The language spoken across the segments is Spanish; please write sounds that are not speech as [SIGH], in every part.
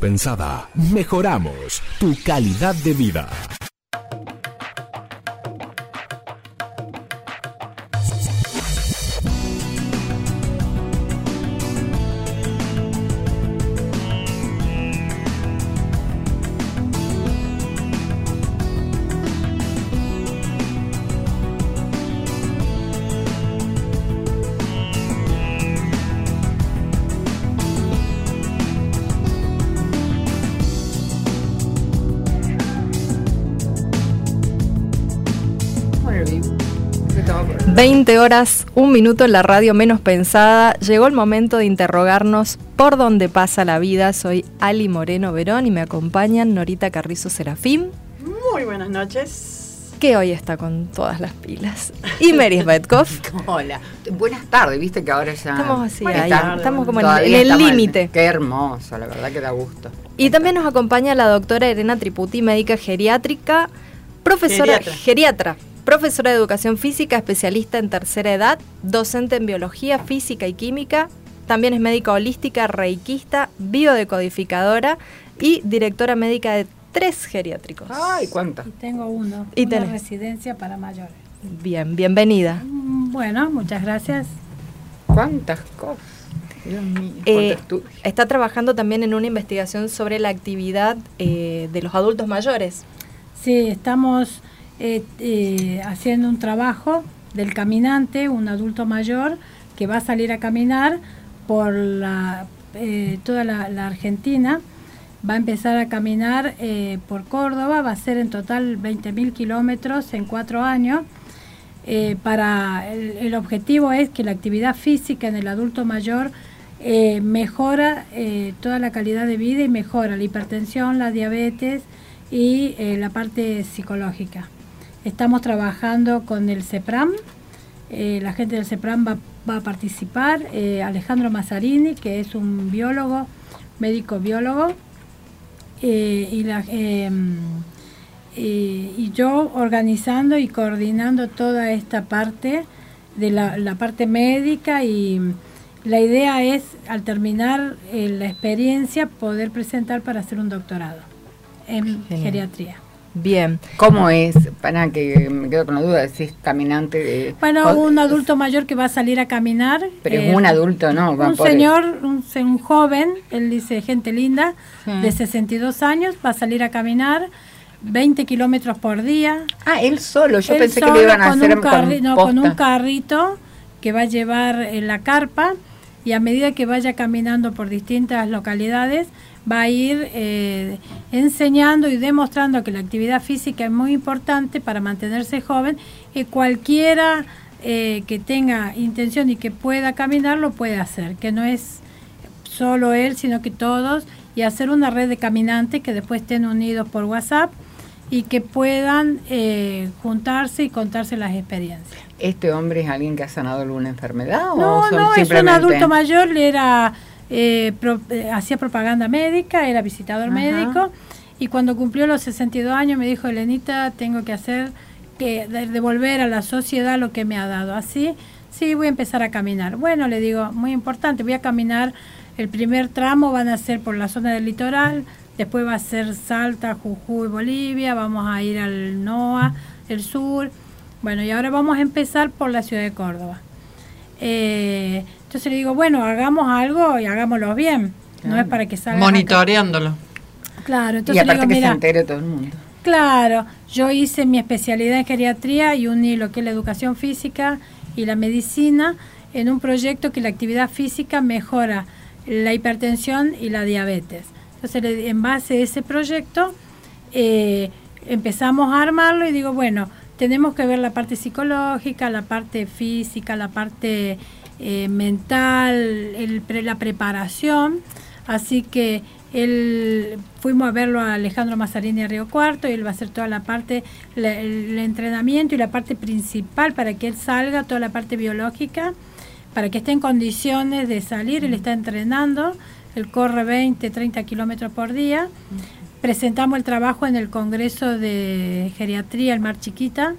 Pensada, mejoramos tu calidad de vida. Veinte horas, un minuto en la radio menos pensada. Llegó el momento de interrogarnos por dónde pasa la vida. Soy Ali Moreno Verón y me acompañan Norita Carrizo Serafín. Muy buenas noches. Que hoy está con todas las pilas. Y Meris Betkov. [LAUGHS] Hola. Buenas tardes, viste que ahora ya. Estamos así, ahí, estamos como en, Todavía en el límite. Qué hermoso, la verdad que da gusto. Y también nos acompaña la doctora Elena Triputi, médica geriátrica, profesora Geriatra. geriatra, profesora de educación física, especialista en tercera edad, docente en biología, física y química. También es médica holística, reikista, biodecodificadora y directora médica de tres geriátricos. Ay, cuántas. Y tengo uno, Y una tenés. residencia para mayores. Bien, bienvenida. Mm, Bueno, muchas gracias. Cuántas cosas. Dios mío. Eh, está trabajando también en una investigación sobre la actividad eh, de los adultos mayores. Sí, estamos eh, eh, haciendo un trabajo del caminante, un adulto mayor que va a salir a caminar por la, eh, toda la, Argentina. Va a empezar a caminar por Córdoba, va a ser en total 20.000 kilómetros en cuatro años. Para el, el objetivo es que la actividad física en el adulto mayor mejora toda la calidad de vida y mejora la hipertensión, la diabetes y la parte psicológica. Estamos trabajando con el CEPRAM, eh, la gente del CEPRAM va, va a participar, eh, Alejandro Mazzarini, que es un biólogo, médico biólogo, eh, y, la, y yo organizando y coordinando toda esta parte de la, la parte médica y la idea es al terminar la experiencia poder presentar para hacer un doctorado en Genial. geriatría. Bien. ¿Cómo es? Para que me quedo con la duda, si es caminante. de- Bueno, un adulto mayor que va a salir a caminar. Pero eh, es un adulto, ¿no? Va Un por- señor, un, un joven, él dice gente linda, Sí. de 62 años, va a salir a caminar 20 kilómetros por día. Ah, él solo. Yo Él pensé que solo lo iban a con hacer un carri- no, con un carrito que va a llevar en la carpa y a medida que vaya caminando por distintas localidades va a ir eh, enseñando y demostrando que la actividad física es muy importante para mantenerse joven y cualquiera eh, que tenga intención y que pueda caminar lo puede hacer, que no es solo él, sino que todos, y hacer una red de caminantes que después estén unidos por WhatsApp y que puedan eh, juntarse y contarse las experiencias. ¿Este hombre es alguien que ha sanado alguna enfermedad? No, o son no, es un adulto mayor, le era, eh, pro- eh, hacía propaganda médica, era visitador Ajá. médico, y cuando cumplió los 62 años me dijo, Elenita, tengo que hacer, que de- devolver a la sociedad lo que me ha dado. Así, sí, voy a empezar a caminar. Bueno, le digo, muy importante, voy a caminar, el primer tramo van a ser por la zona del litoral, después va a ser Salta, Jujuy, Bolivia, vamos a ir al NOA, el sur. Bueno, y ahora vamos a empezar por la ciudad de Córdoba. Eh, entonces le digo, bueno, hagamos algo y hagámoslo bien. No es para que salga. Monitoreándolo. Claro, Y entonces le aparte digo, que se entere todo el mundo. claro, yo hice mi especialidad en geriatría y uní lo que es la educación física y la medicina en un proyecto que la actividad física mejora la hipertensión y la diabetes. Entonces, le- en base a ese proyecto, eh, empezamos a armarlo y digo, bueno, tenemos que ver la parte psicológica, la parte física, la parte eh, mental, el la preparación. Así que él fuimos a verlo a Alejandro Mazzarini a Río Cuarto y él va a hacer toda la parte, la- el, entrenamiento y la parte principal para que él salga, toda la parte biológica, para que esté en condiciones de salir. Él está entrenando, él corre 20, 30 kilómetros por día. Presentamos el trabajo en el Congreso de Geriatría, el Mar Chiquita,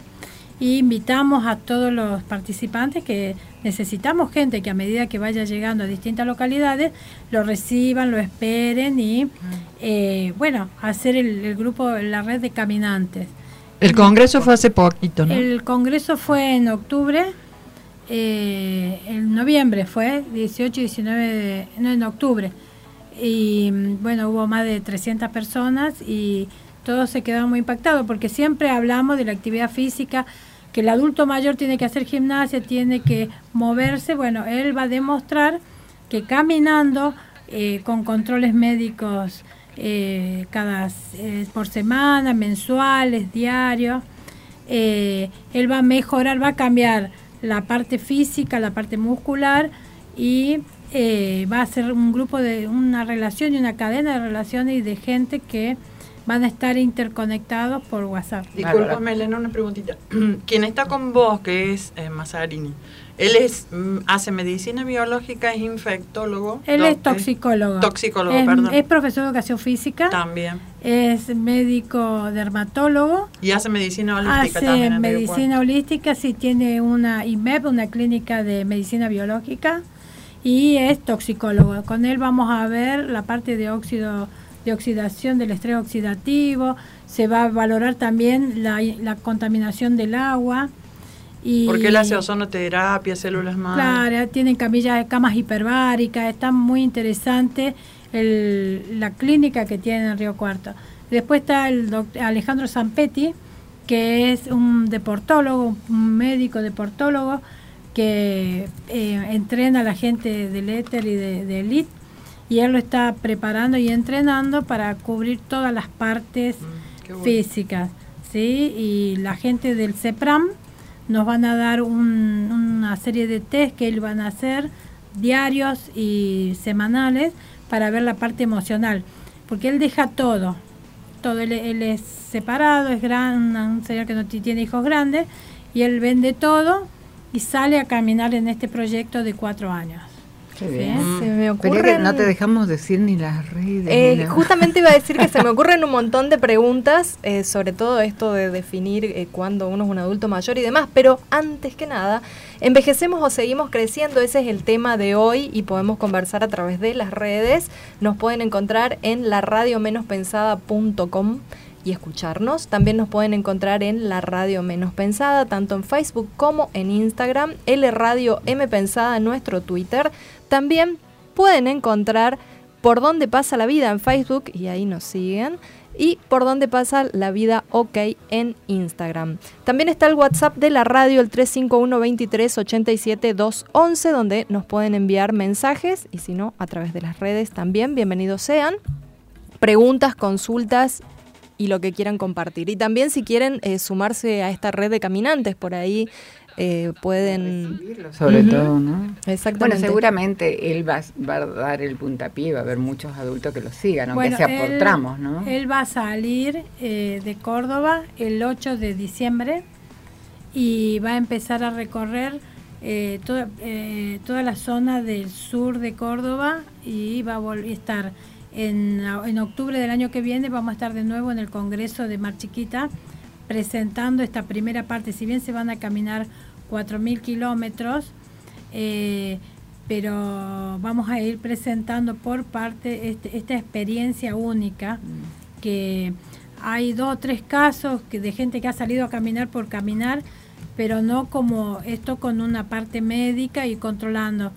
y invitamos a todos los participantes que necesitamos gente que a medida que vaya llegando a distintas localidades lo reciban, lo esperen y eh, bueno, hacer el, grupo, la red de caminantes. El congreso fue hace poquito, ¿no? El congreso fue en octubre, eh, en noviembre fue, 18 y 19, de, no, en octubre. Y bueno, hubo más de 300 personas y todos se quedaron muy impactados porque siempre hablamos de la actividad física, que el adulto mayor tiene que hacer gimnasia, tiene que moverse, bueno, él va a demostrar que caminando eh, con controles médicos eh, cada eh, por semana, mensuales, diarios, él va a mejorar, va a cambiar la parte física, la parte muscular y va a ser un grupo de una relación y una cadena de relaciones y de gente que van a estar interconectados por WhatsApp. Disculpame, Elena, una preguntita. [CLEARS THROAT] Quien está con vos, que es eh, Mazzarini, él es mm, hace medicina biológica, es infectólogo. Él es toxicólogo. Toxicólogo, es, perdón. Es profesor de educación física. También. Es médico dermatólogo. Y hace medicina holística también. Hace medicina holística, sí tiene una IMEP, una clínica de medicina biológica. Y es toxicólogo. Con él vamos a ver la parte de óxido de oxidación del estrés oxidativo, se va a valorar también la, la contaminación del agua. Y, Porque él hace ozonoterapia, células madre. Claro, tienen camillas, camas hiperbáricas, está muy interesante el, la clínica que tiene en Río Cuarto. Después está el doctor Alejandro Zampetti, que es un deportólogo, un médico deportólogo que eh, entrena a la gente del éter y de, de elite y él lo está preparando y entrenando para cubrir todas las partes mm, físicas. ¿sí? Y la gente del CEPRAM nos van a dar una serie de test que él van a hacer diarios y semanales para ver la parte emocional, porque él deja todo, todo, él, es separado, es gran, un señor que no tiene hijos grandes, y él vende todo y sale a caminar en este proyecto de cuatro años. Se me ocurre. No te dejamos decir ni las redes. Eh, justamente iba a decir que se me [LAUGHS] ocurren un montón de preguntas, eh, sobre todo esto de definir eh, cuándo uno es un adulto mayor y demás, pero antes que nada, ¿envejecemos o seguimos creciendo? Ese es el tema de hoy y podemos conversar a través de las redes. Nos pueden encontrar en la radiomenospensada.com y escucharnos. También nos pueden encontrar en la radio menos pensada, tanto en Facebook como en Instagram, L Radio M Pensada en nuestro Twitter. También pueden encontrar por dónde pasa la vida en Facebook y ahí nos siguen. Y por dónde pasa la vida OK en Instagram. También está el WhatsApp de la radio, el 351 23 87 211, donde nos pueden enviar mensajes y si no, a través de las redes también. Bienvenidos sean. Preguntas, consultas y lo que quieran compartir. Y también si quieren eh, sumarse a esta red de caminantes, por ahí eh, pueden... Sobre todo, ¿no? Exactamente. Bueno, seguramente él va, a dar el puntapié, va a haber muchos adultos que lo sigan, aunque sea por tramos, ¿no? Él va a salir eh, de Córdoba el 8 de diciembre y va a empezar a recorrer toda, toda la zona del sur de Córdoba y va a estar en, en, octubre del año que viene vamos a estar de nuevo en el Congreso de Mar Chiquita presentando esta primera parte. Si bien se van a caminar 4.000 kilómetros, eh, pero vamos a ir presentando por parte este, esta experiencia única mm. que hay dos o tres casos que, de gente que ha salido a caminar por caminar, pero no como esto con una parte médica y controlando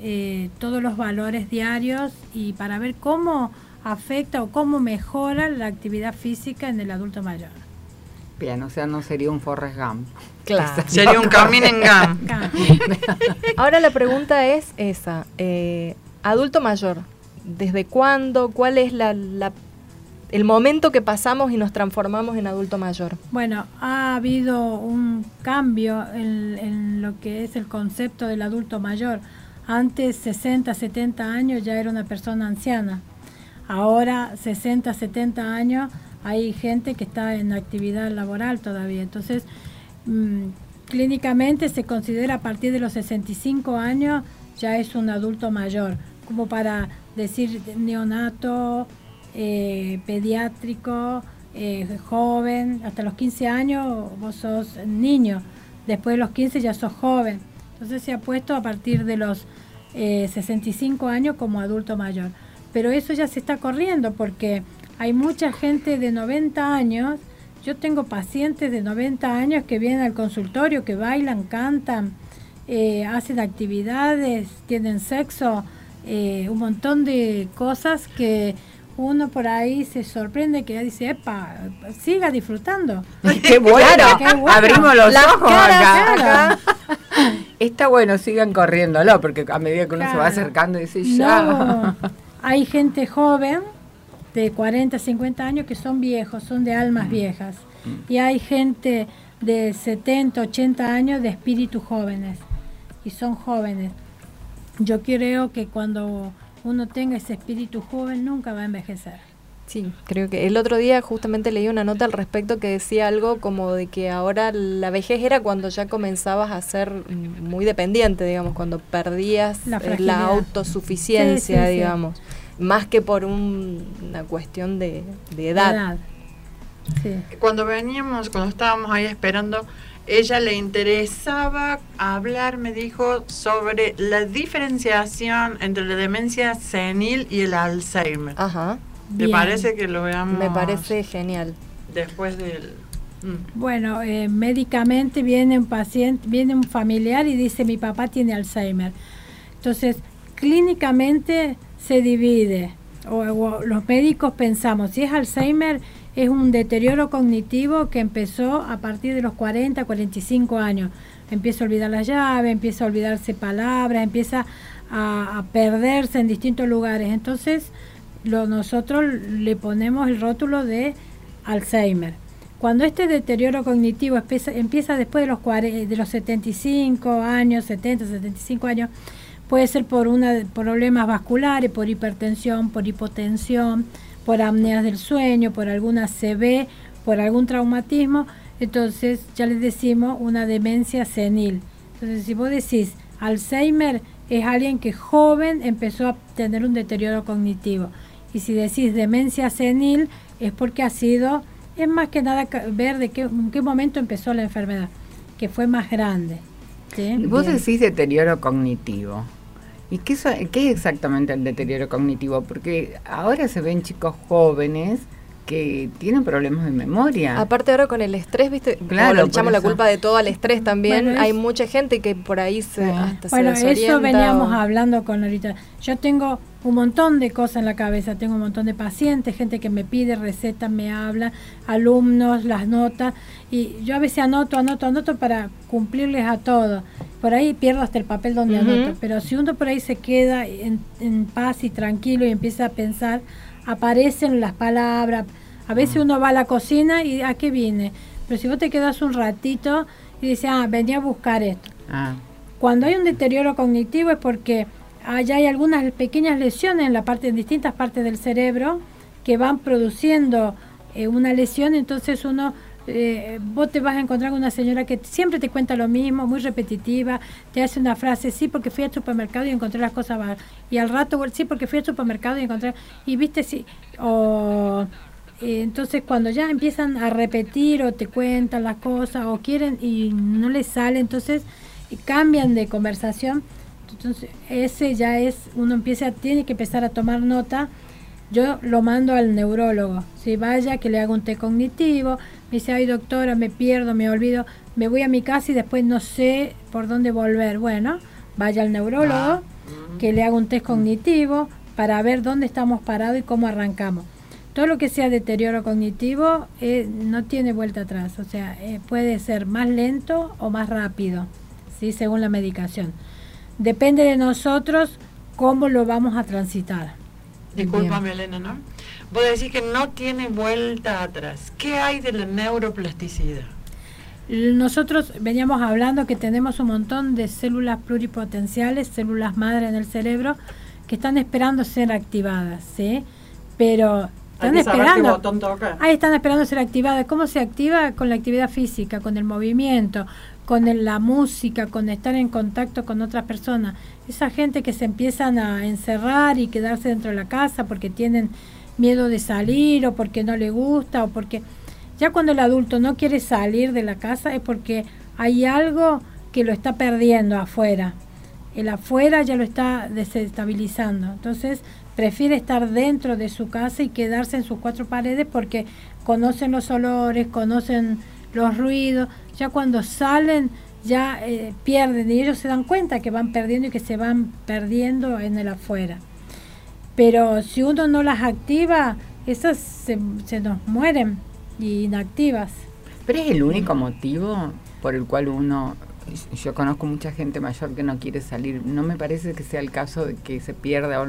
eh, todos los valores diarios y para ver cómo afecta o cómo mejora la actividad física en el adulto mayor. Bien, o sea, no sería un Forrest Gump. [LAUGHS] Claro. sería un Camin en Gump. [LAUGHS] [LAUGHS] Ahora la pregunta es esa. Eh, adulto mayor, ¿desde cuándo? ¿Cuál es la, el momento que pasamos y nos transformamos en adulto mayor? Bueno, ha habido un cambio en lo que es el concepto del adulto mayor antes, 60, 70 años, ya era una persona anciana. Ahora, 60, 70 años, hay gente que está en actividad laboral todavía. Entonces, mm, clínicamente se considera a partir de los 65 años ya es un adulto mayor, como para decir neonato, eh, pediátrico, eh, joven, hasta los 15 años vos sos niño, después de los 15 ya sos joven. Entonces se ha puesto a partir de los 65 años como adulto mayor. Pero eso ya se está corriendo porque hay mucha gente de 90 años. Yo tengo pacientes de 90 años que vienen al consultorio, que bailan, cantan, eh, hacen actividades, tienen sexo, eh, un montón de cosas que uno por ahí se sorprende que dice, epa, siga disfrutando. [LAUGHS] qué, bueno, abrimos los ojos acá. [LAUGHS] Está bueno, sigan corriéndolo, porque a medida que uno se va acercando dice, ya. hay gente joven de 40, 50 años que son viejos, son de almas mm. viejas. Mm. Y hay gente de 70, 80 años de espíritus jóvenes. Y son jóvenes. Yo creo que cuando uno tenga ese espíritu joven nunca va a envejecer. Sí, creo que el otro día justamente leí una nota al respecto que decía algo como de que ahora la vejez era cuando ya comenzabas a ser muy dependiente, digamos, cuando perdías la, eh, autosuficiencia, digamos, más que por una cuestión de, edad. Cuando veníamos, cuando estábamos ahí esperando, ella le interesaba hablar, me dijo, sobre la diferenciación entre la demencia senil y el Alzheimer. Ajá. ¿Te parece que lo veamos? Me parece genial. Después del... Mm. Bueno, eh, médicamente viene un paciente, viene un familiar y dice mi papá tiene Alzheimer. Entonces, clínicamente se divide. o los médicos pensamos, si es Alzheimer, es un deterioro cognitivo que empezó a partir de los 40, 45 años. Empieza a olvidar la llave, empieza a olvidarse palabras, empieza a, perderse en distintos lugares. Entonces, lo, nosotros le ponemos el rótulo de Alzheimer. Cuando este deterioro cognitivo empieza, empieza después de los, de los 75 años, 70, 75 años, puede ser por una, problemas vasculares, por hipertensión, por hipotensión, por apneas del sueño, por alguna CB, por algún traumatismo, entonces ya les decimos una demencia senil. Entonces si vos decís Alzheimer es alguien que joven empezó a tener un deterioro cognitivo. Y si decís demencia senil es porque ha sido, es más que nada ver de qué, en qué momento empezó la enfermedad, que fue más grande. Vos decís deterioro cognitivo. ¿Y qué, es exactamente el deterioro cognitivo? Porque ahora se ven chicos jóvenes que tienen problemas de memoria. Aparte ahora con el estrés, ¿viste? Claro, le echamos la culpa de todo al estrés también. Hay mucha gente que por ahí se hasta Bueno, eso veníamos hablando con ahorita. Yo tengo un montón de cosas en la cabeza, tengo un montón de pacientes, gente que me pide recetas, me habla, alumnos, las notas y yo a veces anoto, anoto, anoto para cumplirles a todos. Por ahí pierdo hasta el papel donde anoto, pero si uno por ahí se queda en, en paz y tranquilo y empieza a pensar, aparecen las palabras. A veces mm. uno va a la cocina y ¿a qué viene? Pero si vos te quedas un ratito y dices, ah, venía a buscar esto. Ah. Cuando hay un deterioro cognitivo es porque allá hay algunas pequeñas lesiones en la parte en distintas partes del cerebro que van produciendo eh, una lesión, entonces uno eh, vos te vas a encontrar con una señora que siempre te cuenta lo mismo, muy repetitiva, te hace una frase, sí, porque fui al supermercado y encontré las cosas Y al rato, sí, porque fui al supermercado y encontré, y viste, sí, o... Eh, entonces cuando ya empiezan a repetir o te cuentan las cosas o quieren y no les sale, entonces cambian de conversación. Entonces ese ya es, uno empieza, tiene que empezar a tomar nota. Yo lo mando al neurólogo, si vaya que le haga un té cognitivo, me dice, ay doctora, me pierdo, me olvido, me voy a mi casa y después no sé por dónde volver. Bueno, vaya al neurólogo, ah, que le haga un test cognitivo para ver dónde estamos parados y cómo arrancamos. Todo lo que sea deterioro cognitivo eh, no tiene vuelta atrás, o sea, eh, puede ser más lento o más rápido, ¿sí? según la medicación. Depende de nosotros cómo lo vamos a transitar. Disculpame, Elena, ¿no? Vos decís que no tiene vuelta atrás. ¿Qué hay de la neuroplasticidad? Nosotros veníamos hablando que tenemos un montón de células pluripotenciales, células madre en el cerebro, que están esperando ser activadas, ¿sí? Pero están esperando. Ahí están esperando ser activadas. ¿Cómo se activa? Con la actividad física, con el movimiento, con la música, con estar en contacto con otras personas. Esa gente que se empiezan a encerrar y quedarse dentro de la casa porque tienen miedo de salir o porque no le gusta o porque ya cuando el adulto no quiere salir de la casa es porque hay algo que lo está perdiendo afuera. El afuera ya lo está desestabilizando. Entonces prefiere estar dentro de su casa y quedarse en sus cuatro paredes porque conocen los olores, conocen los ruidos. Ya cuando salen ya eh, pierden y ellos se dan cuenta que van perdiendo y que se van perdiendo en el afuera. Pero si uno no las activa, esas se, se nos mueren inactivas. Pero es el único motivo por el cual uno, yo conozco mucha gente mayor que no quiere salir, no me parece que sea el caso de que se pierda,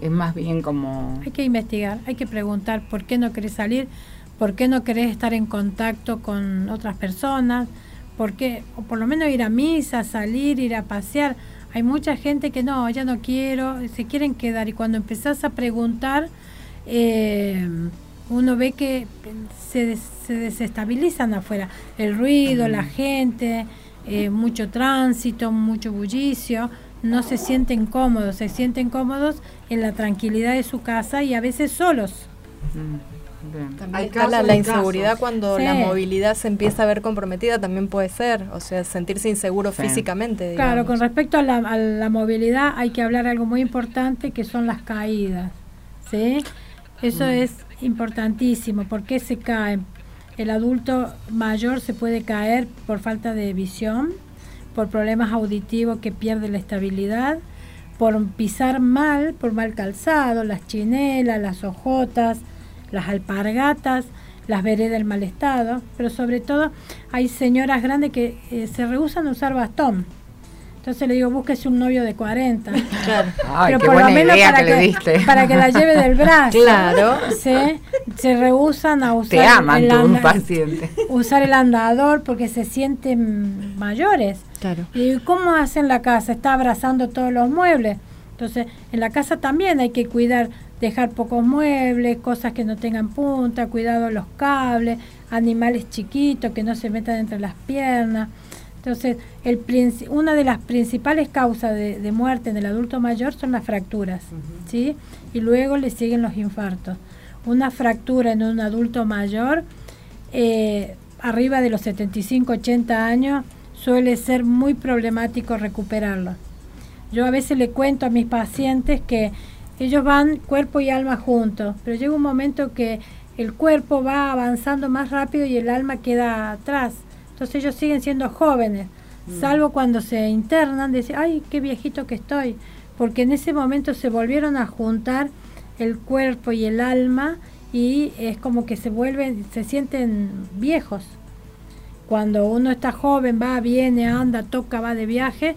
es más bien como... Hay que investigar, hay que preguntar por qué no querés salir, por qué no querés estar en contacto con otras personas, por qué, o por lo menos ir a misa, salir, ir a pasear. Hay mucha gente que no, ya no quiero, se quieren quedar y cuando empezás a preguntar, eh, uno ve que se, se desestabilizan afuera. El ruido, la gente, eh, mucho tránsito, mucho bullicio, no se sienten cómodos, se sienten cómodos en la tranquilidad de su casa y a veces solos. También está la, inseguridad cuando la movilidad se empieza a ver comprometida, también puede ser, o sea, sentirse inseguro físicamente. Claro, con respecto a la, a la, movilidad hay que hablar algo muy importante que son las caídas, ¿sí? Eso mm. es importantísimo. ¿Por qué se caen? El adulto mayor se puede caer por falta de visión, por problemas auditivos que pierde la estabilidad, por pisar mal, por mal calzado, las chinelas, las ojotas, las alpargatas, las veredas en mal estado, pero sobre todo hay señoras grandes que eh, se rehusan a usar bastón entonces le digo, búsquese un novio de 40. [LAUGHS] Claro. Pero por lo menos para que, [LAUGHS] para que la lleve del brazo. Claro. Se, se rehusan a usar Te aman el un paciente. [LAUGHS] usar el andador porque se sienten mayores. Claro. Y cómo hacen la casa, está abrazando todos los muebles. Entonces, en la casa también hay que cuidar, dejar pocos muebles, cosas que no tengan punta, cuidado los cables, animales chiquitos que no se metan entre las piernas. Entonces, el, una de las principales causas de, muerte en el adulto mayor son las fracturas, ¿sí? Y luego le siguen los infartos. Una fractura en un adulto mayor, eh, arriba de los 75, 80 años, suele ser muy problemático recuperarlo. Yo a veces le cuento a mis pacientes que ellos van cuerpo y alma juntos, pero llega un momento que el cuerpo va avanzando más rápido y el alma queda atrás. Entonces ellos siguen siendo jóvenes, mm. salvo cuando se internan, dicen, ay, qué viejito que estoy, porque en ese momento se volvieron a juntar el cuerpo y el alma y es como que se vuelven, se sienten viejos. Cuando uno está joven, va, viene, anda, toca, va de viaje,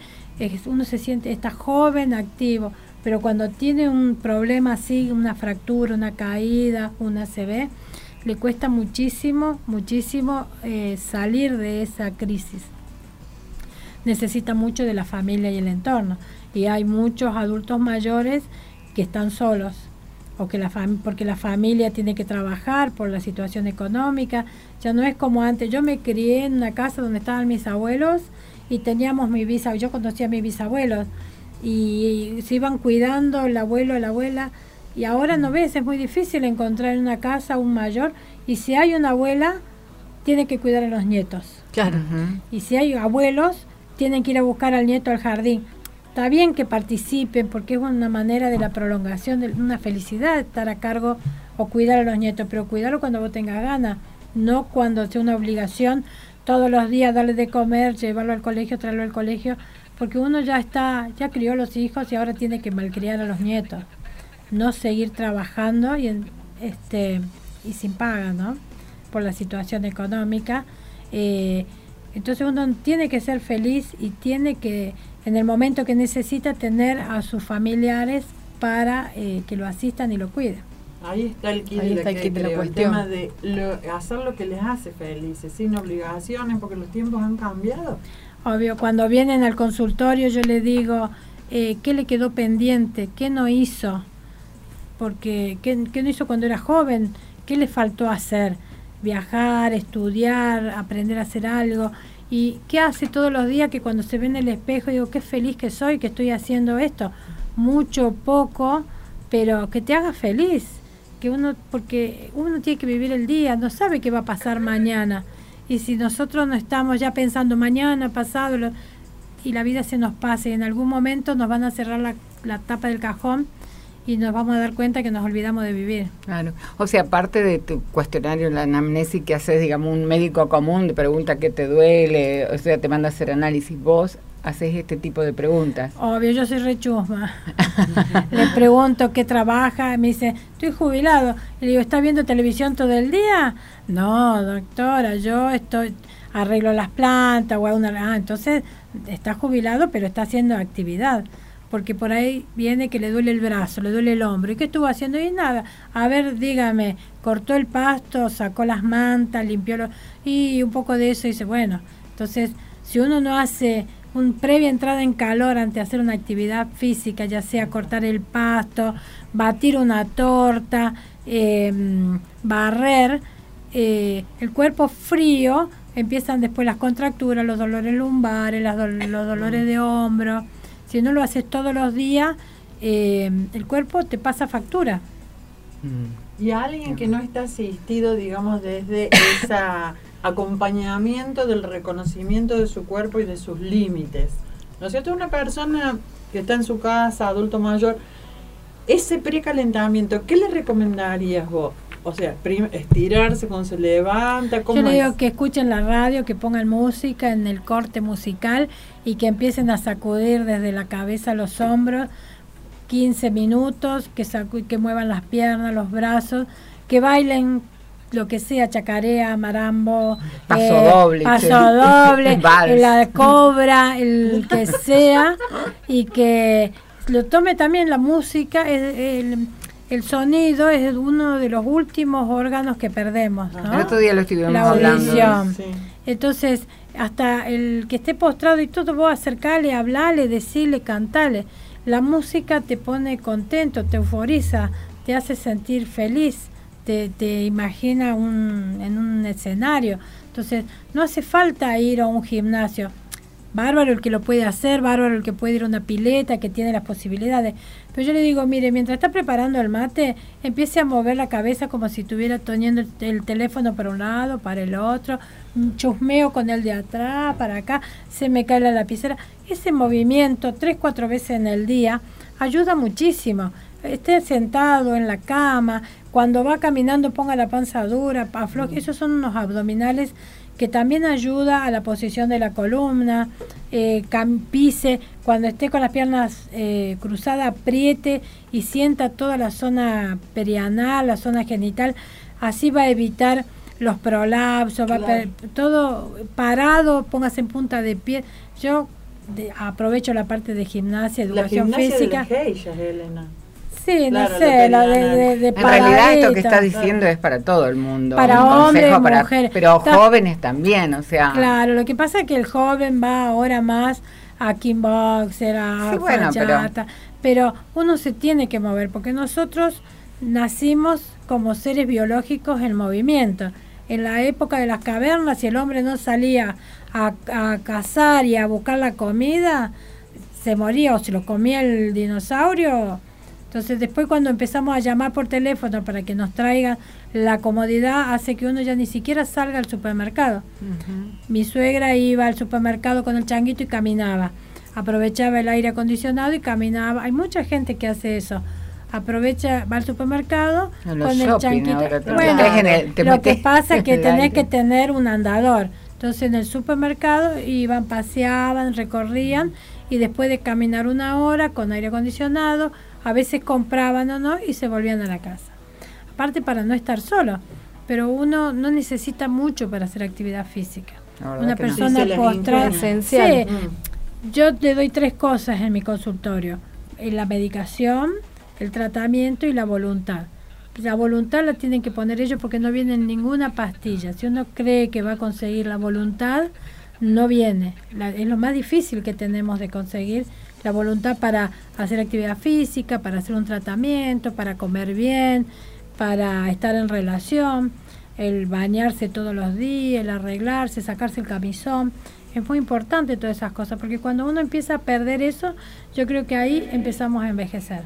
uno se siente, está joven, activo, pero cuando tiene un problema así, una fractura, una caída, una ACV, le cuesta muchísimo, muchísimo eh, salir de esa crisis. Necesita mucho de la familia y el entorno. Y hay muchos adultos mayores que están solos, o que la porque la familia tiene que trabajar por la situación económica. Ya no es como antes. Yo me crié en una casa donde estaban mis abuelos y teníamos mi bisabuelo. Yo conocía a mis bisabuelos y se iban cuidando el abuelo, la abuela y ahora no ves, es muy difícil encontrar en una casa un mayor. Y si hay una abuela, tiene que cuidar a los nietos. Claro. Y si hay abuelos, tienen que ir a buscar al nieto al jardín. Está bien que participen porque es una manera de la prolongación de una felicidad estar a cargo o cuidar a los nietos, pero cuidarlo cuando vos tengas ganas, no cuando sea una obligación todos los días darle de comer, llevarlo al colegio, traerlo al colegio, porque uno ya está, ya crió a los hijos y ahora tiene que malcriar a los nietos no seguir trabajando y, este, y sin paga, ¿no? Por la situación económica. Eh, entonces uno tiene que ser feliz y tiene que, en el momento que necesita, tener a sus familiares para eh, que lo asistan y lo cuiden. Ahí está el kit, de, la cuestión. tema de hacer lo que les hace felices, sin obligaciones, porque los tiempos han cambiado. Obvio, cuando vienen al consultorio yo le digo, eh, ¿qué le quedó pendiente? ¿Qué no hizo? porque ¿qué, no hizo cuando era joven? ¿Qué le faltó hacer? Viajar, estudiar, aprender a hacer algo. ¿Y qué hace todos los días que cuando se ve en el espejo digo, qué feliz que soy, que estoy haciendo esto? Mucho, poco, pero que te haga feliz. que uno, porque uno tiene que vivir el día, no sabe qué va a pasar mañana. Y si nosotros no estamos ya pensando mañana, pasado, y la vida se nos pasa y en algún momento nos van a cerrar la, la tapa del cajón y nos vamos a dar cuenta que nos olvidamos de vivir. Claro. O sea, aparte de tu cuestionario, la anamnesis que haces, digamos, un médico común te pregunta qué te duele, o sea, te manda a hacer análisis, vos haces este tipo de preguntas. Obvio, yo soy rechusma. [LAUGHS] Le pregunto qué trabaja, me dice, estoy jubilado. Le digo, ¿estás viendo televisión todo el día? No, doctora, yo estoy arreglo las plantas o una... Ah, entonces está jubilado, pero está haciendo actividad porque por ahí viene que le duele el brazo, le duele el hombro. ¿Y qué estuvo haciendo? Y nada. A ver, dígame, cortó el pasto, sacó las mantas, limpió lo, y un poco de eso. Dice, bueno, entonces, si uno no hace un previa entrada en calor ante hacer una actividad física, ya sea cortar el pasto, batir una torta, em, barrer, eh, el cuerpo frío, empiezan después las contracturas, los dolores lumbares, los dolores de hombro si no lo haces todos los días, eh, el cuerpo te pasa factura. Mm. Y alguien que no está asistido, digamos, desde ese acompañamiento del reconocimiento de su cuerpo y de sus límites. ¿No es cierto? Una persona que está en su casa, adulto mayor, ese precalentamiento, ¿qué le recomendarías vos? O sea, estirarse cuando se levanta. ¿cómo Yo le digo que escuchen la radio, que pongan música en el corte musical y que empiecen a sacudir desde la cabeza a los hombros 15 minutos, que, que muevan las piernas, los brazos, que bailen lo que sea, chacarea, marambo, paso eh, doble, paso doble, [LAUGHS] la cobra, el que sea, y que lo tome también la música, el, el sonido es uno de los últimos órganos que perdemos. ¿no? El otro día lo estuvimos la audición. Entonces, hasta el que esté postrado y todo, vos acercarle, hablarle, decirle, cantarle. La música te pone contento, te euforiza, te hace sentir feliz, te, imagina un, en un escenario. Entonces, no hace falta ir a un gimnasio bárbaro el que lo puede hacer, bárbaro el que puede ir a una pileta, que tiene las posibilidades. Pero yo le digo, mire, mientras está preparando el mate, empiece a mover la cabeza como si estuviera toniendo el, teléfono para un lado, para el otro, chusmeo con el de atrás, para acá, se me cae la lapicera. Ese movimiento, tres, cuatro veces en el día, ayuda muchísimo. Esté sentado en la cama, cuando va caminando ponga la panza dura, afloje. Esos son unos abdominales que también ayuda a la posición de la columna, eh, pise, cuando esté con las piernas eh, cruzadas, apriete y sienta toda la zona perianal, la zona genital, así va a evitar los prolapsos, va todo parado, póngase en punta de pie. Yo aprovecho la parte de gimnasia, educación física. Elena. Sí, no sé, la de, de, En realidad esto que está diciendo es para todo el mundo. Para hombres, para, mujeres. Pero jóvenes también, o sea. Claro, lo que pasa es que el joven va ahora más a kickboxer, a sí, bueno, pero... uno se tiene que mover porque nosotros nacimos como seres biológicos en movimiento. En la época de las cavernas, si el hombre no salía a, a cazar y a buscar la comida, se moría o se lo comía el dinosaurio, entonces después cuando empezamos a llamar por teléfono para que nos traigan la comodidad hace que uno ya ni siquiera salga al supermercado. Mi suegra iba al supermercado con el changuito y caminaba. Aprovechaba el aire acondicionado y caminaba. Hay mucha gente que hace eso. Aprovecha, va al supermercado con el changuito. bueno, lo que pasa es que [LAUGHS] tenés que tener un andador. Entonces en el supermercado iban, paseaban, recorrían y después de caminar una hora con aire acondicionado, a veces compraban o no y se volvían a la casa. Aparte para no estar solo, pero uno no necesita mucho para hacer actividad física. Una persona postrada esencial. Mm. Yo le doy tres cosas en mi consultorio: eh, la medicación, el tratamiento y la voluntad. La voluntad la tienen que poner ellos porque no viene en ninguna pastilla. Si uno cree que va a conseguir la voluntad, no viene. es lo más difícil que tenemos de conseguir la voluntad para hacer actividad física, para hacer un tratamiento, para comer bien, para estar en relación, el bañarse todos los días, el arreglarse, sacarse el camisón. Es muy importante todas esas cosas, porque cuando uno empieza a perder eso, yo creo que ahí empezamos a envejecer.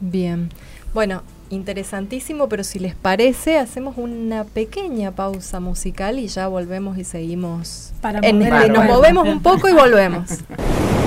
Bien. Bueno, interesantísimo, pero si les parece, hacemos una pequeña pausa musical y ya volvemos y seguimos. Para en- mover el nos movemos un poco y volvemos. [LAUGHS]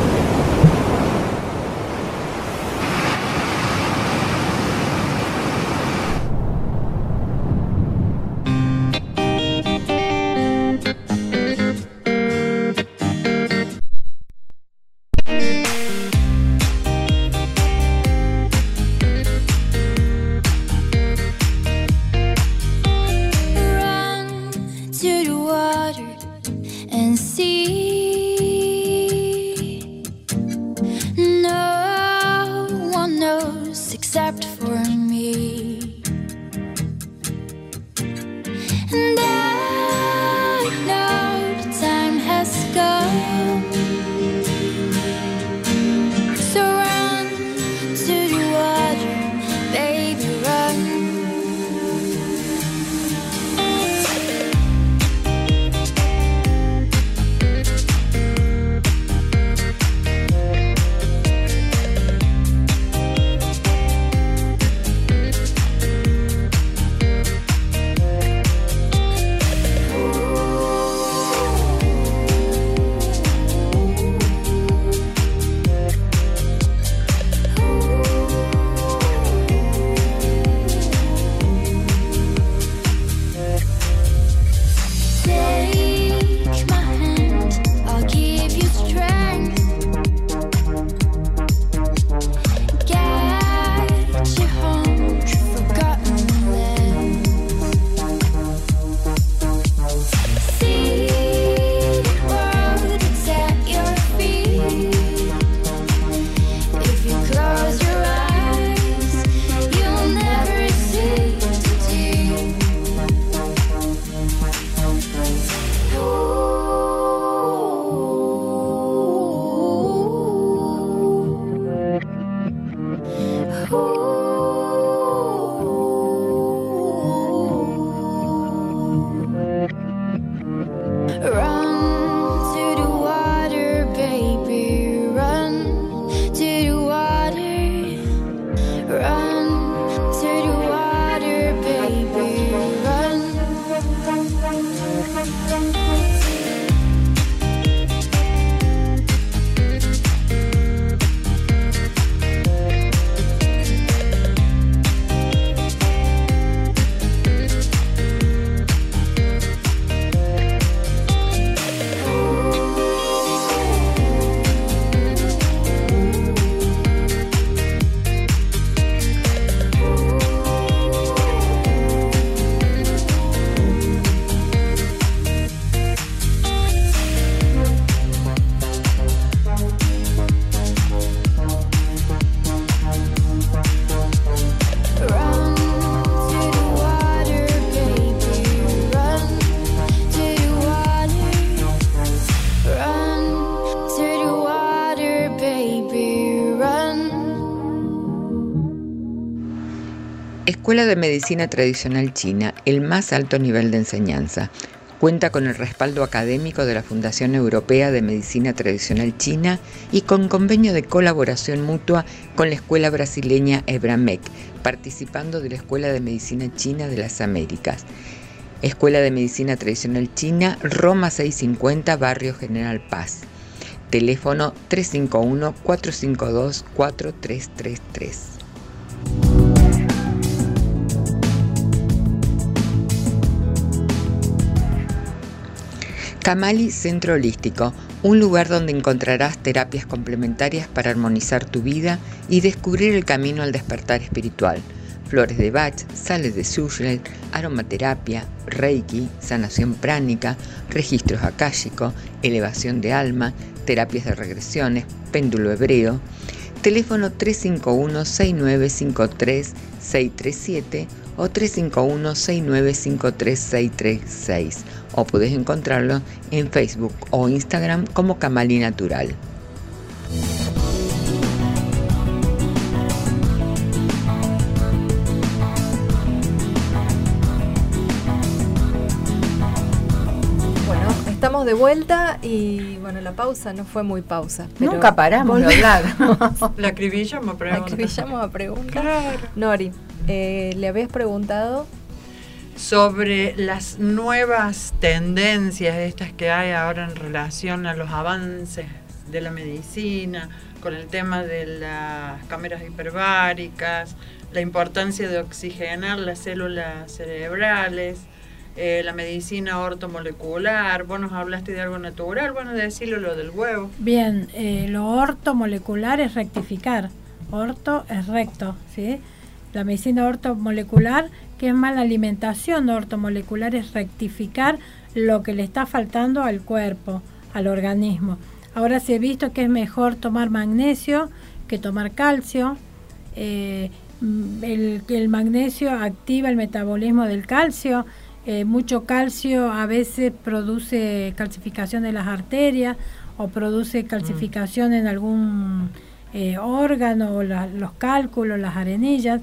Escuela de Medicina Tradicional China, el más alto nivel de enseñanza. Cuenta con el respaldo académico de la Fundación Europea de Medicina Tradicional China y con convenio de colaboración mutua con la Escuela Brasileña Ebramec, participando de la Escuela de Medicina China de las Américas. Escuela de Medicina Tradicional China, Roma 650, Barrio General Paz. Teléfono 351-452-4333. Camali Centro Holístico, un lugar donde encontrarás terapias complementarias para armonizar tu vida y descubrir el camino al despertar espiritual. Flores de Bach, sales de Sushel, aromaterapia, Reiki, sanación pránica, registros akáshicos, elevación de alma, terapias de regresiones, péndulo hebreo. Teléfono 351-6953-637 o 351-6953-636 o puedes encontrarlo en Facebook o Instagram como Camali Natural. Bueno, estamos de vuelta y bueno, la pausa no fue muy pausa. pero Nunca paramos de hablar. [LAUGHS] La acribillamos, pero. Acribillamos a preguntar. Claro. Nori, eh, le habías preguntado sobre las nuevas tendencias estas que hay ahora en relación a los avances de la medicina, con el tema de las cámaras hiperbáricas, la importancia de oxigenar las células cerebrales, eh, la medicina ortomolecular, vos nos hablaste de algo natural, bueno, decirlo lo del huevo. Bien, eh, lo ortomolecular es rectificar. Orto es recto, ¿sí? La medicina ortomolecular, que es más la alimentación ortomolecular, es rectificar lo que le está faltando al cuerpo, al organismo. Ahora se ha visto que es mejor tomar magnesio que tomar calcio. Eh, mm, el, el magnesio activa el metabolismo del calcio. Eh, mucho calcio a veces produce calcificación de las arterias o produce calcificación en algún eh, órgano, la- los cálculos, las arenillas.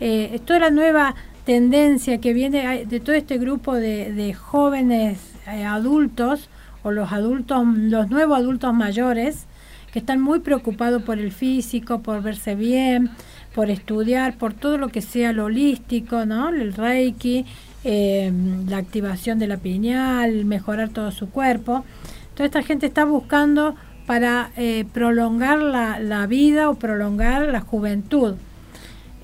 Eh, es la nueva tendencia que viene de todo este grupo de, de jóvenes eh, adultos o los adultos, los nuevos adultos mayores que están muy preocupados por el físico, por verse bien, por estudiar, por todo lo que sea lo holístico, ¿no? El reiki, eh, la activación de la pineal, mejorar todo su cuerpo. Toda esta gente está buscando para eh, prolongar la, la vida o prolongar la juventud.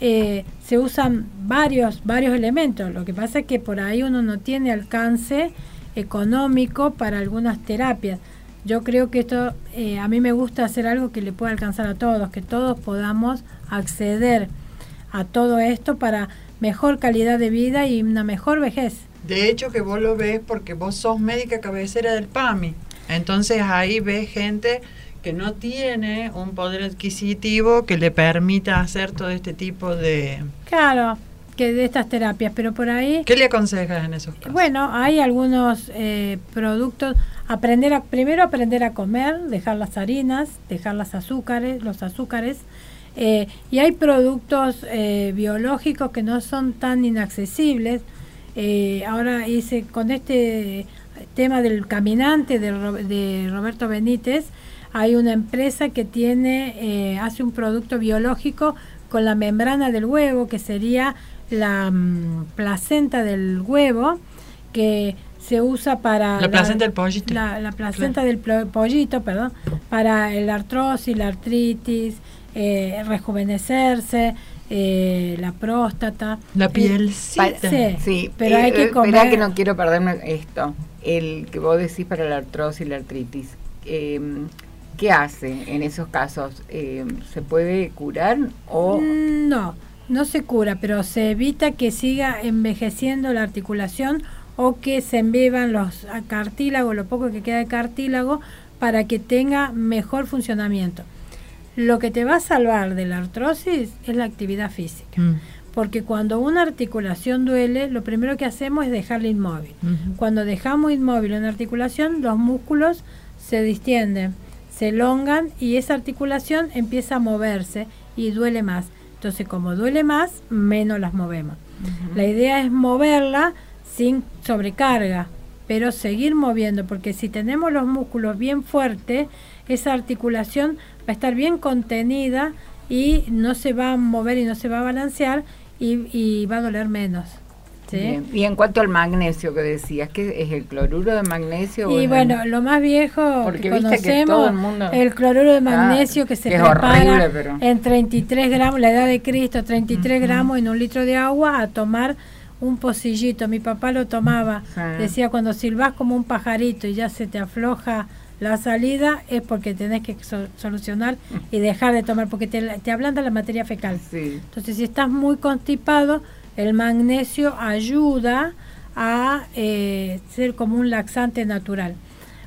Eh, se usan varios, varios elementos. Lo que pasa es que por ahí uno no tiene alcance económico para algunas terapias. Yo creo que esto, eh, a mí me gusta hacer algo que le pueda alcanzar a todos, que todos podamos acceder a todo esto para mejor calidad de vida y una mejor vejez. De hecho que vos lo ves porque vos sos médica cabecera del PAMI. Entonces ahí ves gente que no tiene un poder adquisitivo que le permita hacer todo este tipo de... Claro, que de estas terapias, pero por ahí... ¿Qué le aconsejas en esos casos? Bueno, hay algunos eh, productos. Aprender a, primero aprender a comer, dejar las harinas, dejar las azúcares, los azúcares. eh, y hay productos eh, biológicos que no son tan inaccesibles. Eh, ahora hice con este tema del caminante de, de Roberto Benítez, hay una empresa que tiene, eh, hace un producto biológico con la membrana del huevo, que sería la mm, placenta del huevo, que se usa para... La placenta del pollito. La, la placenta del pollito, perdón, para el artrosis, la artritis, eh, rejuvenecerse, eh, la próstata. La Eh, pa- sí, Sí, pero hay que eh, comer. Esperá que no quiero perderme esto. El que vos decís para la artrosis y la artritis. ¿Qué hace en esos casos? Eh, ¿Se puede curar o...? No, no se cura, pero se evita que siga envejeciendo la articulación o que se embeban los cartílagos, lo poco que queda de cartílago, para que tenga mejor funcionamiento. Lo que te va a salvar de la artrosis es la actividad física. Mm. Porque cuando una articulación duele, lo primero que hacemos es dejarla inmóvil. Cuando dejamos inmóvil una articulación, los músculos se distienden, se elongan y esa articulación empieza a moverse y duele más. Entonces, como duele más, menos las movemos. La idea es moverla sin sobrecarga, pero seguir moviendo, porque si tenemos los músculos bien fuertes, esa articulación va a estar bien contenida y no se va a mover y no se va a balancear y, y va a doler menos. ¿Sí? Bien. Y en cuanto al magnesio que decías, ¿qué es el cloruro de magnesio? Y el- bueno, lo más viejo Porque que que conocemos, todo el mundo- el cloruro de Ah, magnesio que se que prepara horrible, pero- en 33 gramos, la edad de Cristo, 33 gramos en un litro de agua a tomar un pocillito. Mi papá lo tomaba, decía cuando silbás como un pajarito y ya se te afloja la salida es porque tenés que so- solucionar y dejar de tomar porque te, te ablanda la materia fecal. Sí. Entonces, si estás muy constipado, el magnesio ayuda a eh, ser como un laxante natural.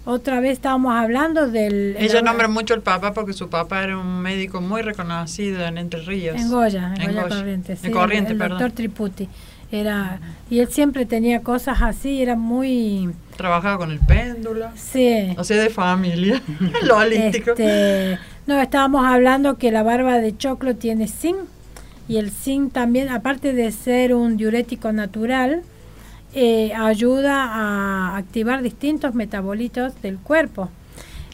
Otra vez estábamos hablando del... Ella el- nombra mucho al papá porque su papá era un médico muy reconocido en Entre Ríos. En Goya, en, En Goya Goya. Corrientes. En sí, Corrientes, el, perdón. doctor Triputi. Era, y él siempre tenía cosas así, era muy... Trabajaba con el péndulo. Sí. O sea, de familia. [LAUGHS] Lo holístico. Este, no, estábamos hablando que la barba de choclo tiene zinc y el zinc también, aparte de ser un diurético natural, eh, ayuda a activar distintos metabolitos del cuerpo.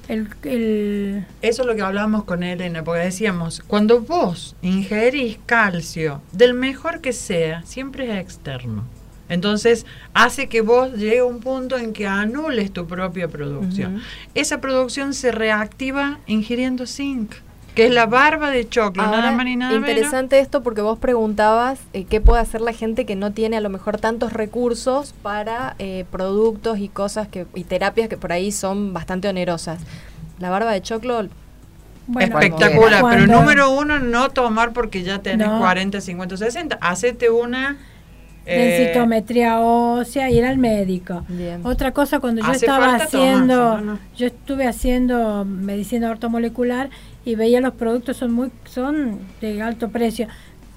el, el- Eso es lo que hablábamos con Elena, porque decíamos, cuando vos ingerís calcio, del mejor que sea, siempre es externo. Entonces hace que vos llegue a un punto en que anules tu propia producción. Esa producción se reactiva ingiriendo zinc, que es la barba de choclo, Ahora, nada más ni nada menos. interesante esto porque vos preguntabas eh, qué puede hacer la gente que no tiene a lo mejor tantos recursos para eh, productos y cosas que y terapias que por ahí son bastante onerosas. La barba de choclo, bueno, Espectacular, pero número uno, no tomar porque ya tenés No. 40, 50, 60. Hacete una... eh, densitometría ósea, ir al médico. bien. Otra cosa, cuando yo Hace estaba haciendo, yo estuve haciendo medicina ortomolecular y veía los productos son muy son de alto precio,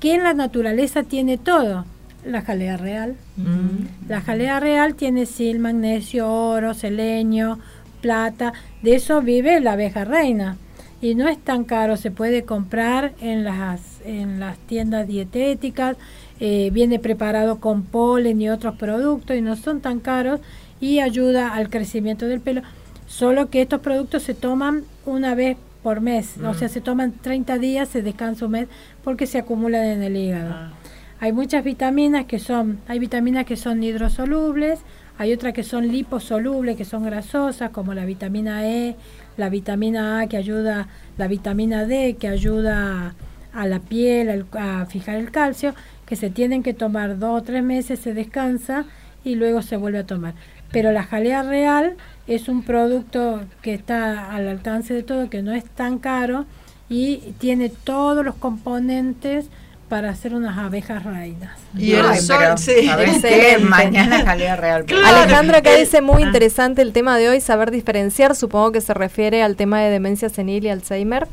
que en la naturaleza tiene todo. La jalea real. mm, La jalea real tiene sil, magnesio, oro, selenio, plata. De eso vive la abeja reina. Y no es tan caro, se puede comprar en las, en las tiendas dietéticas. eh, viene preparado con polen y otros productos y no son tan caros y ayuda al crecimiento del pelo. Solo que estos productos se toman una vez por mes, o sea, se toman 30 días, se descansa un mes porque se acumulan en el hígado. ah. Hay muchas vitaminas que son, hay vitaminas que son hidrosolubles, hay otras que son liposolubles, que son grasosas, como la vitamina E, la vitamina A que ayuda, la vitamina D que ayuda a la piel al- a fijar el calcio, que se tienen que tomar dos o tres meses, se descansa y luego se vuelve a tomar. Pero la jalea real es un producto que está al alcance de todo, que no es tan caro y tiene todos los componentes para hacer unas abejas reinas. Y el Ay, sol, pero, sí. ¿sabés qué? Excelente. Mañana jalea real. Claro. Alejandra acá El- dice muy ah. interesante el tema de hoy, saber diferenciar, supongo que se refiere al tema de demencia senil y Alzheimer.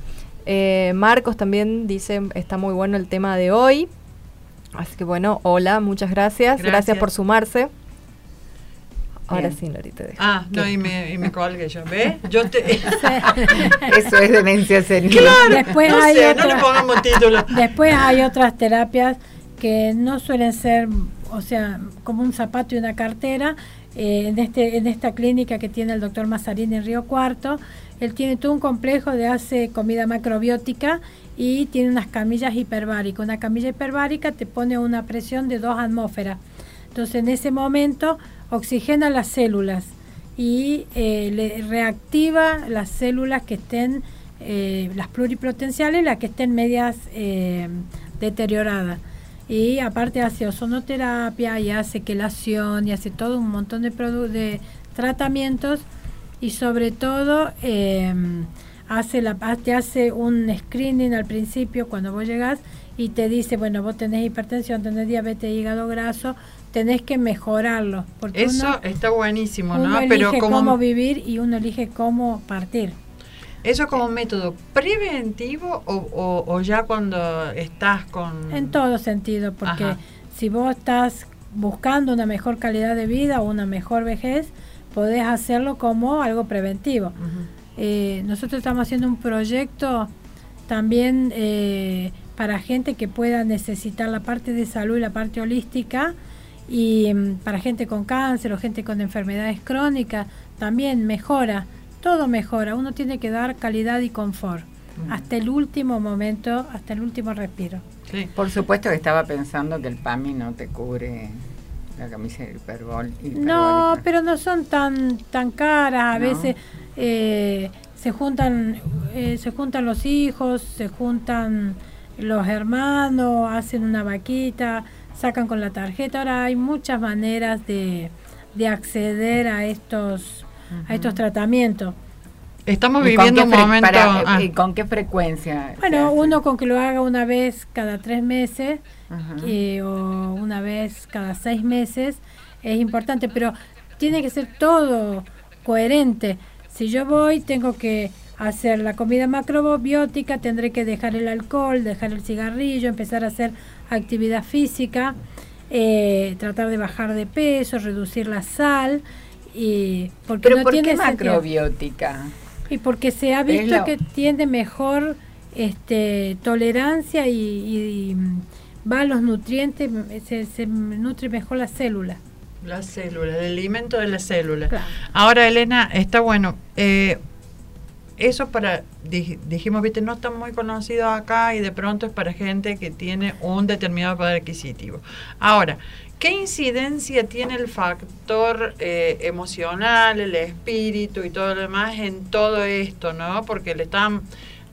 Eh, Marcos también dice, está muy bueno el tema de hoy. Así que bueno, hola, muchas gracias. Gracias, Gracias. por sumarse. Ahora Bien. sí, Lori, te dejo. Ah, no, y me, y me colgué yo. ¿Ves? Yo te. [LAUGHS] Eso es demencia senil. Después no hay sé, no otra- le pongamos título. [LAUGHS] Después hay otras terapias que no suelen ser, o sea, como un zapato y una cartera. Eh, en, este, en esta clínica que tiene el doctor Mazzarini en Río Cuarto, él tiene todo un complejo de hace comida macrobiótica y tiene unas camillas hiperbáricas. Una camilla hiperbárica te pone una presión de dos atmósferas. Entonces en ese momento oxigena las células y eh, le reactiva las células que estén, eh, las pluripotenciales, las que estén medias eh, deterioradas. Y aparte hace ozonoterapia y hace quelación y hace todo un montón de, de tratamientos y sobre todo hace la, te hace un screening al principio cuando vos llegás y te dice, bueno, vos tenés hipertensión, tenés diabetes, hígado graso, tenés que mejorarlo. Porque Eso uno, está buenísimo, uno ¿no? elige Pero cómo como. vivir y uno elige cómo partir. ¿Eso como método preventivo o, o- o ya cuando estás con. En todo sentido, porque Ajá. si vos estás buscando una mejor calidad de vida o una mejor vejez, podés hacerlo como algo preventivo. Eh, nosotros estamos haciendo un proyecto también eh, para gente que pueda necesitar la parte de salud y la parte holística y mm, para gente con cáncer o gente con enfermedades crónicas también mejora, todo mejora, uno tiene que dar calidad y confort hasta el último momento, hasta el último respiro. Sí. Por supuesto que estaba pensando que el PAMI no te cubre la camisa hiperbol. No, pero no son tan tan caras. A No. veces eh, se juntan eh, se juntan los hijos, se juntan los hermanos, hacen una vaquita, sacan con la tarjeta. Ahora hay muchas maneras de, de acceder a estos a estos tratamientos. Estamos ¿Y con viviendo un momento. para- ah, ¿Y con qué frecuencia? Bueno, uno con que lo haga una vez cada tres meses eh, o una vez cada seis meses es importante, pero tiene que ser todo coherente. Si yo voy, tengo que hacer la comida macrobiótica, tendré que dejar el alcohol, dejar el cigarrillo, empezar a hacer actividad física, eh, tratar de bajar de peso, reducir la sal. Y porque ¿Pero no por tiene qué sentido. macrobiótica? Y porque se ha visto la- que tiene mejor este, tolerancia y, y, va a los nutrientes, se, se nutre mejor la célula. Las células, el alimento de las células. Claro. Ahora, Elena, está bueno. eh, eso para, dij- dijimos, viste, no está muy conocido acá y de pronto es para gente que tiene un determinado poder adquisitivo. Ahora, ¿qué incidencia tiene el factor eh, emocional, el espíritu y todo lo demás en todo esto, no? Porque le están...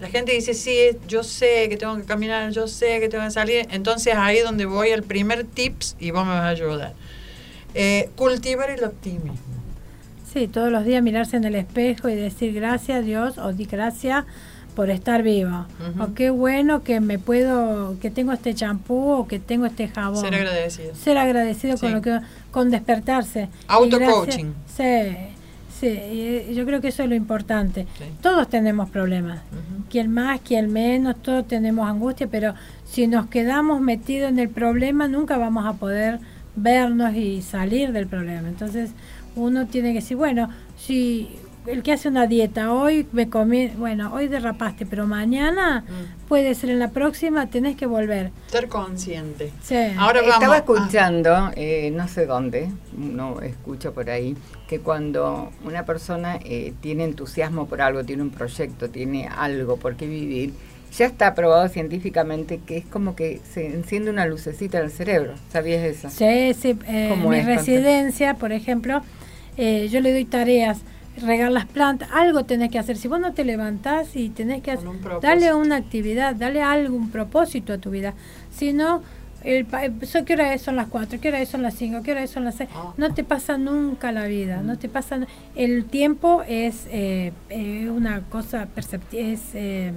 La gente dice, sí, yo sé que tengo que caminar, yo sé que tengo que salir. Entonces ahí es donde voy al primer tips y vos me vas a ayudar. Eh, cultivar el optimismo. Sí, todos los días mirarse en el espejo y decir gracias Dios o di gracias por estar vivo. O qué bueno que me puedo, que tengo este champú o que tengo este jabón. Ser agradecido. Ser agradecido con lo que, con despertarse. Y Auto-coaching. gracias- Sí, sí, y yo creo que eso es lo importante. Sí. Todos tenemos problemas. Ujú. Quien más, quien menos, todos tenemos angustia, pero si nos quedamos metidos en el problema, nunca vamos a poder vernos y salir del problema. Entonces, uno tiene que decir, bueno, si el que hace una dieta hoy me comí, bueno, hoy derrapaste, pero mañana Mm. puede ser en la próxima, tenés que volver. Ser consciente. Sí. Ahora vamos. Estaba ah, escuchando, eh, no sé dónde, no escucho por ahí, que cuando una persona eh, tiene entusiasmo por algo, tiene un proyecto, tiene algo por qué vivir, ya está probado científicamente que es como que se enciende una lucecita en el cerebro. ¿Sabías eso? Sí, sí, eh, en ¿Cómo mi es? residencia, por ejemplo, eh, yo le doy tareas, regar las plantas, algo tenés que hacer. Si vos no te levantás y tenés que hacer, un dale una actividad, dale algo, un propósito a tu vida. Si no, el, eh, so- ¿qué hora es? Son las 4, ¿qué hora es? Son las 5, ¿qué hora es? Son las 6. Ah. No te pasa nunca la vida, no te pasa... El tiempo es eh, eh, una cosa perceptiva, es... eh,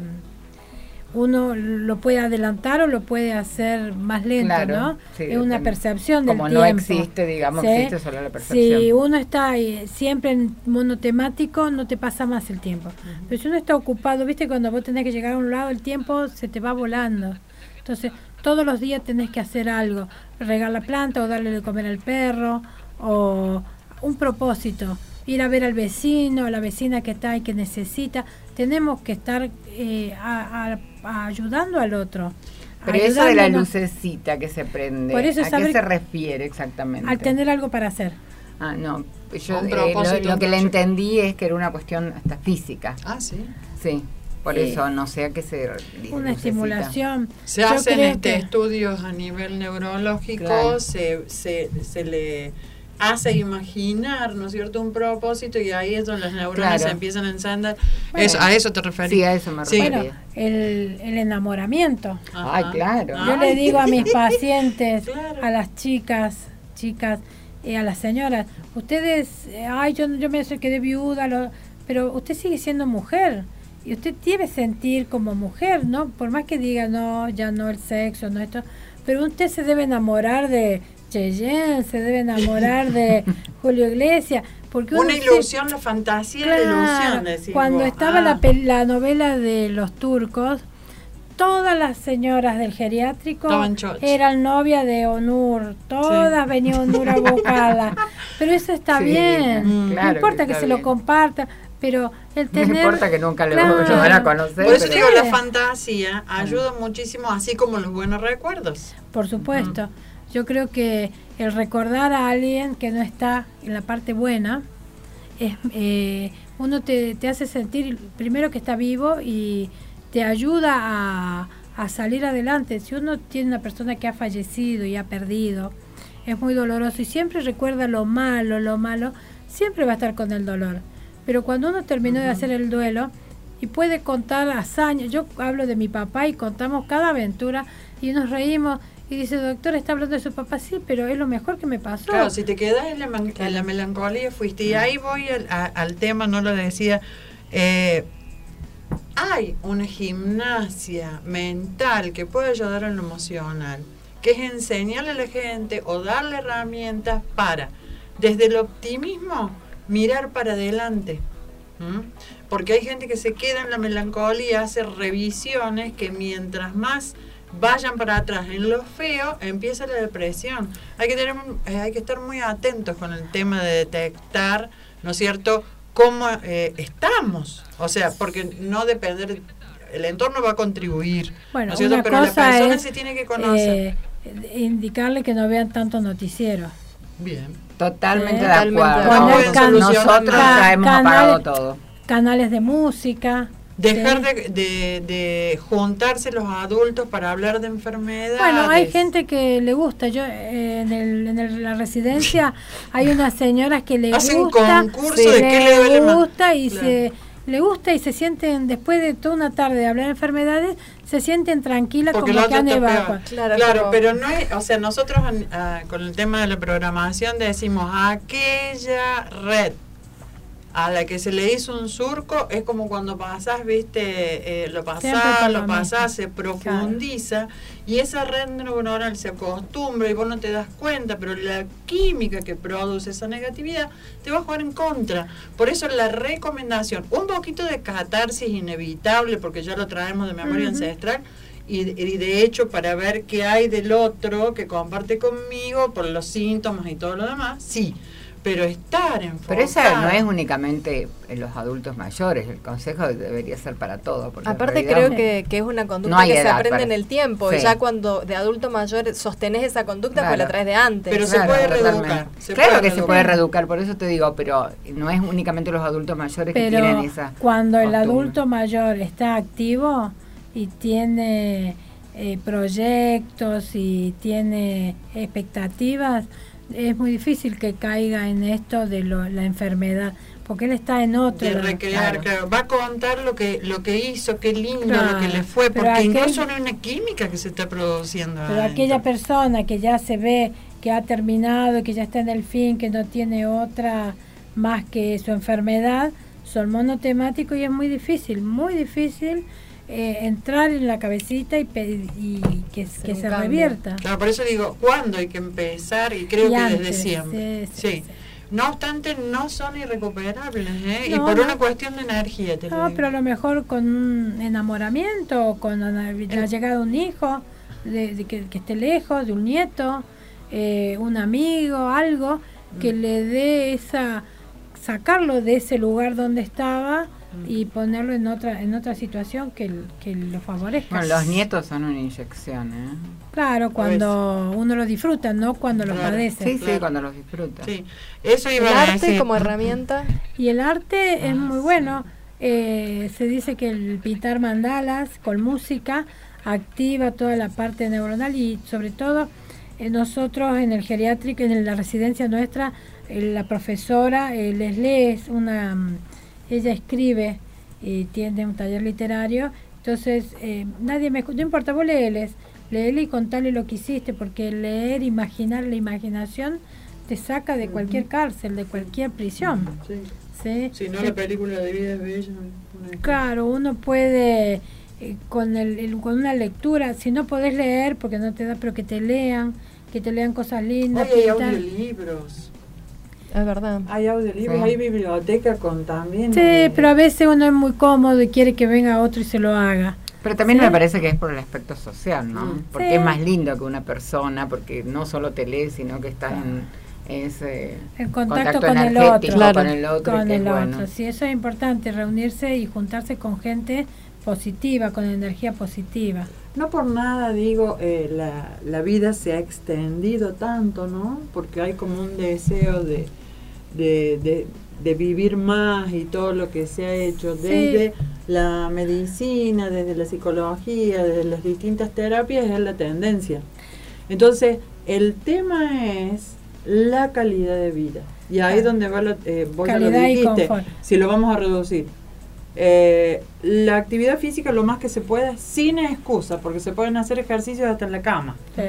uno lo puede adelantar o lo puede hacer más lento, Claro, ¿no? sí, es una percepción del Como tiempo. no existe, digamos, ¿sí? existe solo la percepción. Si uno está eh, siempre en monotemático, no te pasa más el tiempo. Pero si uno está ocupado, viste, cuando vos tenés que llegar a un lado, el tiempo se te va volando. Entonces, todos los días tenés que hacer algo, regar la planta o darle de comer al perro, o un propósito, ir a ver al vecino, a la vecina que está y que necesita. Tenemos que estar eh, a- a- ayudando al otro. Pero eso de la lucecita que se prende, Por eso ¿a qué se refiere exactamente? Al tener algo para hacer. Ah, no, yo Un eh, lo, que le entendí es que era una cuestión hasta física. Ah, sí. Sí, por Eh, eso no sé a qué se... Una lucecita. estimulación. Se Yo hacen este, que- estudios a nivel neurológico, Claro. se, se, se le hace imaginar, ¿no es cierto?, un propósito y ahí es donde las neuronas Claro. se empiezan a encender. Bueno. Eso, a eso te referís. Sí, a eso me Sí. refería. Bueno, el, el enamoramiento. Ajá. Ay, claro. Yo le digo a mis pacientes, [LAUGHS] Claro. a las chicas, chicas, eh, a las señoras, ustedes, eh, ay, yo, yo me quedé viuda, lo- pero usted sigue siendo mujer. Y usted debe sentir como mujer, ¿no? Por más que diga, no, ya no el sexo, no esto. Pero usted se debe enamorar de Cheyenne, se debe enamorar de [LAUGHS] Julio Iglesias. Porque Una sí- ilusión, la fantasía, la Claro, ilusión. decís Cuando estaba Ah. la, pel- la novela de los turcos, todas las señoras del geriátrico eran novia de Onur, todas venía Onur a [LAUGHS] buscarla. Pero eso está Sí, bien, Mm. claro no importa que, se lo comparta, pero el No tener... importa que nunca le Claro. lo van a conocer. Por eso pero- digo, la Sí. fantasía ayuda muchísimo, así como los buenos recuerdos. Por supuesto. Yo creo que el recordar a alguien que no está en la parte buena, es, eh, uno te, te hace sentir primero que está vivo y te ayuda a, a salir adelante. Si uno tiene una persona que ha fallecido y ha perdido, es muy doloroso y siempre recuerda lo malo, lo malo, siempre va a estar con el dolor. Pero cuando uno terminó de hacer el duelo y puede contar hazañas, yo hablo de mi papá y contamos cada aventura y nos reímos y dice, doctor, está hablando de su papá, sí, pero es lo mejor que me pasó. Claro, si te quedas en la, man- en la melancolía, fuiste. Y ahí voy al, a- al tema, no lo decía. eh, hay una gimnasia mental que puede ayudar en lo emocional, que es enseñarle a la gente o darle herramientas para, desde el optimismo, mirar para adelante. Porque hay gente que se queda en la melancolía, hace revisiones que mientras más vayan para atrás en lo feo, empieza la depresión. Hay que tener, un- eh, hay que estar muy atentos con el tema de detectar, ¿no es cierto?, cómo eh, estamos. O sea, porque no depender, el entorno va a contribuir, Bueno, ¿no es cierto? una Pero la persona es, se tiene que conocer. eh, indicarle que no vean tanto noticiero. Bien. Totalmente Eh, de Totalmente acuerdo. de acuerdo. Nosotros Nosotros hemos canales- apagado todo. canales de música. Dejar ¿sí? de, de- de juntarse los adultos para hablar de enfermedades. Bueno, hay gente que le gusta. Yo eh, en, el, en el- la residencia [LAUGHS] hay unas señoras que le Hacen gusta, concurso de qué le duele más. gusta y Claro. se le gusta y se sienten después de toda una tarde de hablar de enfermedades, se sienten tranquilas Porque como que han evacuado. Claro, Claro, pero- pero no es, o sea, nosotros ah, con el tema de la programación decimos aquella red a la que se le hizo un surco es como cuando pasás, viste, eh, lo pasás, lo lo pasás, se profundiza y esa red neuronal se acostumbra y vos no te das cuenta, pero la química que produce esa negatividad te va a jugar en contra. Por eso la recomendación, un poquito de catarsis inevitable, porque ya lo traemos de memoria ancestral, y de hecho para ver qué hay del otro que comparte conmigo por los síntomas y todo lo demás, sí, pero estar enfocado. Pero esa no es únicamente en los adultos mayores, el consejo debería ser para todo. porque en Aparte creo que, que es una conducta No que se aprende en el tiempo. Sí. Y ya cuando de adulto mayor sostenés esa conducta, pues Claro. la traes de antes. Pero se puede reeducar, se claro puede que se puede reeducar, por eso te digo, pero no es únicamente los adultos mayores que tienen esa. cuando el adulto mayor está activo y tiene eh, proyectos y tiene expectativas, es muy difícil que caiga en esto de lo- la enfermedad, porque él está en otro. de recrear, claro. va a contar lo que lo que hizo, qué lindo Claro, lo que le fue, pero porque aquel- incluso no hay una química que se está produciendo. Pero adentro. aquella persona que ya se ve que ha terminado, que ya está en el fin, que no tiene otra más que su enfermedad, son monotemáticos y es muy difícil, muy difícil eh, entrar en la cabecita y, y que, se cambio. revierta. Claro, por eso digo, ¿cuándo hay que empezar? Y creo Y que antes, desde siempre. sí, sí, Sí. No obstante, no son irrecuperables, ¿eh? y por no. una cuestión de energía. Te lo No, digo. pero a lo mejor con un enamoramiento, o con la, llegada de un hijo, de, de que, que esté lejos, de un nieto, eh, un amigo, algo que Mm. le dé esa, sacarlo de ese lugar donde estaba Mm. Y ponerlo en otra en otra situación que, que lo favorezca. Bueno, los nietos son una inyección, ¿eh? Claro, cuando uno lo disfruta, no cuando lo Claro. padece. Sí, sí, cuando los disfrutas. Sí, eso El iba a arte decir. como herramienta. Y el arte Ah, es muy bueno. Eh, se dice que el pintar mandalas con música activa toda la parte neuronal y sobre todo eh, nosotros en el geriátrico, en la residencia nuestra, eh, la profesora eh, les lee, es una, mm, ella escribe y tiene un taller literario, entonces eh, nadie me escu- no importa, vos léeles, léele y contale lo que hiciste, porque leer, imaginar, la imaginación te saca de cualquier cárcel, de cualquier prisión. Sí. ¿sí? Si no, Sí, la película de vida es bella. una- Claro, uno puede eh, con, el, el- con una lectura, si no podés leer porque no te da, pero que te lean, que te lean cosas lindas. Hoy hay audiolibros. Es verdad. Hay audiolibros, Sí. hay biblioteca con también. Sí, eh, pero a veces uno es muy cómodo y quiere que venga otro y se lo haga. Pero también Sí. me parece que es por el aspecto social, ¿no? Porque Sí. es más lindo que una persona, porque no solo te lees, sino que estás en ese En contacto, con el otro. Claro. con el otro, Con el es otro. bueno. Sí, eso es importante, reunirse y juntarse con gente positiva, con energía positiva. No por nada digo, eh, la, la vida se ha extendido tanto, ¿no? Porque hay como un deseo de, de, de, de vivir más y todo lo que se ha hecho Sí. desde la medicina, desde la psicología, desde las distintas terapias, es la tendencia. Entonces, el tema es la calidad de vida. Y ahí es donde va lo, eh, vos ya lo dijiste, si lo vamos a reducir. Eh, la actividad física lo más que se pueda sin excusa, porque se pueden hacer ejercicios hasta en la cama. Sí.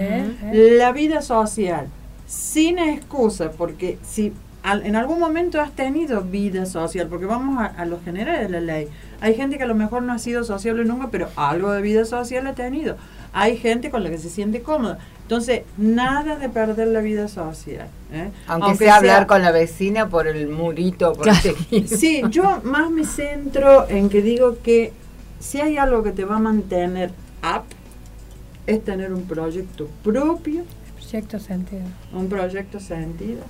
La vida social, sin excusa, porque si al- en algún momento has tenido vida social, porque vamos a, a lo general de la ley, hay gente que a lo mejor no ha sido sociable nunca, pero algo de vida social ha tenido. Hay gente con la que se siente cómoda. Entonces, nada de perder la vida social. ¿eh? Aunque, sea hablar con la vecina por el murito, por Claro. Sí, yo más me centro en que digo que si hay algo que te va a mantener up, es tener un proyecto propio, Proyecto sentido. un proyecto sentido,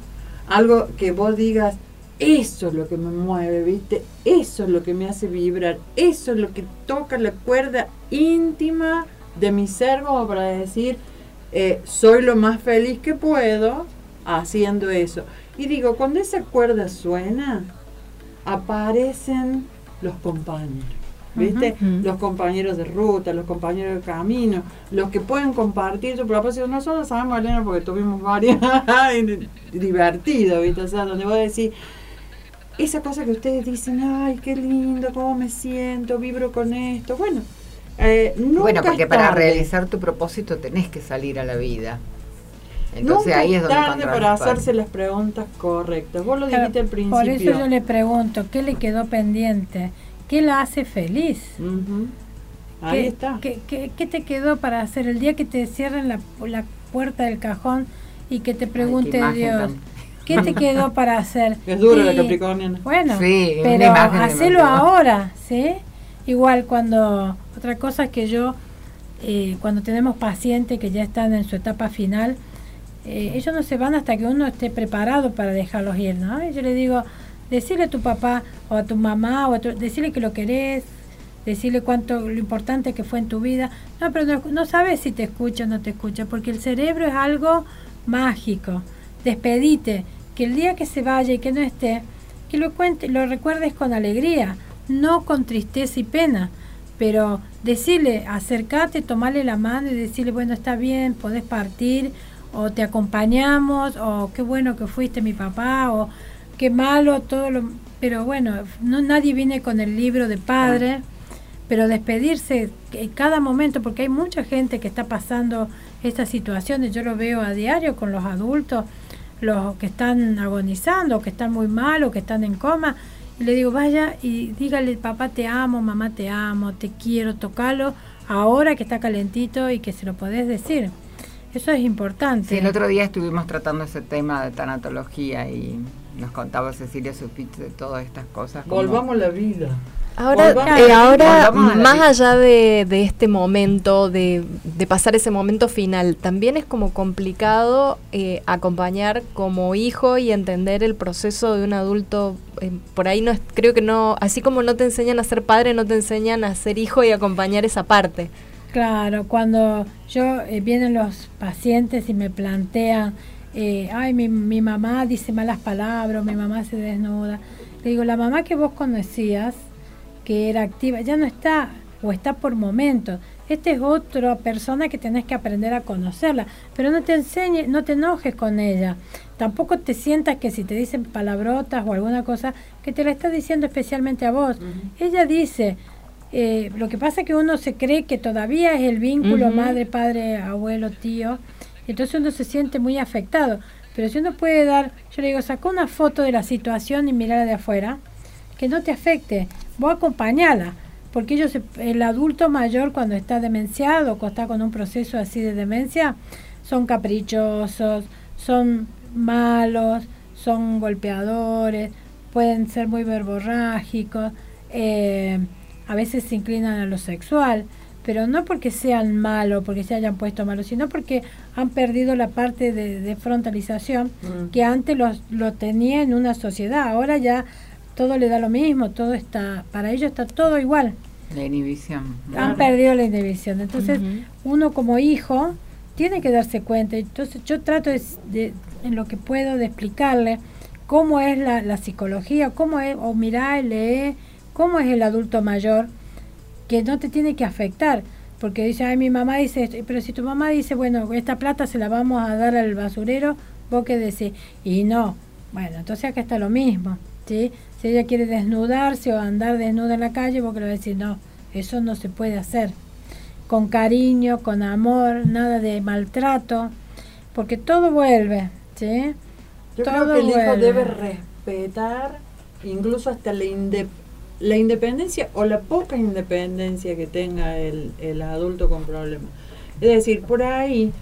algo que vos digas, eso es lo que me mueve, ¿viste? Eso es lo que me hace vibrar, eso es lo que toca la cuerda íntima de mi ser como para decir, eh, soy lo más feliz que puedo haciendo eso. Y digo, cuando esa cuerda suena, aparecen los compañeros. ¿Viste? Los compañeros de ruta, los compañeros de camino, los que pueden compartir tu propósito. Nosotros sabemos, Elena, porque tuvimos varias [LAUGHS] divertido, ¿viste? O sea, donde vos decís, esa cosa que ustedes dicen, ay, qué lindo, cómo me siento, vibro con esto. Bueno, eh, nunca bueno, porque para realizar tu propósito tenés que salir a la vida. Entonces Nunca ahí es donde tarde para hacerse las preguntas correctas. Vos lo dijiste al principio. Por eso yo le pregunto, ¿qué le quedó pendiente? ¿Qué la hace feliz? Ahí ¿Qué, está. qué- qué- qué te quedó para hacer el día que te cierren la, la puerta del cajón y que te pregunte Dios, tan- ¿qué te quedó para hacer? [LAUGHS] Es duro la Y- capricorniana. Bueno, Sí, pero hacelo ahora, ¿sí? Igual cuando, otra cosa que yo, eh, cuando tenemos pacientes que ya están en su etapa final, eh, ellos no se van hasta que uno esté preparado para dejarlos ir, ¿no? Y yo le digo, decirle a tu papá o a tu mamá, o a tu- decirle que lo querés, decirle cuánto, lo importante que fue en tu vida. No, pero no, no sabes si te escucha o no te escucha, porque el cerebro es algo mágico. Despedite, que el día que se vaya y que no esté, que lo cuente, lo recuerdes con alegría, no con tristeza y pena, pero decirle, acercate, tomarle la mano y decirle, bueno, está bien, podés partir, o te acompañamos, o qué bueno que fuiste mi papá, o qué malo, todo lo... Pero bueno, no nadie viene con el libro de padre, pero despedirse en cada momento, porque hay mucha gente que está pasando estas situaciones, yo lo veo a diario con los adultos, los que están agonizando, que están muy mal o que están en coma, y le digo, vaya y dígale, papá te amo, mamá te amo, te quiero, tocalo ahora que está calentito y que se lo podés decir. Eso es importante. Sí, el otro día estuvimos tratando ese tema de tanatología y nos contaba Cecilia Sufich de todas estas cosas. como- Volvamos a la vida. Ahora, eh, ahora más allá de, de este momento, de, de pasar ese momento final, también es como complicado eh, acompañar como hijo y entender el proceso de un adulto. eh, por ahí no es, creo que no, así como no te enseñan a ser padre, no te enseñan a ser hijo y acompañar esa parte. Claro, cuando yo eh, vienen los pacientes y me plantean, eh, ay, mi, mi mamá dice malas palabras, mi mamá se desnuda. Le digo, la mamá que vos conocías, que era activa, ya no está o está por momentos. Esta es otra persona que tenés que aprender a conocerla, pero no te enseñes, no te enojes con ella. Tampoco te sientas que si te dicen palabrotas o alguna cosa, que te la está diciendo especialmente a vos. Ella dice, eh, lo que pasa es que uno se cree que todavía es el vínculo madre, padre, abuelo, tío, entonces uno se siente muy afectado. Pero si uno puede dar, yo le digo, saca una foto de la situación y mirarla de afuera, que no te afecte, vos acompañala, porque ellos, el adulto mayor cuando está demenciado o está con un proceso así de demencia, son caprichosos, son malos, son golpeadores, pueden ser muy verborrágicos, eh, a veces se inclinan a lo sexual, pero no porque sean malos, porque se hayan puesto malos, sino porque han perdido la parte de, de frontalización Mm. que antes los, lo tenía en una sociedad, ahora ya todo le da lo mismo, todo está, para ellos está todo igual, La inhibición. han perdido la inhibición. Entonces, uno como hijo tiene que darse cuenta. Entonces, yo trato de, de- en lo que puedo de explicarle cómo es la, la psicología, cómo es, o mirá, lee, cómo es el adulto mayor, que no te tiene que afectar. Porque dice, ay, mi mamá dice esto, pero si tu mamá dice, bueno, esta plata se la vamos a dar al basurero, vos qué decís, y no, bueno, entonces acá está lo mismo, ¿sí? Si ella quiere desnudarse o andar desnuda en la calle, vos que le vas a decir, no, eso no se puede hacer. Con cariño, con amor, nada de maltrato, porque todo vuelve, ¿sí? Yo Todo creo que el hijo vuelve. debe respetar incluso hasta la, inde- la independencia o la poca independencia que tenga el, el adulto con problemas. Es decir, por ahí,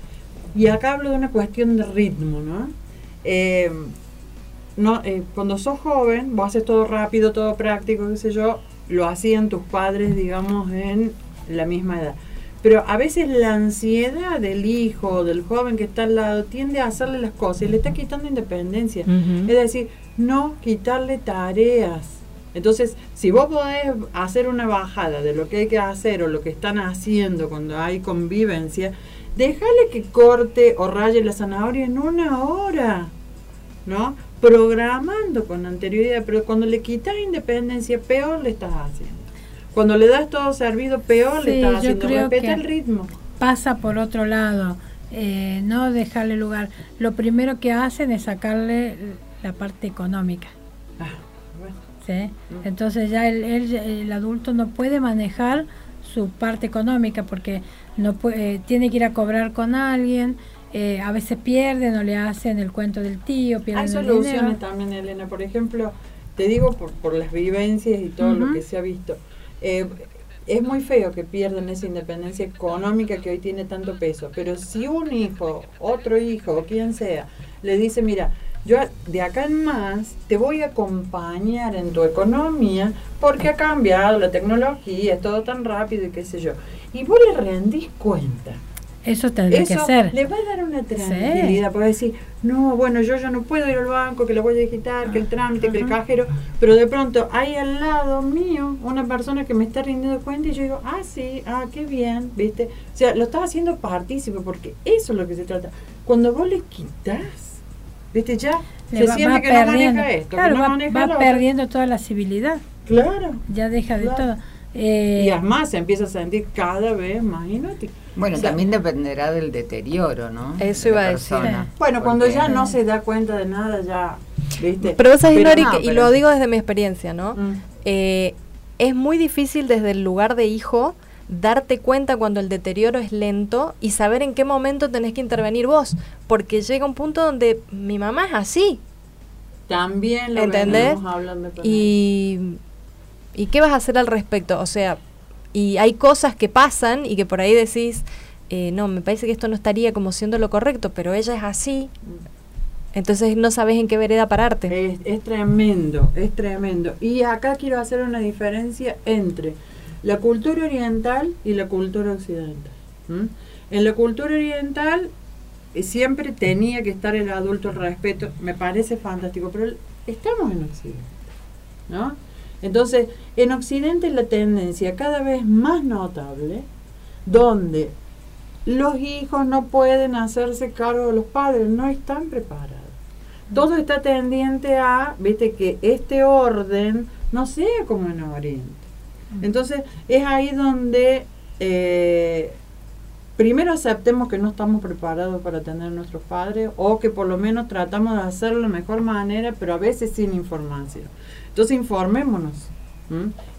y acá hablo de una cuestión de ritmo, ¿no? Eh, no eh, cuando sos joven, vos haces todo rápido, todo práctico, qué sé yo, lo hacían tus padres, digamos, en la misma edad. Pero a veces la ansiedad del hijo o del joven que está al lado tiende a hacerle las cosas y le está quitando independencia. Es decir, no quitarle tareas. Entonces, si vos podés hacer una bajada de lo que hay que hacer o lo que están haciendo cuando hay convivencia, déjale que corte o raye la zanahoria en una hora, ¿no? programando con anterioridad, pero cuando le quitas independencia, peor le estás haciendo. Cuando le das todo servido, peor le estás haciendo. Respeta el ritmo. Pasa por otro lado, eh, no dejarle lugar. Lo primero que hacen es sacarle la parte económica. Ah. ¿Sí? Entonces ya el, el- el adulto no puede manejar su parte económica porque no puede, tiene que ir a cobrar con alguien, eh, a veces pierden o le hacen el cuento del tío, pierden Hay soluciones también, Elena. Por ejemplo, te digo por, por las vivencias y todo lo que se ha visto. Eh, es muy feo que pierdan esa independencia económica que hoy tiene tanto peso. Pero si un hijo, otro hijo o quien sea, le dice, mira, yo de acá en más te voy a acompañar en tu economía porque ha cambiado la tecnología, es todo tan rápido y qué sé yo. Y vos le rendís cuenta. Eso tendría que Eso ser. le va a dar una tranquilidad, puede decir, no, bueno, yo ya no puedo ir al banco, que lo voy a digitar, que el trámite, que el cajero, pero de pronto hay al lado mío una persona que me está rindiendo cuenta y yo digo, ah, sí, ah, qué bien, ¿viste? O sea, lo estás haciendo partícipe porque eso es lo que se trata. Cuando vos le quitas, ¿viste? Ya se va, siente va que no perdiendo, maneja esto, claro, que no va, maneja va lo otro. perdiendo toda la civilidad, Claro. ya deja de Claro. todo. Eh, Y además se empieza a sentir cada vez más inútil. Bueno, O sea, también dependerá del deterioro, ¿no? Eso iba a decir. persona. Bueno, cuando ya no se da cuenta de nada, ya, ¿viste? Pero vos sabés, Pero Nori, no, y lo digo desde mi experiencia, ¿no? Mm. Eh, es muy difícil desde el lugar de hijo darte cuenta cuando el deterioro es lento y saber en qué momento tenés que intervenir vos, porque llega un punto donde mi mamá es así También lo ¿Entendés? hablando y y qué vas a hacer al respecto, o sea, y hay cosas que pasan y que por ahí decís, eh, no, me parece que esto no estaría como siendo lo correcto, pero ella es así, entonces no sabes en qué vereda pararte. Es, es tremendo, es tremendo. Y acá quiero hacer una diferencia entre la cultura oriental y la cultura occidental. En la cultura oriental siempre tenía que estar el adulto al respeto, me parece fantástico, pero el- estamos en Occidente, ¿no? Entonces, en Occidente la tendencia cada vez más notable, donde los hijos no pueden hacerse cargo de los padres, no están preparados. Todo está tendiente a, viste, que este orden no sea como en Oriente. Entonces, es ahí donde eh, primero aceptemos que no estamos preparados para tener nuestros padres o que por lo menos tratamos de hacerlo de la mejor manera, pero a veces sin información. Entonces, informémonos.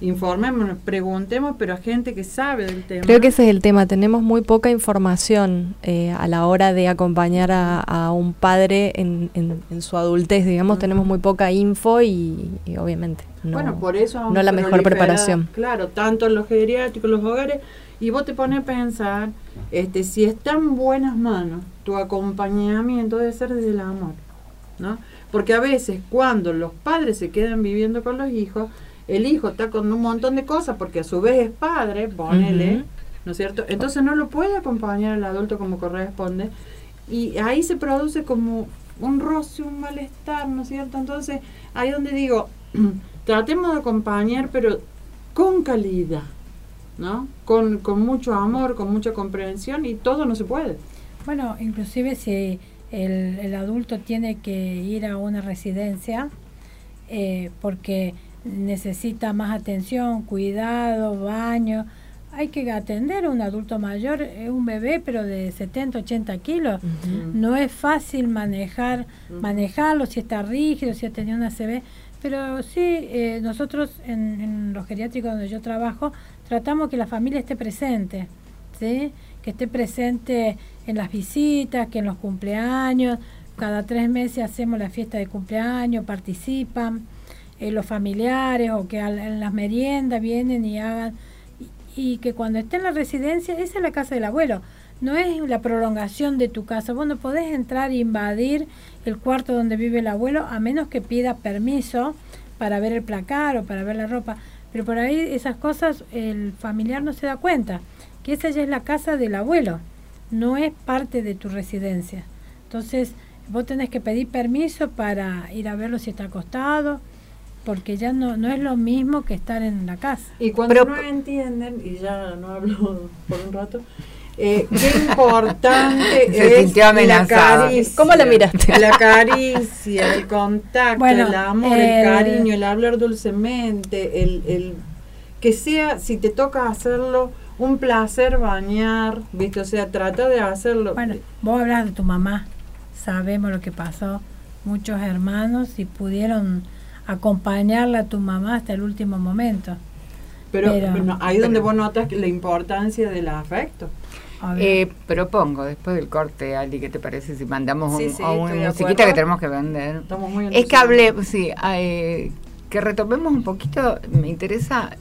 Informémonos, preguntemos, pero a gente que sabe del tema. Creo que ese es el tema, tenemos muy poca información eh, a la hora de acompañar a, a un padre en, en- en su adultez, digamos, tenemos muy poca info y, y obviamente no. bueno, por eso no la mejor preparación. Claro, tanto en los geriátricos, los hogares, y vos te pones a pensar, este, si está en buenas manos, tu acompañamiento debe ser desde el amor, ¿no? Porque a veces cuando los padres se quedan viviendo con los hijos, el hijo está con un montón de cosas, porque a su vez es padre, ponele. ¿no es cierto? Entonces no lo puede acompañar el adulto como corresponde, y ahí se produce como un roce, un malestar, ¿no es cierto? Entonces, ahí donde digo, [CLEARS THROAT] tratemos de acompañar, pero con calidad, ¿no? Con, con mucho amor, con mucha comprensión, y todo no se puede. Bueno, inclusive si el, el adulto tiene que ir a una residencia eh, porque necesita más atención, cuidado, baño, hay que atender a un adulto mayor, es un bebé pero de 70, 80 kilos. No es fácil manejar, manejarlo si está rígido, si ha tenido una CB, pero sí, eh, nosotros en, en los geriátricos donde yo trabajo tratamos que la familia esté presente, ¿sí? que esté presente en las visitas, que en los cumpleaños, cada tres meses hacemos la fiesta de cumpleaños, participan eh, los familiares o que al- en las meriendas vienen y hagan y, y que cuando esté en la residencia, esa es la casa del abuelo, no es la prolongación de tu casa. Vos no podés entrar e invadir el cuarto donde vive el abuelo a menos que pida permiso para ver el placar o para ver la ropa. Pero por ahí esas cosas el familiar no se da cuenta, que esa ya es la casa del abuelo, no es parte de tu residencia. Entonces vos tenés que pedir permiso para ir a verlo si está acostado, porque ya no, no es lo mismo que estar en la casa. Y cuando Pero- no entienden, y ya no hablo por un rato, Eh, qué importante [LAUGHS] Se es sintió amenazada. la caricia. ¿Cómo la miraste? La caricia, el contacto, Bueno, el amor, eh, el cariño, el hablar dulcemente, el, el que sea, si te toca hacerlo, un placer bañar, ¿viste? O sea, trata de hacerlo. Bueno, vos hablas de tu mamá, sabemos lo que pasó, muchos hermanos y pudieron acompañarla a tu mamá hasta el último momento. pero, pero- ahí donde vos notas que la importancia del afecto. Eh, propongo después del corte, Ali, ¿qué te parece si mandamos Sí, un, sí, a una musiquita que tenemos que vender? Estamos muy Es que hable, sí, eh, que retomemos un poquito, me interesa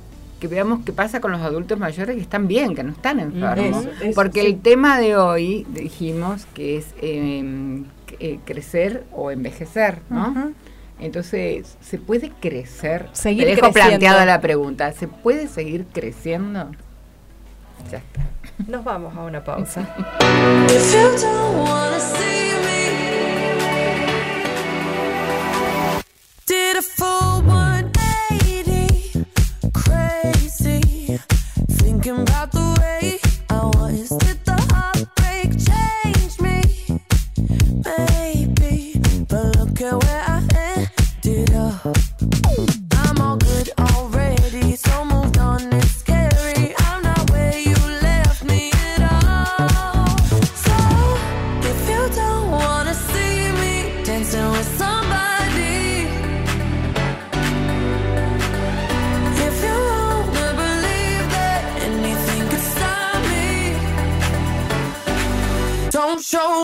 que veamos qué pasa con los adultos mayores que están bien, que no están enfermos. Eso, eso, Porque sí. el tema de hoy dijimos que es eh, eh, crecer o envejecer, ¿no? Entonces, ¿se puede crecer? Seguir Te dejo creciendo. planteada la pregunta, ¿se puede seguir creciendo? Ya está. Nos vamos a una pausa. If you don't wanna see me, did a full 180, crazy, thinking about the way I was. Show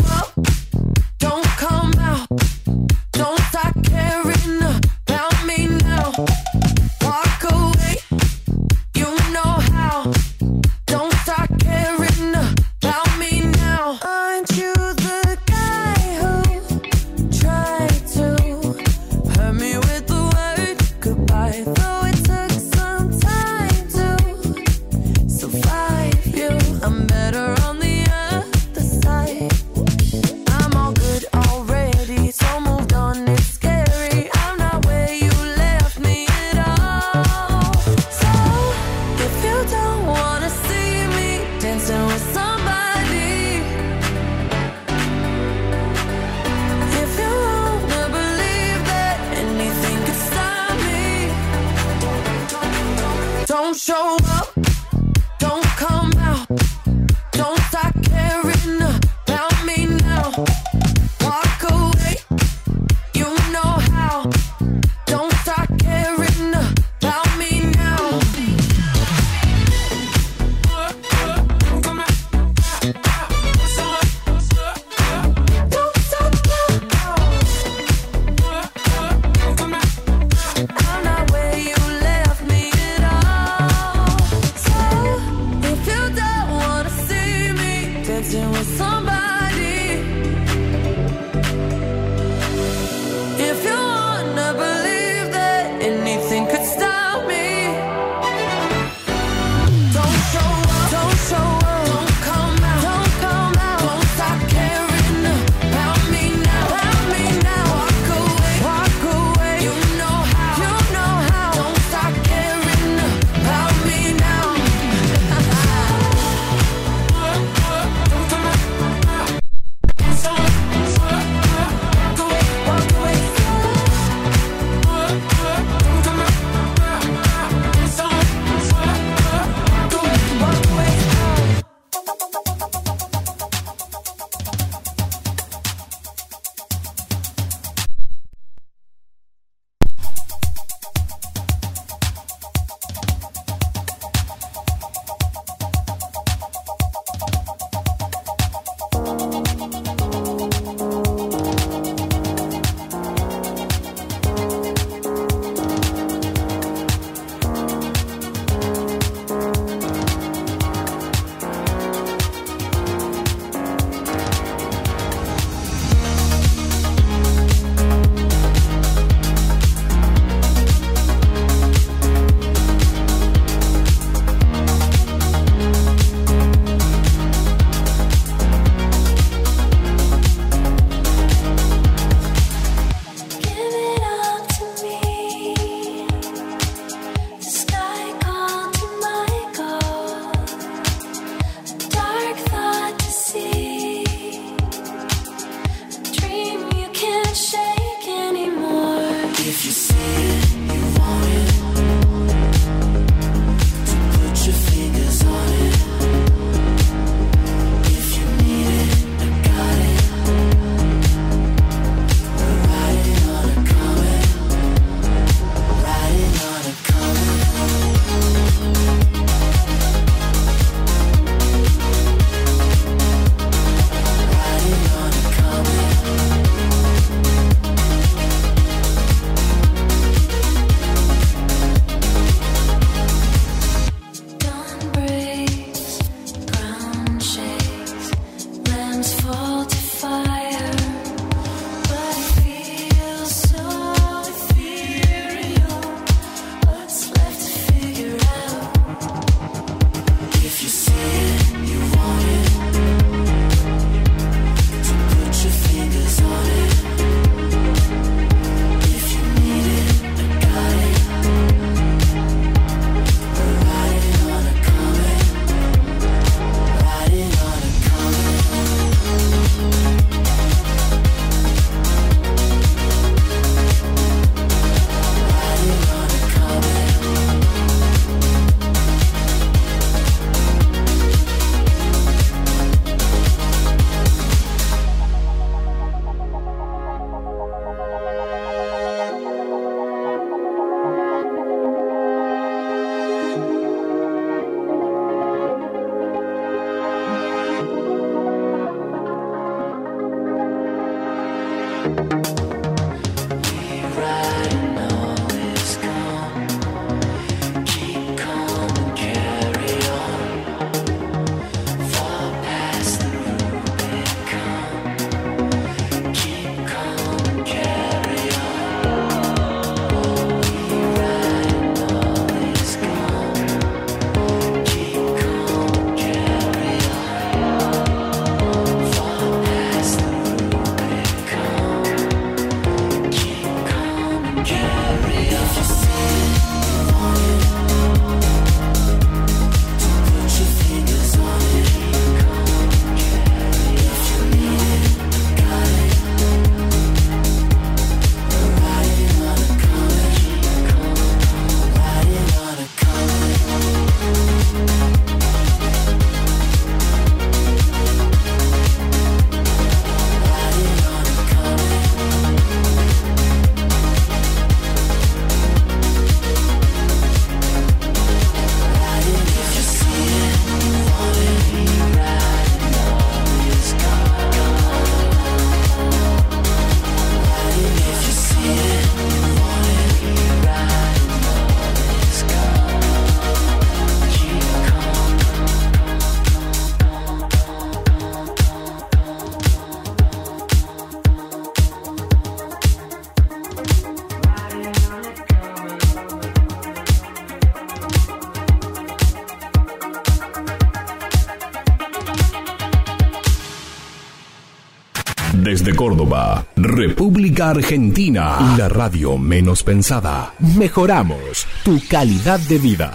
Argentina, la radio menos pensada. Mejoramos tu calidad de vida.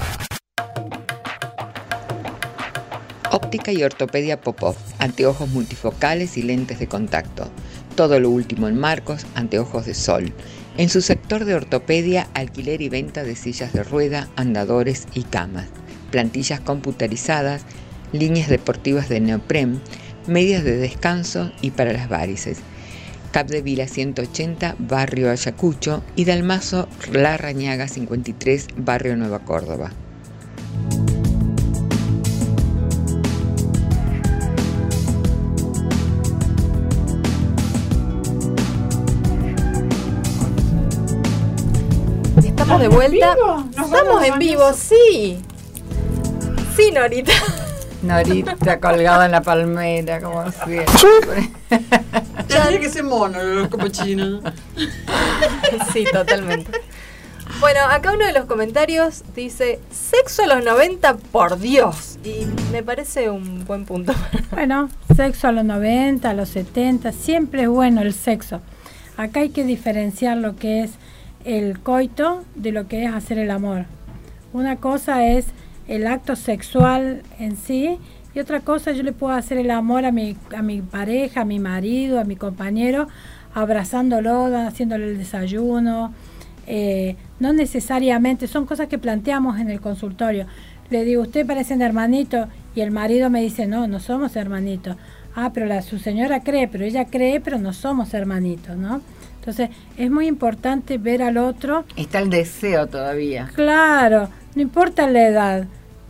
Óptica y ortopedia Popov, anteojos multifocales y lentes de contacto. Todo lo último en marcos, anteojos de sol. En su sector de ortopedia, alquiler y venta de sillas de rueda, andadores y camas. Plantillas computarizadas, líneas deportivas de neopren, medias de descanso y para las varices. Cap de Vila 180, Barrio Ayacucho y Dalmazo La Rañaga 53, Barrio Nueva Córdoba. Estamos de vuelta. Estamos en vivo, sí. Sí, Norita. Norita colgada en la palmera, como siempre. Tendría que ser mono los capuchinos. [LAUGHS] Sí, totalmente. Bueno, acá uno de los comentarios dice, sexo a los 90, por Dios. Y me parece un buen punto. [LAUGHS] Bueno, sexo a los 90, a los 70, siempre es bueno el sexo. Acá hay que diferenciar lo que es el coito de lo que es hacer el amor. Una cosa es el acto sexual en sí y otra cosa yo le puedo hacer el amor a mi, a mi pareja, a mi marido, a mi compañero, abrazándolo, haciéndole el desayuno, eh, no necesariamente, son cosas que planteamos en el consultorio. Le digo, usted parece un hermanito y el marido me dice, no, no somos hermanitos. Ah, pero la, su señora cree, pero ella cree, pero no somos hermanitos, ¿no? Entonces, es muy importante ver al otro. Está el deseo todavía. Claro, no importa la edad,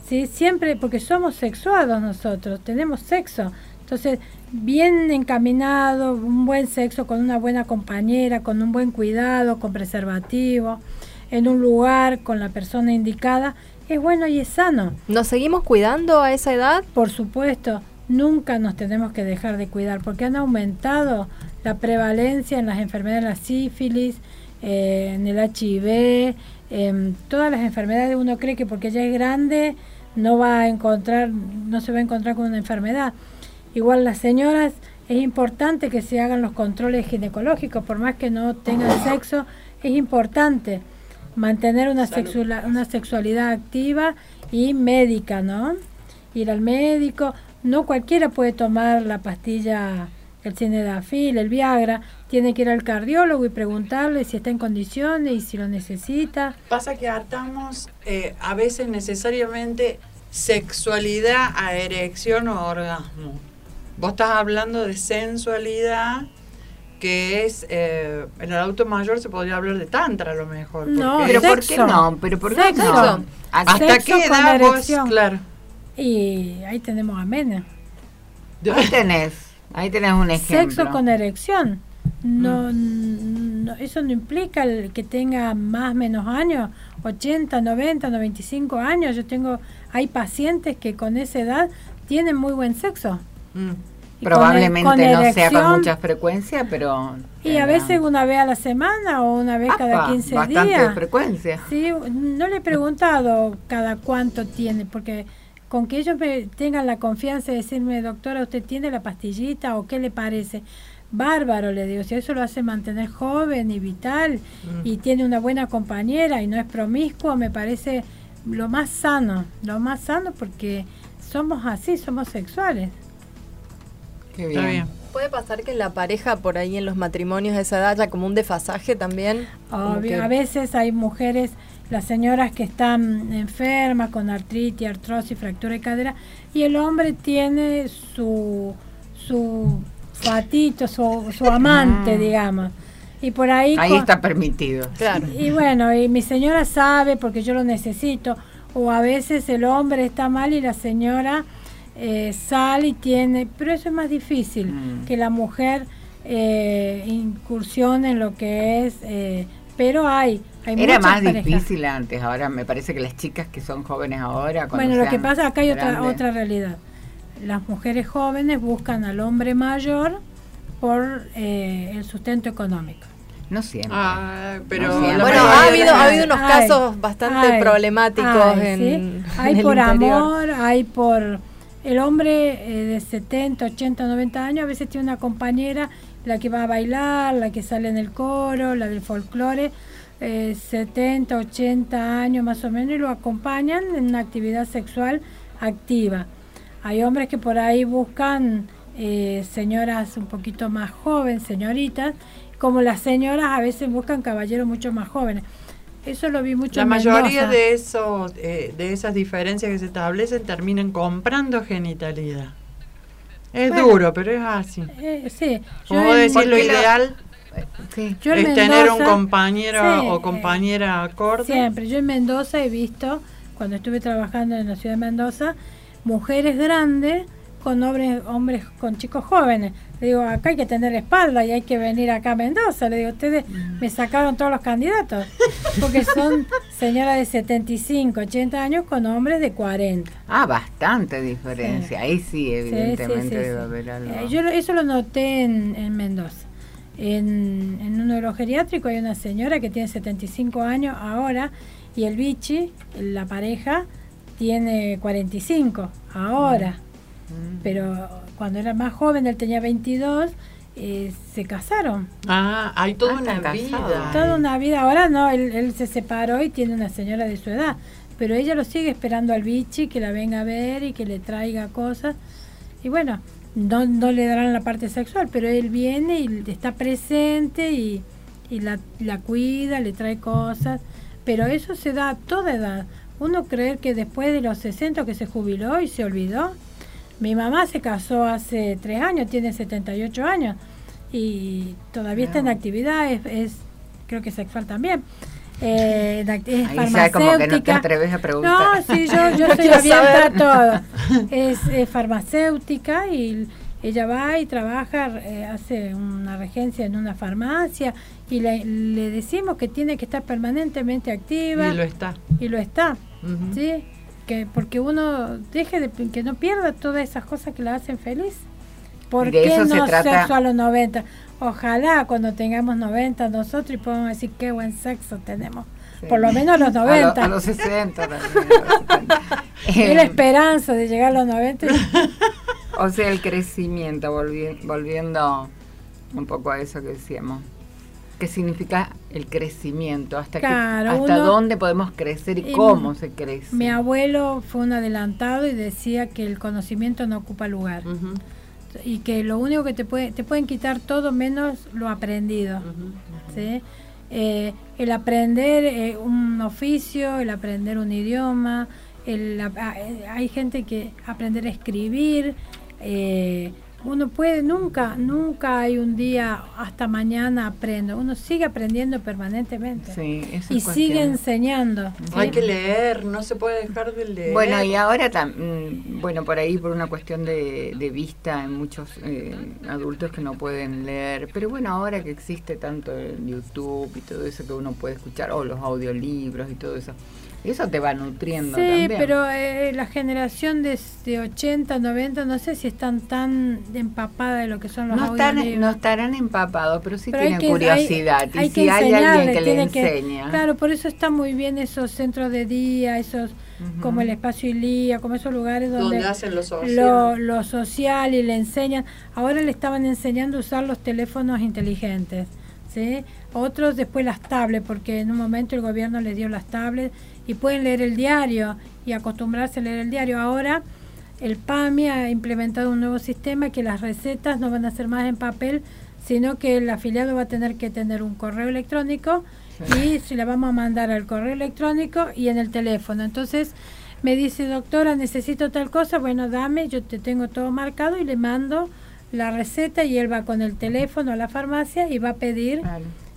¿sí? Siempre, porque somos sexuados nosotros, tenemos sexo. Entonces, bien encaminado, un buen sexo con una buena compañera, con un buen cuidado, con preservativo, en un lugar, con la persona indicada, es bueno y es sano. ¿Nos seguimos cuidando a esa edad? Por supuesto, nunca nos tenemos que dejar de cuidar porque han aumentado la prevalencia en las enfermedades, la sífilis, eh, en el HIV, en todas las enfermedades. Uno cree que porque ya es grande no va a encontrar, no se va a encontrar con una enfermedad. Igual las señoras es importante que se hagan los controles ginecológicos, por más que no tengan sexo, es importante mantener una, sexuala- una sexualidad activa y médica, ¿no? Ir al médico, no cualquiera puede tomar la pastilla, el cinedafil, el Viagra, tiene que ir al cardiólogo y preguntarle si está en condiciones y si lo necesita. Pasa que atamos eh, a veces necesariamente sexualidad a erección o orgasmo. Vos estás hablando de sensualidad, que es, eh, en el adulto mayor se podría hablar de tantra a lo mejor. No, porque- Pero ¿por qué no? Pero ¿por qué Sexo. no? ¿Hasta Sexo qué edad vos? Claro. Y ahí tenemos a Mena. Ahí tenés, ahí tenés un ejemplo. Sexo con erección. No, no, eso no implica el que tenga más menos años, 80, 90, 95 años. Yo tengo, hay pacientes que con esa edad tienen muy buen sexo. Mm. Y Probablemente con e- con no sea con erección, mucha frecuencia, pero... Y a veces una vez a la semana o una vez cada Apa, 15 bastante días. frecuencia. Sí, no le he preguntado cada cuánto tiene, porque con que ellos me tengan la confianza de decirme, doctora, ¿usted tiene la pastillita o qué le parece? Bárbaro, le digo, si eso lo hace mantener joven y vital y tiene una buena compañera y no es promiscuo, me parece lo más sano, lo más sano porque somos así, somos sexuales. Qué Está bien. ¿Puede pasar que en la pareja, por ahí en los matrimonios de esa edad, haya como un desfasaje también? Obvio, que- A veces hay mujeres, las señoras que están enfermas con artritis, artrosis, fractura de cadera, y el hombre tiene su, su fatito, su, su amante, digamos. Y por ahí... Ahí está permitido. Claro. y bueno, y mi señora sabe porque yo lo necesito. O a veces el hombre está mal y la señora eh, sale y tiene... Pero eso es más difícil, Mm. que la mujer eh, incursione en lo que es... eh, pero hay, hay Era muchas más parejas. difícil antes, ahora me parece que las chicas que son jóvenes ahora... cuando Bueno, lo que pasa, acá hay otra, grandes- otra realidad. Las mujeres jóvenes buscan al hombre mayor por eh, el sustento económico. No siempre. Ah, pero No, Bueno, ha habido, ha habido unos Ay, casos bastante ay, problemáticos ay, en, ¿sí? Hay por amor, hay por... El hombre eh, de 70, 80, 90 años a veces tiene una compañera, la que va a bailar, la que sale en el coro, la del folclore, eh, 70, 80 años más o menos, y lo acompañan en una actividad sexual activa. Hay hombres que por ahí buscan eh, señoras un poquito más jóvenes, señoritas, como las señoras a veces buscan caballeros mucho más jóvenes. Eso lo vi mucho La en mayoría de esos, eh, de esas diferencias que se establecen terminan comprando genitalidad. Es Bueno. duro, pero es así. Eh, sí, Como vos decís, lo ideal Sí. es tener un Mendoza- compañero Sí, o eh, compañera acorde. Siempre. Yo en Mendoza he visto, cuando estuve trabajando en la ciudad de Mendoza, mujeres grandes con hombres, hombres con chicos jóvenes. Le digo, acá hay que tener espalda y hay que venir acá a Mendoza. Le digo, ustedes me sacaron todos los candidatos. [LAUGHS] Porque son señoras de 75, 80 años con hombres de 40. Ah, bastante diferencia. Ahí sí, evidentemente sí, sí, debe haber algo. Eh, yo eso lo noté en, en Mendoza. En, en un neurogeriátrico hay una señora que tiene 75 años ahora y el bichi, la pareja, tiene 45 ahora. Mm. Pero cuando era más joven, él tenía 22, eh, se casaron. Ah, hay toda Ah, una vida. Toda una vida. Ahora no, él, él se separó y tiene una señora de su edad. Pero ella lo sigue esperando al bichi que la venga a ver y que le traiga cosas. Y bueno, no, no le darán la parte sexual, pero él viene y está presente y, y la, la cuida, le trae cosas, pero eso se da a toda edad. Uno creer que después de los 60 que se jubiló y se olvidó. Mi mamá se casó hace tres años, tiene 78 años y todavía está en actividad, es, es creo que sexual también. Eh, es Ahí ya como que no te farmacéutica. atreves a preguntar. No, sí, yo, [LAUGHS] yo estoy abierta a todo. [LAUGHS] Es, farmacéutica y ella va y trabaja, eh, hace una regencia en una farmacia y le, le decimos que tiene que estar permanentemente activa Y lo está. y lo está. ¿sí? Que porque uno deje de que no pierda todas esas cosas que la hacen feliz. ¿Por de qué se no sexo a los 90? Ojalá cuando tengamos 90 nosotros y podamos decir qué buen sexo tenemos. Sí. Por lo menos a los [LAUGHS] A, lo- 90. a los 60 también, a los 70. [LAUGHS] Es la Eh, esperanza de llegar a los 90. y- [LAUGHS] O sea, el crecimiento, volvi- volviendo un poco a eso que decíamos. ¿Qué significa el crecimiento? ¿Hasta, Claro, hasta uno- dónde podemos crecer y cómo se crece? Mi abuelo fue un adelantado y decía que el conocimiento no ocupa lugar y que lo único que te puede te pueden quitar todo menos lo aprendido. Eh, el aprender eh, un oficio, el aprender un idioma, el, eh, hay gente que aprender a escribir, eh, uno puede, nunca, nunca hay un día hasta mañana aprendo, uno sigue aprendiendo permanentemente Sí, eso y es sigue cuestión. enseñando. ¿sí? Hay que leer, no se puede dejar de leer. Bueno, y ahora también, bueno, por ahí por una cuestión de, de vista, hay muchos eh, adultos que no pueden leer, pero bueno, ahora que existe tanto el YouTube y todo eso que uno puede escuchar, o los audiolibros y todo eso, eso te va nutriendo Sí, también. pero eh, la generación de, de 80, 90, no sé si están tan empapada de lo que son los no, están, no estarán empapados, pero sí Pero tienen que- curiosidad. hay- y hay si que hay alguien que le tiene que- enseña. Claro, por eso está muy bien esos centros de día, esos Ujú. como el espacio Ilía, como esos lugares donde, donde hacen los social. lo, lo social y le enseñan. Ahora le estaban enseñando a usar los teléfonos inteligentes, ¿sí? Otros después las tablets, porque en un momento el gobierno les dio las tablets y pueden leer el diario y acostumbrarse a leer el diario. Ahora el PAMI ha implementado un nuevo sistema que las recetas no van a ser más en papel, sino que el afiliado va a tener que tener un correo electrónico y se la vamos a mandar al correo electrónico y en el teléfono. Entonces me dice, doctora, necesito tal cosa, bueno, dame, yo te tengo todo marcado y le mando la receta y él va con el teléfono a la farmacia y va a pedir.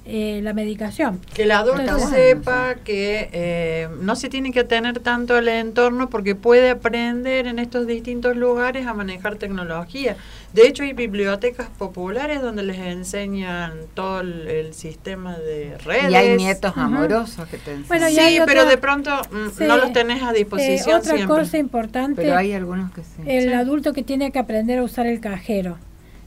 Eh, la medicación. Que el adulto sepa que eh, no se tiene que tener tanto el entorno porque puede aprender en estos distintos lugares a manejar tecnología. De hecho, hay bibliotecas populares donde les enseñan todo el, el sistema de redes. Y hay nietos Ujú. amorosos que te enseñan. Bueno, Sí, pero de pronto mm, Sí. no los tenés a Eh, disposición otra siempre. cosa importante, pero hay algunos que sí. el Sí. adulto que tiene que aprender a usar el cajero.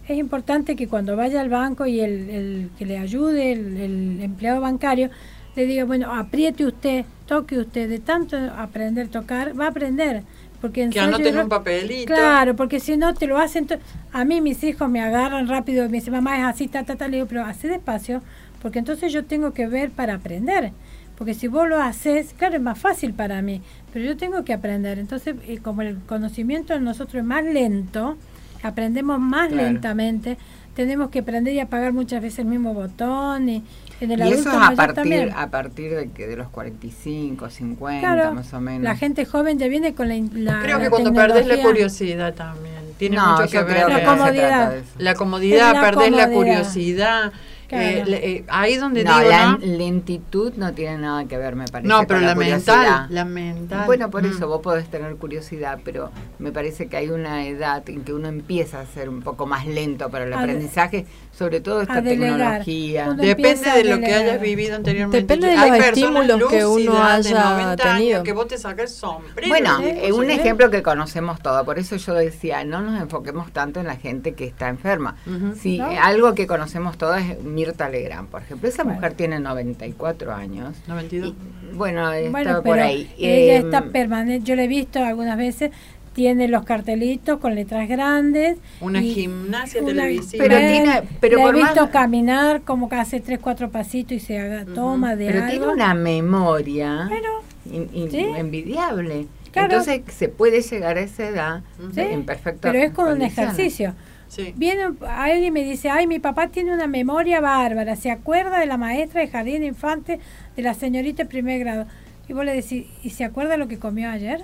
Es importante que cuando vaya al banco y el, el que le ayude, el, el empleado bancario, le diga, bueno, apriete usted, toque usted, de tanto aprender a tocar, va a aprender. Porque que ensayo y anoten un papelito. Claro, porque si no te lo hacen. A mí mis hijos me agarran rápido y me dicen, mamá, es así, ta, ta, ta. Le digo, pero hace despacio, porque entonces yo tengo que ver para aprender. Porque si vos lo haces, claro, es más fácil para mí, pero yo tengo que aprender. Entonces, eh, como el conocimiento de nosotros es más lento, aprendemos más Claro. lentamente, tenemos que aprender y apagar muchas veces el mismo botón. Y en el y adulto eso es a partir, también. a partir de, que de los 45, 50 Claro, más o menos. la gente joven ya viene con la, la Creo que la cuando perdés la curiosidad también. Tiene no, mucho que ver. La comodidad. trata de eso. La comodidad, la perdés la comodidad. curiosidad. Claro. eh, eh, ahí donde No, digo, la ¿no? lentitud no tiene nada que ver, me parece. No, pero con la, mental, la mental. Bueno, por Mm. eso vos podés tener curiosidad, pero me parece que hay una edad en que uno empieza a ser un poco más lento para el A aprendizaje, sobre todo esta tecnología. Uno Depende de lo que hayas vivido anteriormente. Depende de Hay los personas estímulos que uno haya 90 años tenido. que vos te sacas sombrero. Bueno, Sí, eh, un ejemplo que conocemos todo, por eso yo decía, no nos enfoquemos tanto en la gente que está enferma. Ujú. Sí, ¿No? eh, algo que conocemos todos es Mirta Legrand, por ejemplo. Esa Bueno. mujer tiene 94 años. 92. Y, bueno, está Bueno, por pero ahí. ella Eh, está permanente, yo la he visto algunas veces, tiene los cartelitos con letras grandes. Una gimnasia una- televisiva. Pero tiene- pero la por he visto más- caminar como que hace tres, cuatro pasitos y se haga, toma de Pero algo. tiene una memoria Bueno, in- in- Sí. envidiable. Claro. Entonces se puede llegar a esa edad sí, en perfecto pero es con un ejercicio. Sí. Viene alguien y me dice, ay, mi papá tiene una memoria bárbara, se acuerda de la maestra de jardín de infante, de la señorita de primer grado. Y vos le decís, ¿y se acuerda lo que comió ayer?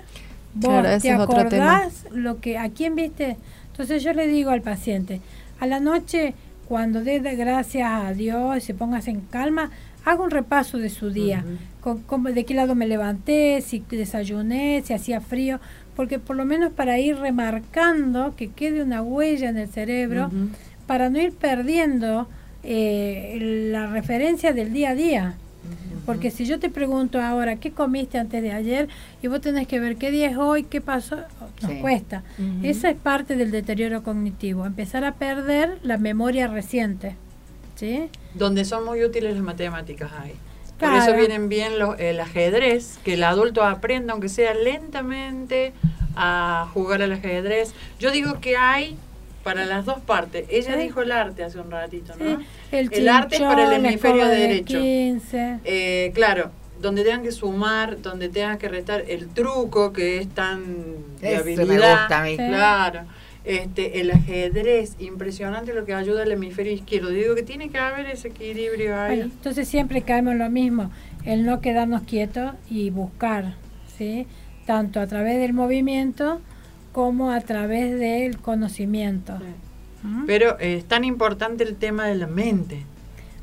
¿Vos Claro, ese te es otro tema. acordás lo que, a quién viste? Entonces yo le digo al paciente, a la noche, cuando dé de gracias a Dios y se pongas en calma, haga un repaso de su día, con, cómo- de qué lado me levanté, si desayuné, si hacía frío, porque por lo menos para ir remarcando que quede una huella en el cerebro, para no ir perdiendo eh, la referencia del día a día. Porque si yo te pregunto ahora, ¿qué comiste antes de ayer? Y vos tenés que ver qué día es hoy, qué pasó, nos Sí. cuesta. Esa es parte del deterioro cognitivo, empezar a perder la memoria reciente. ¿Sí? Donde son muy útiles las matemáticas ahí. Por Claro. eso vienen bien los, el ajedrez, que el adulto aprenda, aunque sea lentamente, a jugar al ajedrez. Yo digo que hay para las dos partes. Ella Sí. dijo el arte hace un ratito, ¿no? Sí, El, El arte es para el hemisferio de derecho. 15. Eh, claro, donde tengan que sumar, donde tengan que restar, el truco que es tan de Ese me habilidad. gusta a mí. Sí. Claro. Este, el ajedrez, impresionante lo que ayuda al hemisferio izquierdo. Digo que tiene que haber ese equilibrio ahí. Bueno, entonces siempre caemos en lo mismo, el no quedarnos quietos y buscar, ¿sí? Tanto a través del movimiento como a través del conocimiento. Sí. ¿Mm? Pero eh, es tan importante el tema de la mente.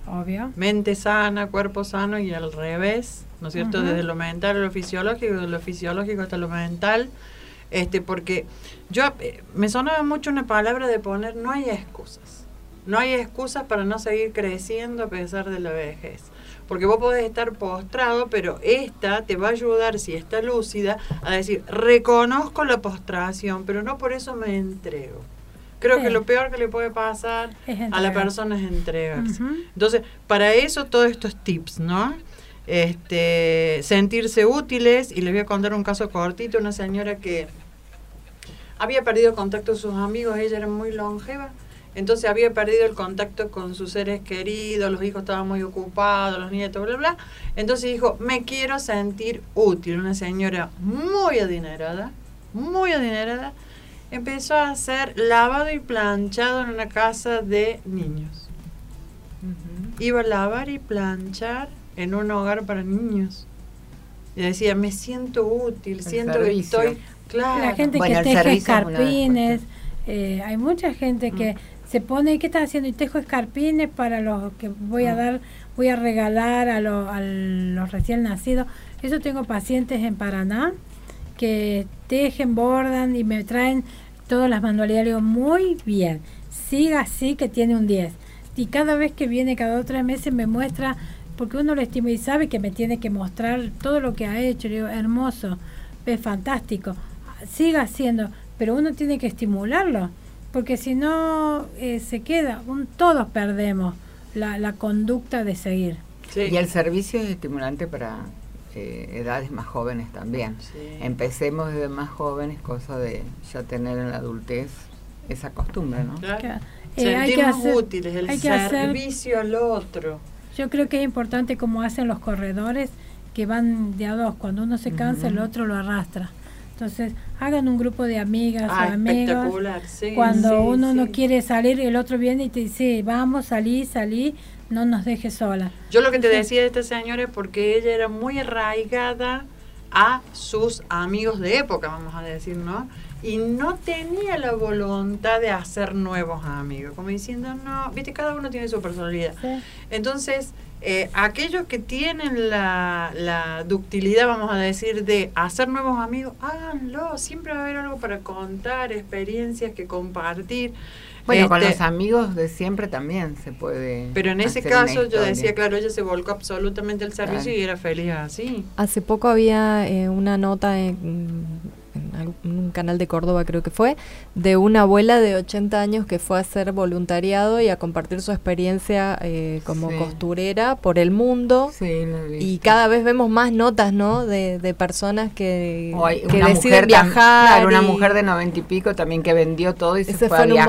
Obvio. Mente sana, cuerpo sano y al revés, ¿no es cierto? Desde lo mental a lo fisiológico, de lo fisiológico hasta lo mental. Este, porque yo eh, me sonaba mucho una palabra de poner no hay excusas. No hay excusas para no seguir creciendo a pesar de la vejez. Porque vos podés estar postrado, pero esta te va a ayudar, si está lúcida, a decir, reconozco la postración, pero no por eso me entrego. Creo que lo peor que le puede pasar a la persona es entregarse. Entonces, para eso todos estos tips, ¿no? Este, sentirse útiles, y les voy a contar un caso cortito, una señora que había perdido contacto con sus amigos, ella era muy longeva, entonces había perdido el contacto con sus seres queridos, los hijos estaban muy ocupados, los nietos, bla, bla. Entonces dijo, me quiero sentir útil, una señora muy adinerada, muy adinerada, empezó a hacer lavado y planchado en una casa de niños iba a lavar y planchar en un hogar para niños. Y decía, me siento útil, El siento que estoy... Claro. La gente Bueno, que teje escarpines, eh, hay mucha gente que se pone, ¿qué estás haciendo? Y tejo escarpines para los que voy a dar, voy a regalar a, lo- a los recién nacidos. Eso tengo pacientes en Paraná que tejen, bordan y me traen todas las manualidades. Le digo, muy bien, siga así que tiene un 10. Y cada vez que viene, cada dos o tres meses, me muestra, porque uno lo estima y sabe que me tiene que mostrar todo lo que ha hecho. Le digo, hermoso, es fantástico, siga haciendo, pero uno tiene que estimularlo, porque si no eh, se queda, un- todos perdemos la, la conducta de seguir. Sí. Y el servicio es estimulante para eh, edades más jóvenes también. Sí. Empecemos desde más jóvenes, cosa de ya tener en la adultez esa costumbre, ¿no? Claro. Eh, hay que Sentirnos hacer- útiles, el hay que hacer- servicio al otro. Yo creo que es importante como hacen los corredores, que van de a dos, cuando uno se cansa el otro lo arrastra. Entonces, hagan un grupo de amigas Ah, o amigos. espectacular, sí, Cuando sí, uno no quiere salir, el otro viene y te dice, vamos, salí, salí, no nos dejes sola. Yo lo que te decía de esta señora es porque ella era muy arraigada a sus amigos de época, vamos a decir, ¿no? Y no tenía la voluntad de hacer nuevos amigos, como diciendo, no, viste, cada uno tiene su personalidad. Sí. Entonces, eh, aquellos que tienen la, la ductilidad, vamos a decir, de hacer nuevos amigos, háganlo, siempre va a haber algo para contar, experiencias que compartir. Bueno, con Este, los amigos de siempre también se puede. Pero en ese caso yo decía, claro, ella se volcó absolutamente al servicio Claro. y era feliz así. Hace poco había eh, una nota en, en un canal de Córdoba, creo que fue, de una abuela de 80 años que fue a hacer voluntariado y a compartir su experiencia eh, como Sí. costurera por el mundo. Sí, Y cada vez vemos más notas, ¿no? De, de personas que, O hay que una deciden mujer viajar. claro, una mujer de noventa y pico también que vendió todo y se, se fue, fue a en un viajar.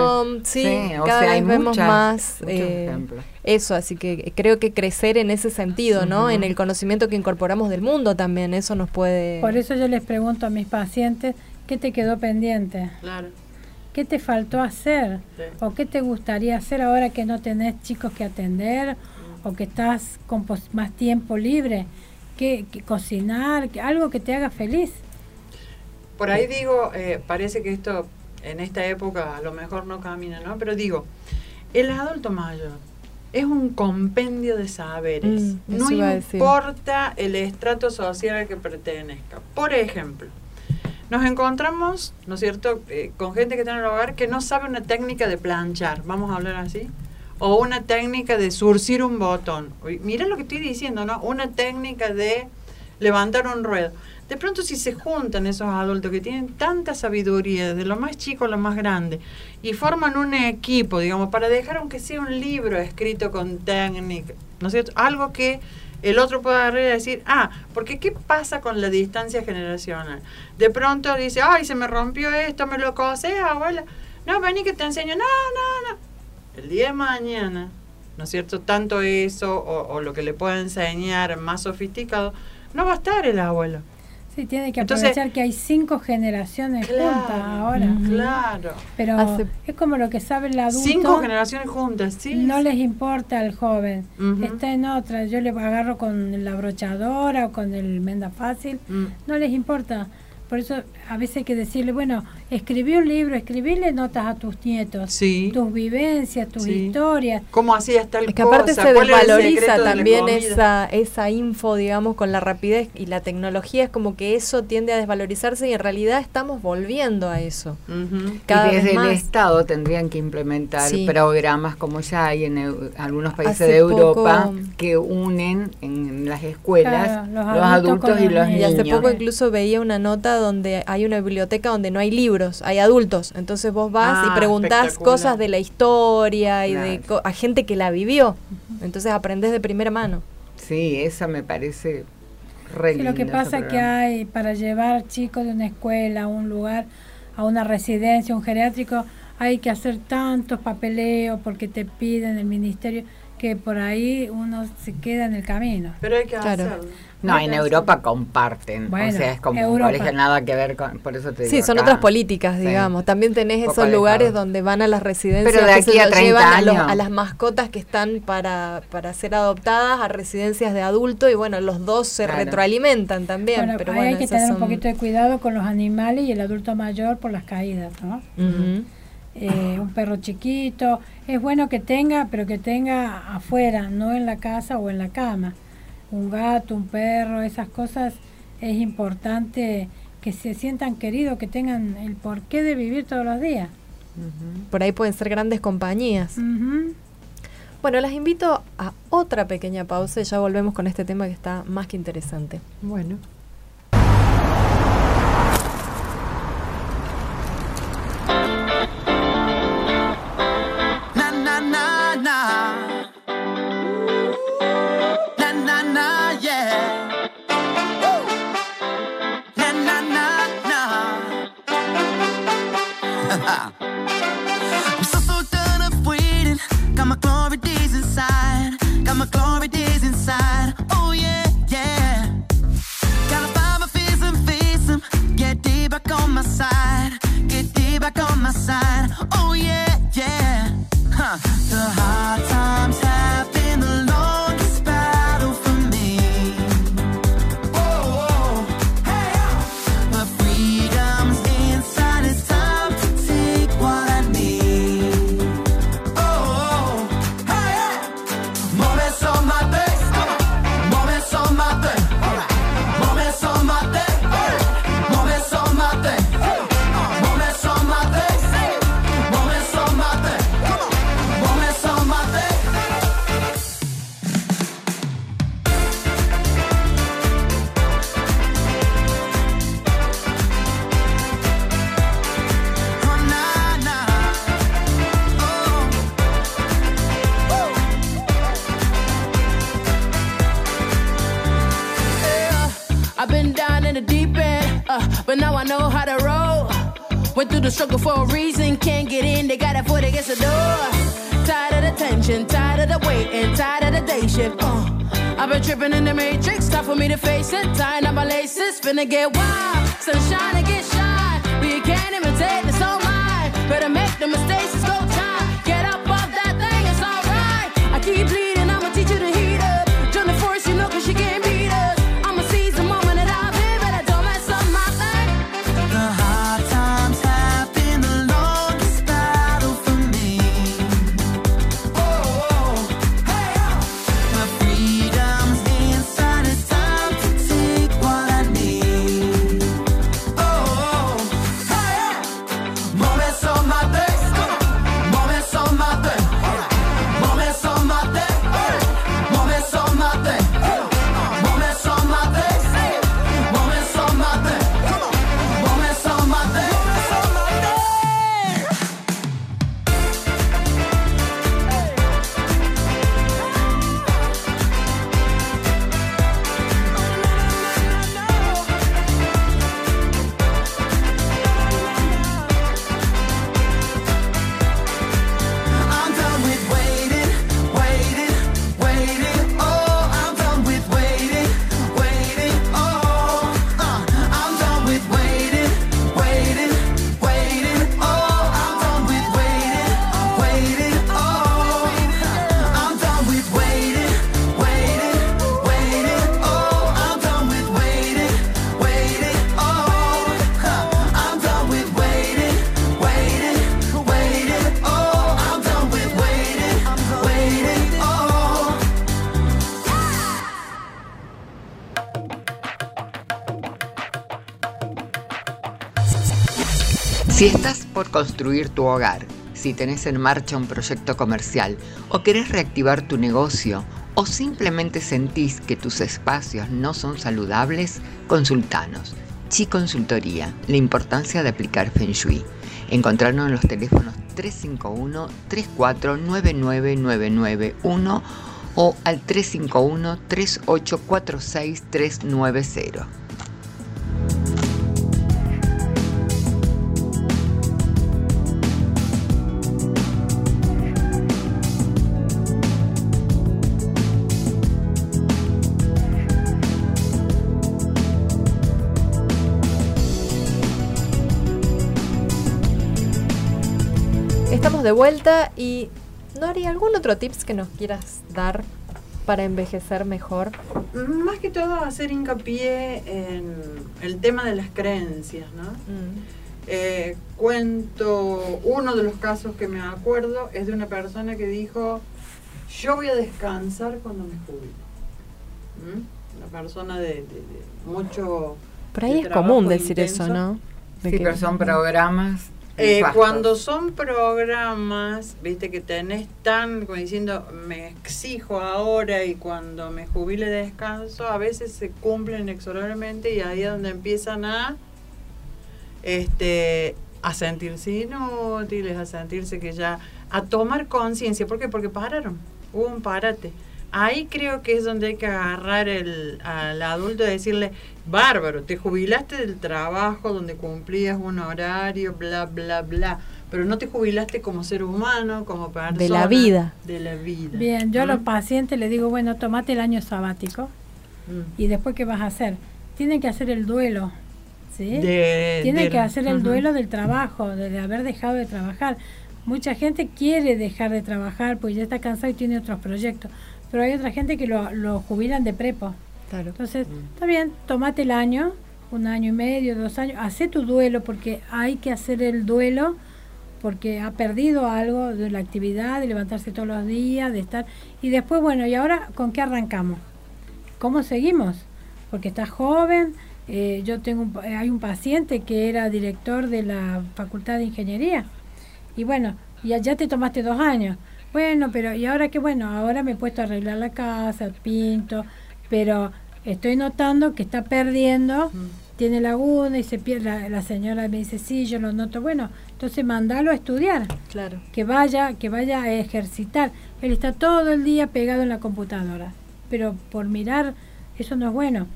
motorhome. Sí, o cada sea, hay vez vemos muchas- más muchos eh, ejemplos. Eso. Así que creo que crecer en ese sentido, ¿no? En el conocimiento que incorporamos del mundo también. Eso nos puede. Por eso yo les pregunto a mis pacientes, ¿qué te quedó pendiente? Claro. ¿Qué te faltó hacer? Sí. ¿O qué te gustaría hacer ahora que no tenés chicos que atender? ¿O que estás con pos- más tiempo libre? ¿Qué, qué cocinar? ¿Qué- algo que te haga feliz. Por ahí digo, eh, parece que esto en esta época a lo mejor no camina, ¿no? Pero digo, el adulto mayor es un compendio de saberes. Mm, no importa el estrato social al que pertenezca. Por ejemplo, nos encontramos, ¿no es cierto?, eh, con gente que está en el hogar que no sabe una técnica de planchar, vamos a hablar así, o una técnica de surcir un botón. Mira lo que estoy diciendo, ¿no? Una técnica de levantar un ruedo. De pronto si se juntan esos adultos que tienen tanta sabiduría, desde lo más chico a lo más grande, y forman un equipo, digamos, para dejar aunque sea un libro escrito con técnica, ¿no es cierto? Algo que el otro pueda agarrar y decir, ah, porque ¿qué pasa con la distancia generacional? De pronto dice, ay, se me rompió esto, me lo cosé, abuela. No, vení que te enseño. No, no, no. El día de mañana, ¿no es cierto? Tanto eso o, o lo que le pueda enseñar más sofisticado, no va a estar el abuelo. Sí, tiene que Entonces- aprovechar que hay cinco generaciones juntas ahora. Claro. Pero Hace- es como lo que sabe el adulto. Cinco generaciones juntas, sí. no les importa al joven. Está en otra. Yo le agarro con la brochadora o con el menda fácil. Mm. No les importa. Por eso a veces hay que decirle, bueno, escribí un libro, escribirle notas a tus nietos. Sí. Tus vivencias, tus Sí. historias. ¿Cómo hacías tal Es que aparte cosa? se ¿Cuál era el desvaloriza de también esa, esa info, digamos, con la rapidez y la tecnología. Es como que eso tiende a desvalorizarse y en realidad estamos volviendo a eso. Cada y desde vez más. el Estado tendrían que implementar Sí. programas como ya hay en eu- algunos países Hace de Europa poco- que unen en las escuelas Claro, los los, adultos y los niños. Y hace poco incluso veía una nota donde hay una biblioteca donde no hay libros, hay adultos. Entonces vos vas Ah, y preguntás espectacular. cosas de la historia y de co- a gente que la vivió. Entonces aprendés de primera mano. Sí, eso me parece re Sí, lo que pasa es que hay para llevar chicos de una escuela a un lugar, a una residencia, un geriátrico, hay que hacer tantos papeleos porque te piden el ministerio que por ahí uno se queda en el camino. Pero hay que Claro. hacerlo. No, en que Europa comparten, Bueno, o sea, es como Europa. un colegio nada que ver con, por eso te Sí, digo son acá. otras políticas, Sí. digamos. También tenés Poco esos lugares alejado. donde van a las residencias. Pero de aquí a yo, 30 llevan a, los- años. a las mascotas que están para, para ser adoptadas a residencias de adulto y bueno, los dos se Claro. retroalimentan también. Bueno, pero ahí bueno, hay que tener un son- poquito de cuidado con los animales y el adulto mayor por las caídas, ¿no? Ujú. Eh, un perro chiquito, es bueno que tenga, pero que tenga afuera, no en la casa o en la cama. Un gato, un perro, esas cosas es importante que se sientan queridos, que tengan el porqué de vivir todos los días. Por ahí pueden ser grandes compañías. Bueno, las invito a otra pequeña pausa y ya volvemos con este tema que está más que interesante. Bueno. I'm so so done of waiting. Got my glory days inside. Got my glory days inside. Oh yeah yeah. Gotta find my fears and face 'em. Get deep back on my side. Get deep back on my side. Oh yeah, yeah. Huh. The hard times Went through the struggle for a reason, can't get in, they got a foot against the door. Tired of the tension, tired of the waiting, tired of the day shift. Uh, I've been tripping in the matrix, time for me to face it. Tying up my laces, finna get wild. Sunshine and get shine, you can't imitate, it's all mine. Better make the mistakes, it's go time. Get up off that thing, it's alright. I keep bleeding, Si estás por construir tu hogar, si tenés en marcha un proyecto comercial o querés reactivar tu negocio o simplemente sentís que tus espacios no son saludables, consultanos. Chi Consultoría, la importancia de aplicar Feng Shui. Encontrarnos en los teléfonos 351 3499991 o al 351 3846390. Vuelta y ¿no haría algún otro tips que nos quieras dar para envejecer mejor? Más que todo hacer hincapié en el tema de las creencias, ¿no? Eh, cuento uno de los casos que me acuerdo es de una persona que dijo yo voy a descansar cuando me jubile ¿Mm? una persona de, de- de mucho Por ahí de es común decir eso. ¿no? De Sí, que- pero son programas. Eh, cuando son programas, viste que tenés tan, como diciendo, me exijo ahora y cuando me jubile descanso, a veces se cumplen inexorablemente y ahí es donde empiezan a este a sentirse inútiles, a sentirse que ya, a tomar conciencia. ¿Por qué? Porque pararon, hubo un parate. Ahí creo que es donde hay que agarrar el, al adulto y decirle, bárbaro, te jubilaste del trabajo donde cumplías un horario, bla, bla, bla, pero no te jubilaste como ser humano, como persona. De la vida. De la vida. Bien, yo a ¿Mm? los pacientes les digo, bueno, tomate el año sabático Mm. y después ¿qué vas a hacer? Tienen que hacer el duelo, ¿sí? De- Tienen que hacer el duelo del trabajo, de, de haber dejado de trabajar. Mucha gente quiere dejar de trabajar porque ya está cansado y tiene otros proyectos, pero hay otra gente que lo, lo jubilan de prepo. Claro. Entonces, está bien, tomate el año, un año y medio, dos años, hace tu duelo porque hay que hacer el duelo porque ha perdido algo de la actividad, de levantarse todos los días, de estar... Y después, bueno, ¿y ahora con qué arrancamos? ¿Cómo seguimos? Porque estás joven, eh, yo tengo un pa- eh, hay un paciente que era director de la Facultad de Ingeniería y bueno, ya, ya te tomaste dos años. Bueno, pero ¿y ahora qué? Bueno, ahora me he puesto a arreglar la casa, pinto, pero estoy notando que está perdiendo, tiene laguna y se pierde. La, la señora me dice, sí, yo lo noto. Bueno, entonces mandalo a estudiar, Claro. que vaya, que vaya a ejercitar. Él está todo el día pegado en la computadora, pero por mirar, eso no es bueno.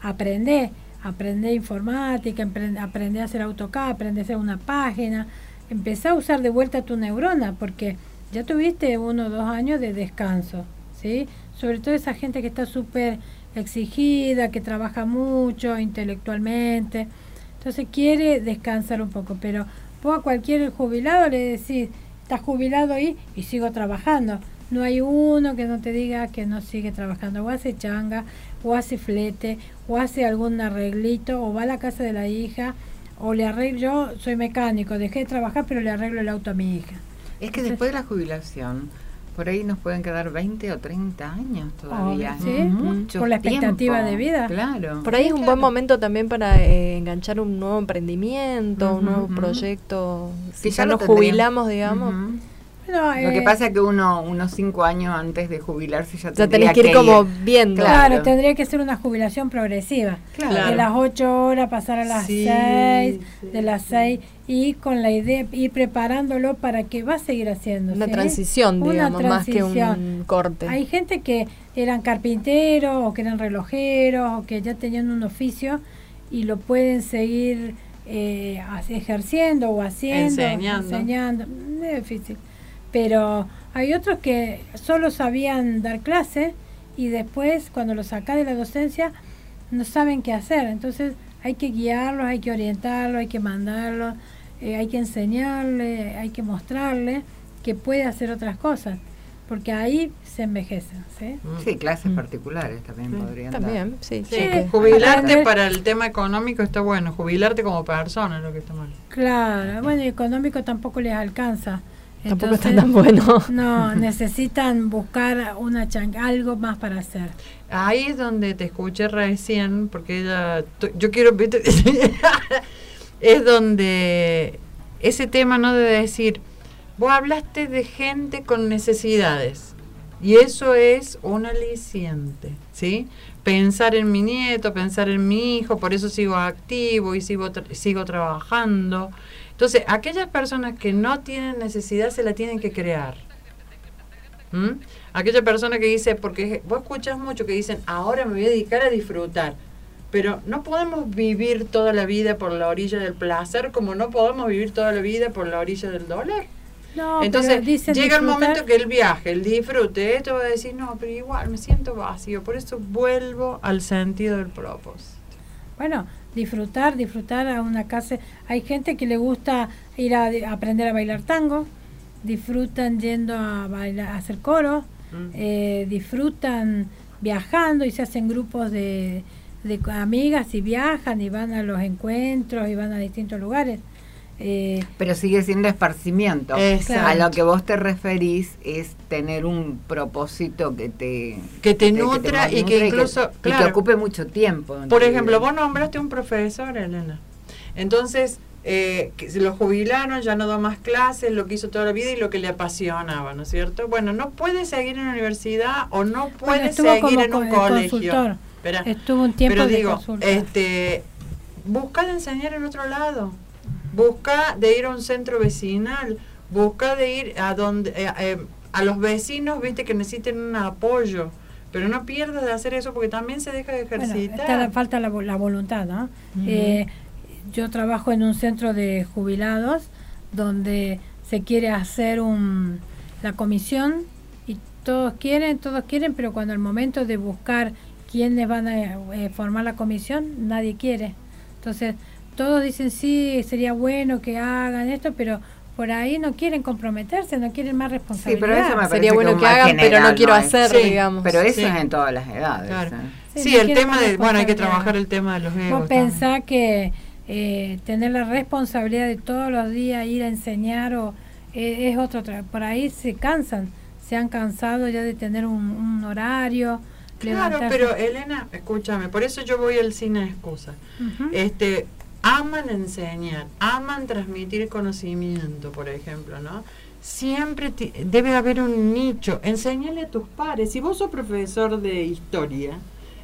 Aprende, aprende informática, aprende, aprende a hacer AutoCAD, aprende a hacer una página, empezá a usar de vuelta tu neurona, porque ya tuviste uno o dos años de descanso, ¿sí? Sobre todo esa gente que está súper exigida, que trabaja mucho intelectualmente, entonces quiere descansar un poco, pero Vos a cualquier jubilado le decís, estás jubilado ahí y sigo trabajando. No hay uno que no te diga que no sigue trabajando. O hace changa, o hace flete, o hace algún arreglito, o va a la casa de la hija, o le arreglo. Yo soy mecánico, dejé de trabajar, pero le arreglo el auto a mi hija. Es que después de la jubilación, por ahí nos pueden quedar 20 o 30 años todavía. Obvio, sí. Mucho Por la expectativa tiempo. de vida. Claro. Por ahí Sí, es un claro. buen momento también para eh, enganchar un nuevo emprendimiento, un nuevo proyecto. Si ya nos tendríamos. jubilamos, digamos. Ujú. No, Lo que eh, pasa es que uno, unos cinco años antes de jubilarse ya, Ya tendría tenés que ir como viendo. Claro, Claro. tendría que ser una jubilación progresiva. Claro. De las 8 horas pasar a las Sí, 6, sí, de las 6 y con la idea, ir preparándolo para que va a seguir haciendo. Una ¿sí? transición, Una digamos, más que un corte. Hay gente que eran carpinteros o que eran relojeros o que ya tenían un oficio y lo pueden seguir eh, ejerciendo o haciendo, Enseñando. enseñando. Es difícil. Pero hay otros que solo sabían dar clase y después cuando los sacás de la docencia no saben qué hacer. Entonces hay que guiarlos, hay que orientarlos, hay que mandarlos, eh, hay que enseñarle, hay que mostrarle que puede hacer otras cosas. Porque ahí se envejecen. ¿sí? Sí, clases particulares también podrían dar. También, sí. Sí, porque- jubilarte para el tema económico está bueno, jubilarte como persona es lo que está mal. Claro, bueno, y económico tampoco les alcanza. Tampoco está Entonces, tan bueno. No, necesitan buscar una algo más para hacer. Ahí es donde te escuché recién, porque ella, yo quiero, [LAUGHS] es donde ese tema no de decir, vos hablaste de gente con necesidades y eso es un aliciente, ¿sí? Pensar en mi nieto, pensar en mi hijo, por eso sigo activo y sigo, tra- sigo trabajando. Entonces, aquellas personas que no tienen necesidad se la tienen que crear. ¿Mm? Aquella persona que dice, porque vos escuchas mucho que dicen, ahora me voy a dedicar a disfrutar. Pero no podemos vivir toda la vida por la orilla del placer como no podemos vivir toda la vida por la orilla del dólar. No, Entonces llega el momento que el viaje, el disfrute, esto va a decir, no, pero igual me siento vacío. Por eso vuelvo al sentido del propósito. Bueno, disfrutar, disfrutar a una casa. Hay gente que le gusta ir a, a aprender a bailar tango, disfrutan yendo a bailar, a hacer coro, Mm. eh, disfrutan viajando y se hacen grupos de, de amigas y viajan y van a los encuentros y van a distintos lugares. Eh, Pero sigue siendo esparcimiento. Exacto. A lo que vos te referís es tener un propósito que te Que te que nutra y nutra que incluso, y que claro. ocupe mucho tiempo. Por ejemplo, vos nombraste un profesor, Elena. Entonces, eh, que se lo jubilaron, ya no da más clases, lo que hizo toda la vida y lo que le apasionaba, ¿no es cierto? Bueno, no puede seguir en la universidad o no puede seguir como en un co- colegio. Espera, Estuvo un tiempo pero de digo, consultor. este, busca de enseñar en otro lado, busca de ir a un centro vecinal, busca de ir a donde eh, eh, a los vecinos, viste que necesiten un apoyo, pero no pierdas de hacer eso porque también se deja de Bueno, ejercitar. está la, falta la, vo- la voluntad, ¿no? Eh, yo trabajo en un centro de jubilados donde se quiere hacer un, la comisión y todos quieren, todos quieren, pero cuando el momento de buscar quiénes van a eh, formar la comisión, nadie quiere. Entonces, todos dicen sí, sería bueno que hagan esto, pero por ahí no quieren comprometerse, no quieren más Sí, responsabilidad. pero eso me parece Sería bueno que hagan, pero no quiero es- hacer, Sí, digamos. Pero eso Sí. es en todas las edades. Claro. ¿eh? Sí, Sí, no el tema de, bueno, hay que trabajar el tema de los egos. Vos también. pensás que eh, tener la responsabilidad de todos los días ir a enseñar o eh, es otro por ahí se cansan, se han cansado ya de tener un, un horario. Claro, levantarse- pero Elena, escúchame, por eso yo voy al cine de excusa. Este, aman enseñar, aman transmitir conocimiento, por ejemplo, ¿no? Siempre debe haber un nicho. Enséñale a tus pares. Si vos sos profesor de historia,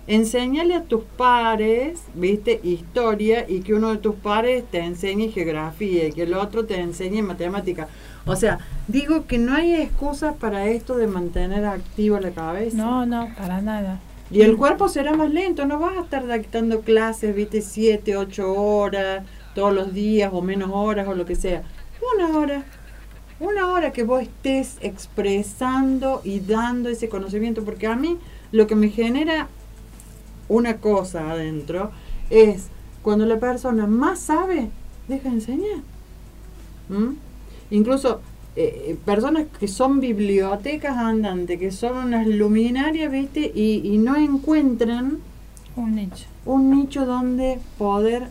enséñale a tus pares, viste, historia y que uno de tus pares te enseñe geografía y que el otro te enseñe matemática. O sea, digo que no hay excusas para esto de mantener activa la cabeza. No, no, para nada. Y el cuerpo será más lento, no vas a estar dictando clases, viste, siete, ocho horas, todos los días o menos horas o lo que sea. Una hora, una hora que vos estés expresando y dando ese conocimiento, porque a mí lo que me genera una cosa adentro es cuando la persona más sabe, deja de enseñar. ¿Mm? Incluso eh, eh, personas que son bibliotecas andantes, que son unas luminarias, ¿viste? Y, y no encuentran Un nicho. un nicho donde poder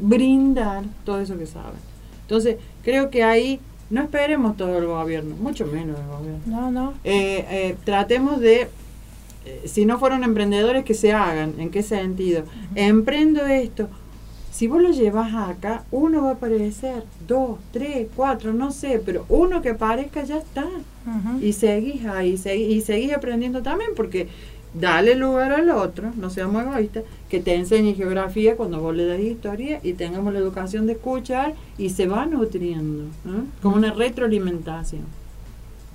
brindar todo eso que saben. Entonces, creo que ahí no esperemos todo el gobierno, mucho menos el gobierno. No, no. Eh, eh, tratemos de, eh, si no fueron emprendedores, que se hagan. ¿En qué sentido? Emprendo esto. Si vos lo llevas acá, uno va a aparecer, dos, tres, cuatro, no sé, pero uno que aparezca ya está. Y seguís ahí, seguís, y seguís aprendiendo también, porque dale lugar al otro, no seamos egoístas, que te enseñe geografía cuando vos le das historia y tengamos la educación de escuchar y se va nutriendo, ¿eh? como una retroalimentación.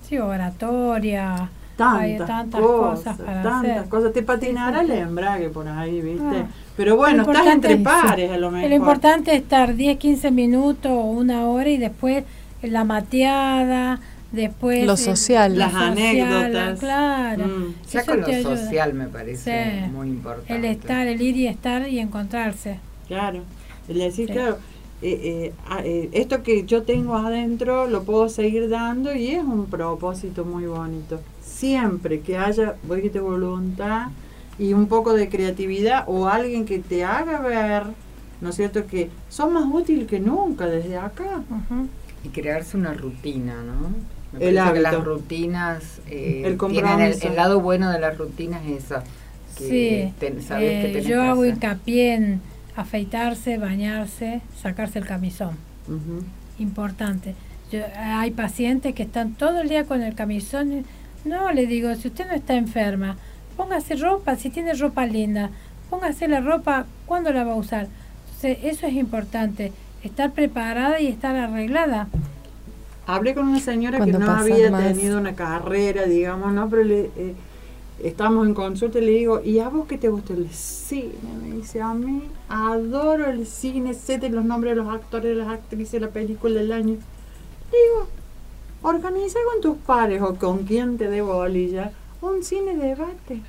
Sí, oratoria. Tantas, hay tantas cosas, cosas, para tantas hacer. cosas. Te patinará Sí, sí, el embrague por ahí, ¿viste? Ah. Pero bueno, Lo estás importante entre pares a lo mejor. Lo importante es estar 10, 15 minutos o una hora y después la mateada, después Lo el- social. Las lo social, anécdotas. Claro. Mm. Ya Eso con lo ayuda. social me parece Sí. muy importante. El estar, el ir y estar y encontrarse. Claro, el decir, Sí. claro, eh, eh, ah, eh, esto que yo tengo adentro lo puedo seguir dando y es un propósito muy bonito. Siempre que haya, voy que te voluntad y un poco de creatividad o alguien que te haga ver, ¿no es cierto?, que son más útiles que nunca desde acá. Y crearse una rutina, ¿no? Me El que las rutinas eh, El tienen el, compromiso. el lado bueno de las rutinas es eso. Que Sí, ten- sabes que eh, tenés yo hago hincapié en afeitarse, bañarse, sacarse el camisón. Importante. Yo, hay pacientes que están todo el día con el camisón. No, le digo, si usted no está enferma, póngase ropa, si tiene ropa linda, póngase la ropa, ¿cuándo la va a usar? Entonces, eso es importante, estar preparada y estar arreglada. Hablé con una señora que no había más- tenido una carrera, digamos, ¿no? Pero le, eh, estamos en consulta y le digo, ¿y a vos qué te gusta el cine? Me dice, a mí adoro el cine, sé de los nombres de los actores, de las actrices, la película del año. Digo, organiza con tus pares o con quien te dé bolilla un cine debate.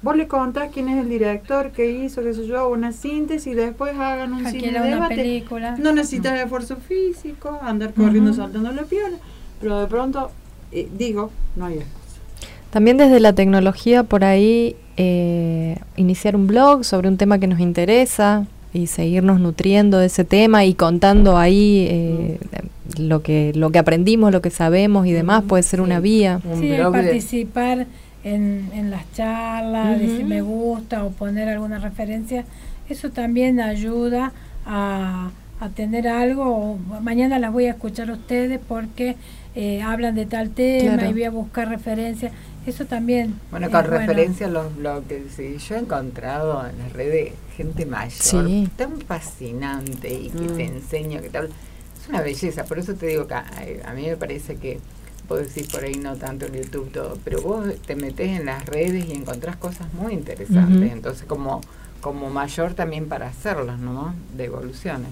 Vos le contás quién es el director, qué hizo, qué sé yo, una síntesis y después hagan un cine Alquila una debate. película. No necesitas esfuerzo físico, andar corriendo, saltando la piola, pero de pronto, eh, digo, no hay excusa. También desde la tecnología por ahí eh, iniciar un blog sobre un tema que nos interesa y seguirnos nutriendo de ese tema y contando ahí eh, lo que lo que aprendimos, lo que sabemos y demás puede ser una vía. Sí, participar en, en las charlas, decir Ujú. me gusta o poner alguna referencia, eso también ayuda a, a tener algo. o mañana las voy a escuchar a ustedes porque eh, hablan de tal tema Claro. y voy a buscar referencias. Eso también. Bueno, con referencia a los blogs, sí, yo he encontrado en las redes gente mayor Sí. tan fascinante y que Mm. te enseña, que te habla. Es una belleza, por eso te digo que a, a mí me parece que, vos decís por ahí no tanto en YouTube todo, pero vos te metes en las redes y encontrás cosas muy interesantes, entonces como, como mayor también para hacerlas, ¿no? De evoluciones.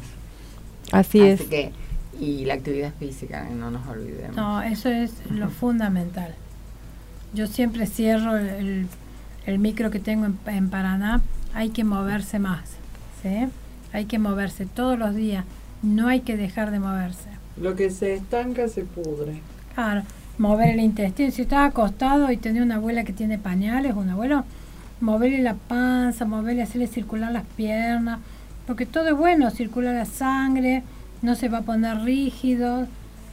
Así, es. que, y la actividad física, no nos olvidemos. No, eso es lo fundamental. Yo siempre cierro el, el micro que tengo en, en Paraná. Hay que moverse más, ¿sí? Hay que moverse todos los días. No hay que dejar de moverse. Lo que se estanca se pudre. Claro, mover el intestino. Si estás acostado y tenés una abuela que tiene pañales, un abuelo, moverle la panza, moverle, hacerle circular las piernas, porque todo es bueno, circula la sangre, no se va a poner rígido.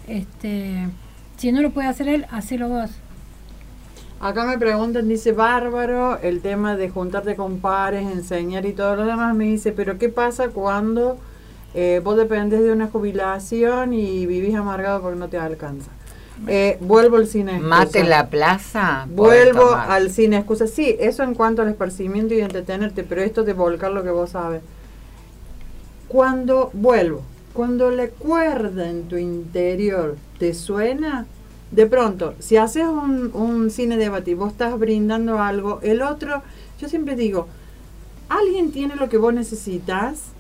Este, si no lo puede hacer él, hacelo vos. Acá me preguntan, dice Bárbaro, el tema de juntarte con pares, enseñar y todo lo demás. Me dice, pero ¿qué pasa cuando eh, vos dependes de una jubilación y vivís amargado porque no te alcanza? Eh, vuelvo al cine. Mate excusa. la plaza. Vuelvo al cine excusa. Sí, eso en cuanto al esparcimiento y entretenerte, pero esto de volcar lo que vos sabes. Cuando vuelvo, cuando la cuerda en tu interior te suena, de pronto, si haces un, un cine debate y vos estás brindando algo, el otro, yo siempre digo, alguien tiene lo que vos necesitas,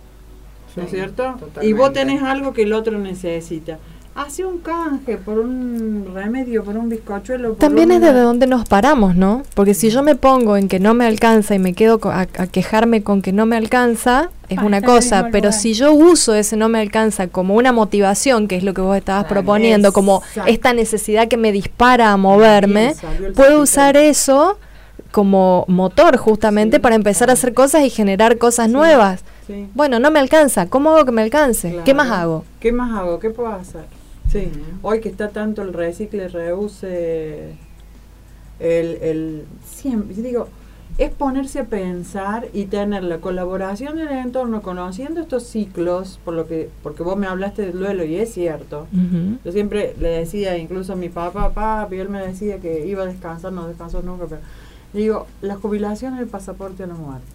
¿no es cierto? Y vos tenés algo que el otro necesita. Hace un canje por un remedio, por un bizcochuelo. por También es una- de donde nos paramos, ¿no? Porque si yo me pongo en que no me alcanza y me quedo a, a quejarme con que no me alcanza, es Ah, una cosa, pero lugar. si yo uso ese no me alcanza como una motivación, que es lo que vos estabas Claro, proponiendo, como esta necesidad que me dispara a moverme, Bien, puedo usar eso como motor justamente Sí, para empezar a hacer cosas y generar cosas nuevas. Sí. Bueno, no me alcanza, ¿cómo hago que me alcance? ¿Qué más Claro. hago? ¿Qué más hago? ¿Qué puedo hacer? Sí, hoy que está tanto el recicle, reuse, el, el siempre, yo digo, es ponerse a pensar y tener la colaboración del entorno, conociendo estos ciclos, por lo que, porque vos me hablaste del duelo y es cierto. Yo siempre le decía, incluso a mi papá, papi, él me decía que iba a descansar, no descansó nunca, pero digo, la jubilación es el pasaporte a la muerte.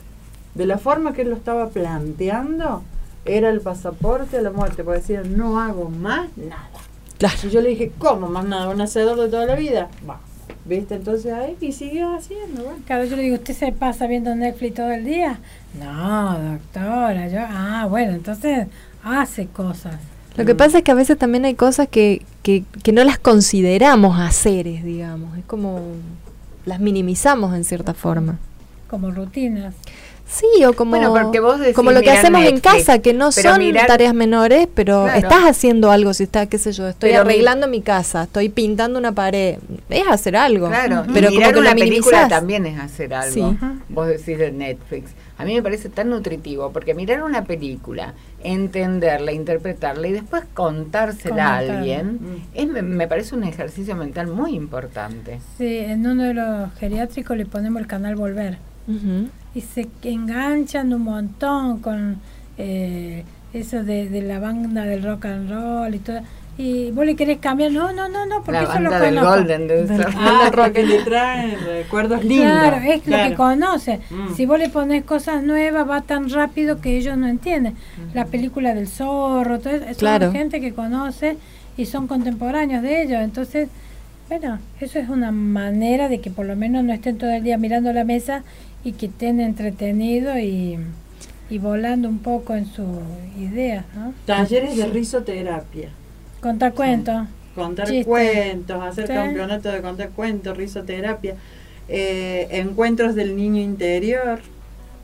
De la forma que él lo estaba planteando, era el pasaporte a la muerte, porque decía, no hago más nada. Claro. Y yo le dije, ¿cómo más nada? ¿Un hacedor de toda la vida? Va. ¿Viste? Entonces ahí, y siguió haciendo, bueno. Claro, yo le digo, ¿usted se pasa viendo Netflix todo el día? No, doctora, yo, ah, bueno, entonces hace cosas. Lo que pasa es que a veces también hay cosas que, que, que no las consideramos haceres, digamos. Es como las minimizamos en cierta forma. como rutinas. Sí, o como, Bueno, porque vos decís como lo que hacemos en casa, que no son mirar- tareas menores, pero Claro. estás haciendo algo, si está, qué sé yo, estoy Pero arreglando mi casa, estoy pintando una pared, es hacer algo. Claro, y pero como mirar que una película también es hacer algo. Sí. Vos decís de Netflix. A mí me parece tan nutritivo, porque mirar una película, entenderla, interpretarla y después contársela a alguien, Mm. es, me, me parece un ejercicio mental muy importante. Sí, en uno de los geriátricos le ponemos el canal Volver. Y se enganchan un montón con eh, eso de, de la banda del rock and roll y todo. Y vos le querés cambiar, no, no, no, no, porque La eso lo banda del conozco. Golden debe ser. Ah, porque le [LAUGHS] traen recuerdos lindos. Claro, es lo que conoce. Mm. Si vos le pones cosas nuevas, va tan rápido que ellos no entienden. La película del zorro, todo eso, son Claro. gente que conoce y son contemporáneos de ellos. Entonces, bueno, eso es una manera de que por lo menos no estén todo el día mirando la mesa y que estén entretenidos y, y volando un poco en sus ideas, ¿no? Talleres de risoterapia. Contar cuentos. Contar Chiste. cuentos, hacer Sí. campeonato de contar cuentos, risoterapia, eh, encuentros del niño interior,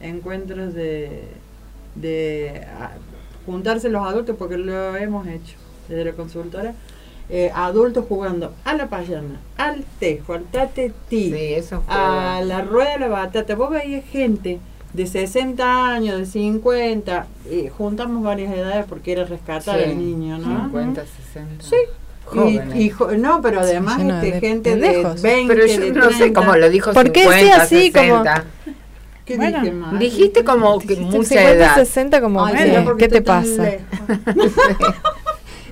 encuentros de, de ah, juntarse los adultos, porque lo hemos hecho desde la consultora, eh, adultos jugando a la payana, al tejo, al tatetí, Sí, eso fue. a la rueda de la batata. Vos veías gente de 60 años, de 50, y juntamos varias edades porque era rescatar Sí, al niño, ¿no? 50, 60. Sí. Jóvenes. Y, y jo- no, pero además lleno este, de gente de pendejos. 20, Pero yo de no sé 30. cómo lo dijo ¿Por qué 50, sí, así, como- 60. ¿Qué Bueno, dije mal? Dijiste como que Dijiste mucha 50, edad. 60 como, Ay, ¿qué? ¿qué te pasa? [LAUGHS] [LAUGHS]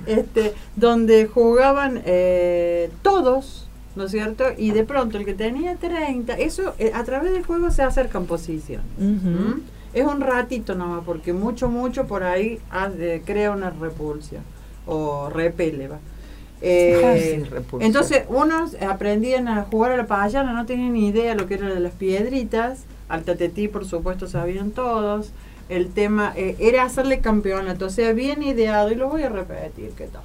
este, donde jugaban eh, todos, ¿no es cierto? Y de pronto el que tenía 30, eso eh, a través del juego se acercan posiciones. ¿Mm? Es un ratito nomás, porque mucho, mucho por ahí hace- crea una repulsión o repele. va. Eh, Sí, repulsión. entonces, unos aprendían a jugar a la payana, no tenían ni idea lo que era de las piedritas. Al tatetí, por supuesto, sabían todos. El tema eh, era hacerle campeonato, o sea, bien ideado, y lo voy a repetir, ¿qué tal?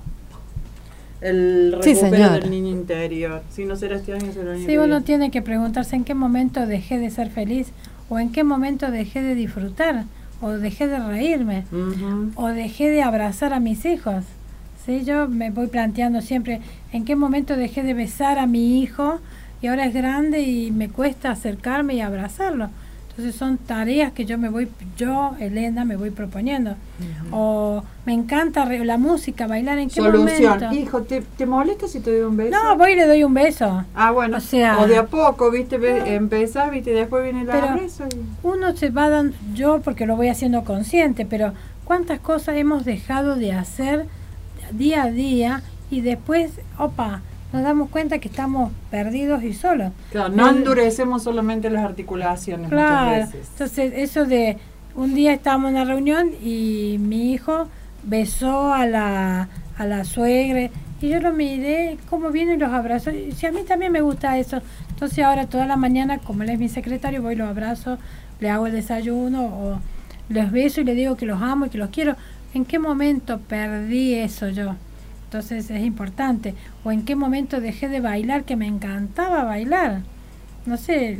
El recupero del niño interior. Si no será este año, será el año Sí, uno tiene que preguntarse en qué momento dejé de ser feliz o en qué momento dejé de disfrutar o dejé de reírme o dejé de abrazar a mis hijos. Sí, yo me voy planteando siempre en qué momento dejé de besar a mi hijo y ahora es grande y me cuesta acercarme y abrazarlo. Entonces son tareas que yo me voy, yo, Elena, me voy proponiendo. O me encanta re- la música, bailar en qué Solución. momento. Hijo, ¿te, ¿te molesta si te doy un beso? No, voy y le doy un beso. Ah, bueno. O sea- de a poco, ¿viste? Ve- Empezás, ¿viste? Después viene el abrazo. y- uno se va dando, yo porque lo voy haciendo consciente, pero cuántas cosas hemos dejado de hacer día a día y después, opa, nos damos cuenta que estamos perdidos y solos. Claro, no endurecemos solamente las articulaciones Claro, muchas veces. entonces eso de un día estábamos en una reunión y mi hijo besó a la, a la suegra y yo lo miré, cómo vienen los abrazos. Y si a mí también me gusta eso. Entonces ahora toda la mañana, como él es mi secretario, voy y los abrazo, le hago el desayuno o los beso y le digo que los amo y que los quiero. ¿En qué momento perdí eso yo? Entonces es importante. O en qué momento dejé de bailar, que me encantaba bailar. No sé,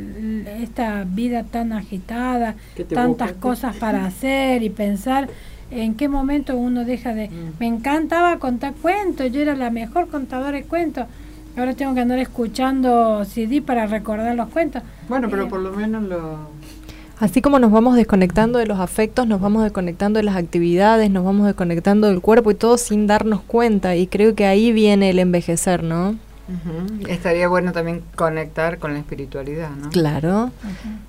esta vida tan agitada, tantas busca. cosas [LAUGHS] para hacer y pensar. ¿En qué momento uno deja de.? Me encantaba contar cuentos, yo era la mejor contadora de cuentos. Ahora tengo que andar escuchando CD para recordar los cuentos. Bueno, pero Eh, por lo menos lo... Así como nos vamos desconectando de los afectos, nos vamos desconectando de las actividades, nos vamos desconectando del cuerpo y todo sin darnos cuenta. Y creo que ahí viene el envejecer, ¿no? Ujú. Estaría bueno también conectar con la espiritualidad, ¿no? Claro.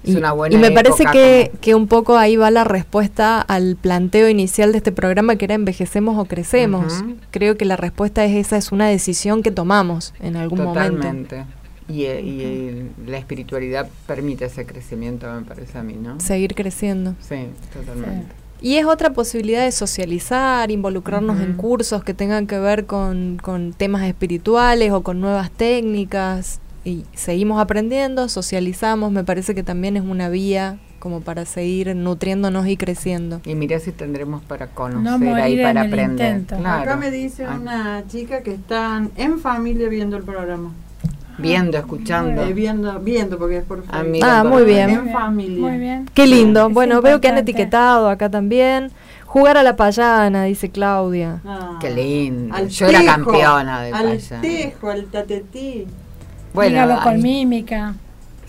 Y, una buena y me parece que, que un poco ahí va la respuesta al planteo inicial de este programa que era envejecemos o crecemos. Creo que la respuesta es esa, es una decisión que tomamos en algún momento. Totalmente. Y, eh, y, eh, la espiritualidad permite ese crecimiento, me parece a mí, ¿no? Seguir creciendo. Sí, totalmente. Y es otra posibilidad de socializar, involucrarnos en cursos que tengan que ver con, con temas espirituales o con nuevas técnicas. Y seguimos aprendiendo, socializamos, me parece que también es una vía como para seguir nutriéndonos y creciendo. Y mira si tendremos para conocer No morir ahí, para en aprender. Claro. Acá me dice Ah, una chica que están en familia viendo el programa. Viendo, escuchando. Eh, viendo, viendo, porque es por Ah, Facebook. Ah, muy bien. En familia. Muy bien. Qué lindo. Es bueno, veo que han etiquetado acá también. Jugar a la payana, dice Claudia. Ah. Qué lindo. Al Yo era tejo, campeona de Al payana. tejo, al tatetí. Bueno, Dígalo con ahí- mímica.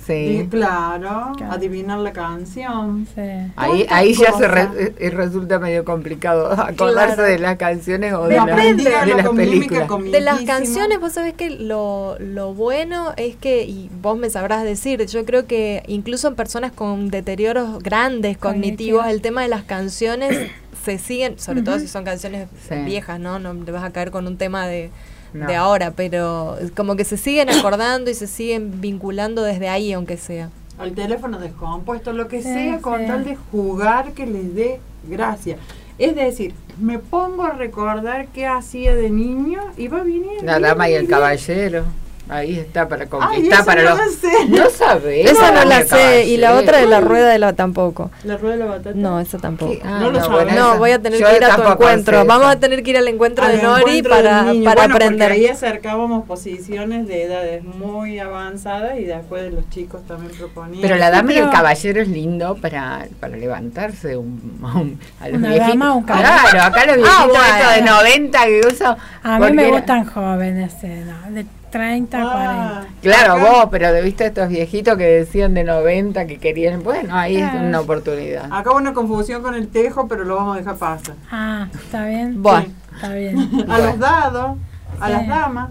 Y sí. claro, Claro. adivinar la canción. Sí. Ahí, ahí ya se re- eh, resulta medio complicado [LAUGHS] acordarse Claro. de las canciones o Me de, las- aprende, de las películas. con De las canciones, vos sabés que lo, lo bueno es que, y vos me sabrás decir, yo creo que incluso en personas con deterioros grandes cognitivos, el tema de las canciones se siguen, sobre todo si son canciones Sí. viejas, ¿no? No te vas a caer con un tema de, No. de ahora, pero como que se siguen [COUGHS] acordando y se siguen vinculando desde ahí, aunque sea. Al teléfono descompuesto, lo que Sí, sea, con sí. tal de jugar que les dé gracia. Es decir, me pongo a recordar qué hacía de niño y va viniendo. La dama y el caballero. Ahí está para Ay, conquistar esa para no los. la sé. No sabés. Esa no la sé, y la otra de la rueda de la tampoco. La rueda de la batata. No, esa tampoco. Ah, No lo no, bueno, No, voy a tener yo que ir a tu encuentro. Vamos a tener que ir al encuentro Al de Nori encuentro para, para Bueno, aprender. ahí acercábamos posiciones de edades muy avanzadas y después de los chicos también proponían. Pero la dama y el caballero es lindo para, para levantarse un, un- a los Una viejitos. dama, un caballero. Claro, acá los Ah, viejitos bueno. estos de 90 que usan. A mí me era- gustan jóvenes, eh, no, de 30 a Ah, 40. Claro, acá- vos, pero de viste estos viejitos que decían de 90 que querían. Bueno, ahí es una oportunidad. Acá hubo una confusión con el tejo, pero lo vamos a dejar pasar. Ah, está bien. Sí. Está bien. [LAUGHS] A los dados, a Sí. las damas.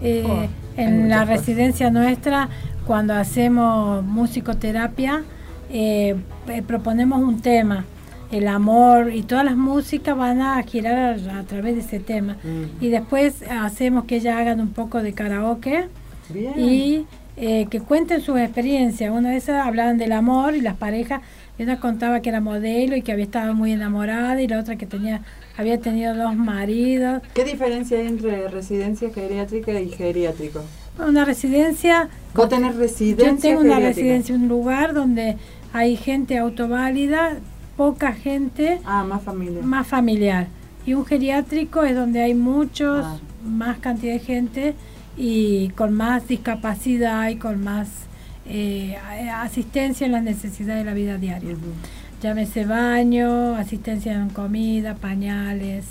Eh, Oh, en la cosas. residencia nuestra, cuando hacemos musicoterapia, eh, eh, proponemos un tema, el amor, y todas las músicas van a girar a, a través de ese tema. Mm. Y después hacemos que ellas hagan un poco de karaoke Bien. y eh, que cuenten sus experiencias. Una vez hablaban del amor y las parejas, una contaba que era modelo y que había estado muy enamorada y la otra que tenía había tenido dos maridos. ¿Qué diferencia hay entre residencia geriátrica y geriátrico? Una residencia, Vos tenés residencia yo tengo una geriátrica. residencia, un lugar donde hay gente autoválida, poca gente, Ah, más familia. más familiar. Y un geriátrico es donde hay muchos, Ah. más cantidad de gente y con más discapacidad y con más eh, asistencia en las necesidades de la vida diaria. Ujú. Llámese baño, asistencia en comida, pañales,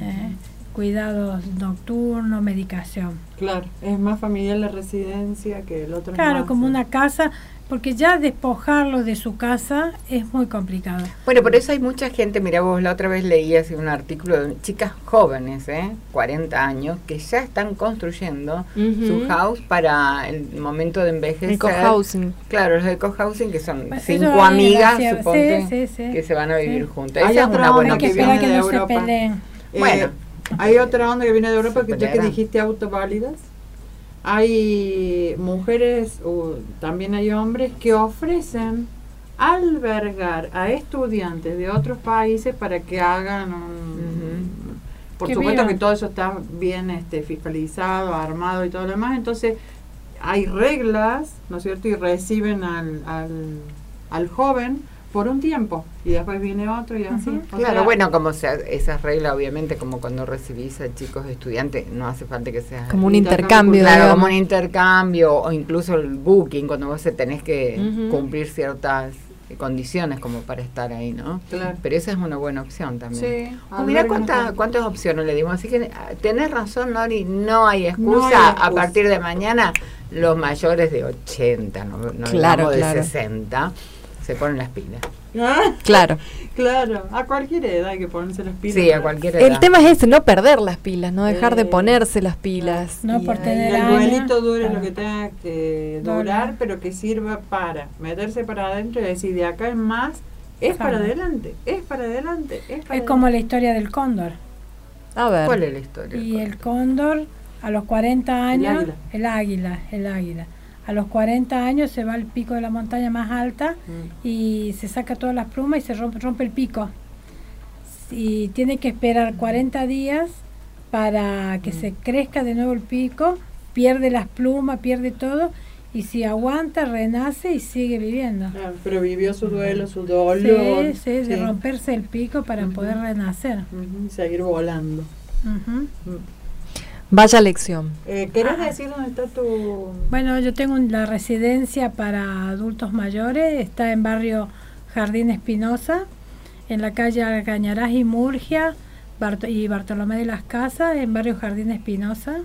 eh, cuidados nocturnos, medicación. Claro, es más familiar la residencia que el otro. Claro, más, como una casa, porque ya despojarlo de su casa es muy complicado. Bueno, por eso hay mucha gente, mira vos, la otra vez leí así un artículo de chicas jóvenes, ¿eh? 40 años, que ya están construyendo su house para el momento de envejecer. El cohousing. Claro, los de cohousing que son Bueno, cinco amigas, gracia- suponte, sí, sí, sí. que se van a vivir Sí. juntas. Hay Esa es otra una onda buena que opción. que de no se Europa. peleen. Eh, Bueno. hay otra onda que viene de Europa Se que ya que dijiste autoválidas. Hay mujeres, o también hay hombres que ofrecen albergar a estudiantes de otros países para que hagan un... Por supuesto que todo eso está bien este, fiscalizado, armado y todo lo demás. Entonces hay reglas, ¿no es cierto? Y reciben al, al, al joven por un tiempo y después viene otro y así. Claro, sea, bueno, como se, esa regla, obviamente, como cuando recibís a chicos estudiantes, no hace falta que sea Como un Intercambio intercambio. Claro, digamos. como un intercambio o incluso el booking, cuando vos tenés que cumplir ciertas condiciones como para estar ahí, ¿no? Claro. Pero esa es una buena opción también. Sí, Oh, mira albergan cuánta- con- cuántas opciones le dimos. Así que ah, tenés razón, Nori, no hay excusa. No hay A partir de mañana, los mayores de 80, no, no Claro, hablamos de claro. 60, se ponen las pilas. Ah, Claro. [LAUGHS] claro, a cualquier edad hay que ponerse las pilas. Sí, a cualquier edad. El tema es ese, no perder las pilas, no dejar de Eh, ponerse las pilas. No Y por tener el duelito dure claro. lo que tenga que durar, pero que sirva para meterse para adentro y decir de acá en más, es para adelante, es para adelante, es para Es como la historia del cóndor. A ver. ¿Cuál es la historia? Y el cóndor a los 40 años, águila. el águila, el águila. A los 40 años se va al pico de la montaña más alta Mm. y se saca todas las plumas y se rompe, rompe el pico. Y tiene que esperar 40 días para que se crezca de nuevo el pico, pierde las plumas, pierde todo y si aguanta, renace y sigue viviendo. Claro, pero vivió su duelo, su dolor. Sí, sí, de romperse el pico para poder renacer. Seguir volando. Vaya lección. Eh, ¿Querés decir dónde está tu...? Bueno, yo tengo la residencia para adultos mayores, está en barrio Jardín Espinosa, en la calle Alcañarás y Murgia Barto- y Bartolomé de las Casas, en barrio Jardín Espinosa.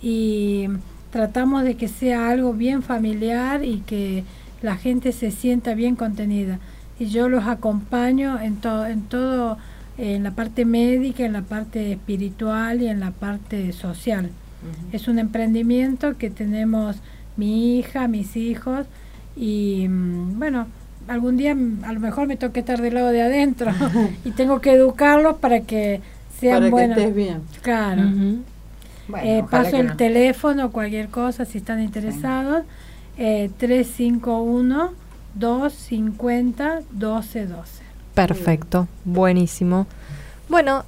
Y tratamos de que sea algo bien familiar y que la gente se sienta bien contenida. Y yo los acompaño en, todo en todo, en la parte médica, en la parte espiritual y en la parte social. Es un emprendimiento que tenemos mi hija, mis hijos y mm, bueno, algún día mm, a lo mejor me toque estar del lado de adentro [LAUGHS] y tengo que educarlos para que sean Para que buenos. estés bien. Claro. Bueno, Eh, paso que el no. teléfono, cualquier cosa, si están interesados. Eh, 351-250-1212. Perfecto, buenísimo. Bueno,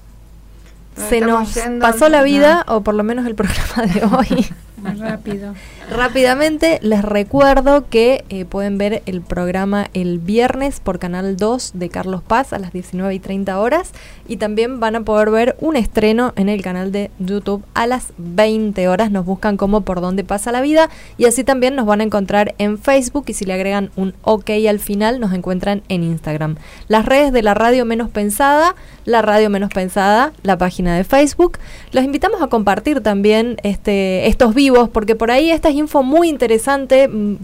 Nos se nos pasó la ¿no? vida, o por lo menos el [LAUGHS] programa de hoy. Muy rápido. Rápidamente les recuerdo que eh, pueden ver el programa el viernes por Canal 2 de Carlos Paz a las 19 y 30 horas y también van a poder ver un estreno en el canal de YouTube a las 20 horas. Nos buscan como por dónde pasa la vida y así también nos van a encontrar en Facebook y si le agregan un OK al final nos encuentran en Instagram. Las redes de la radio menos pensada, la radio menos pensada, la página de Facebook. Los invitamos a compartir también este, estos vivos porque por ahí esta es info muy interesante. Mm,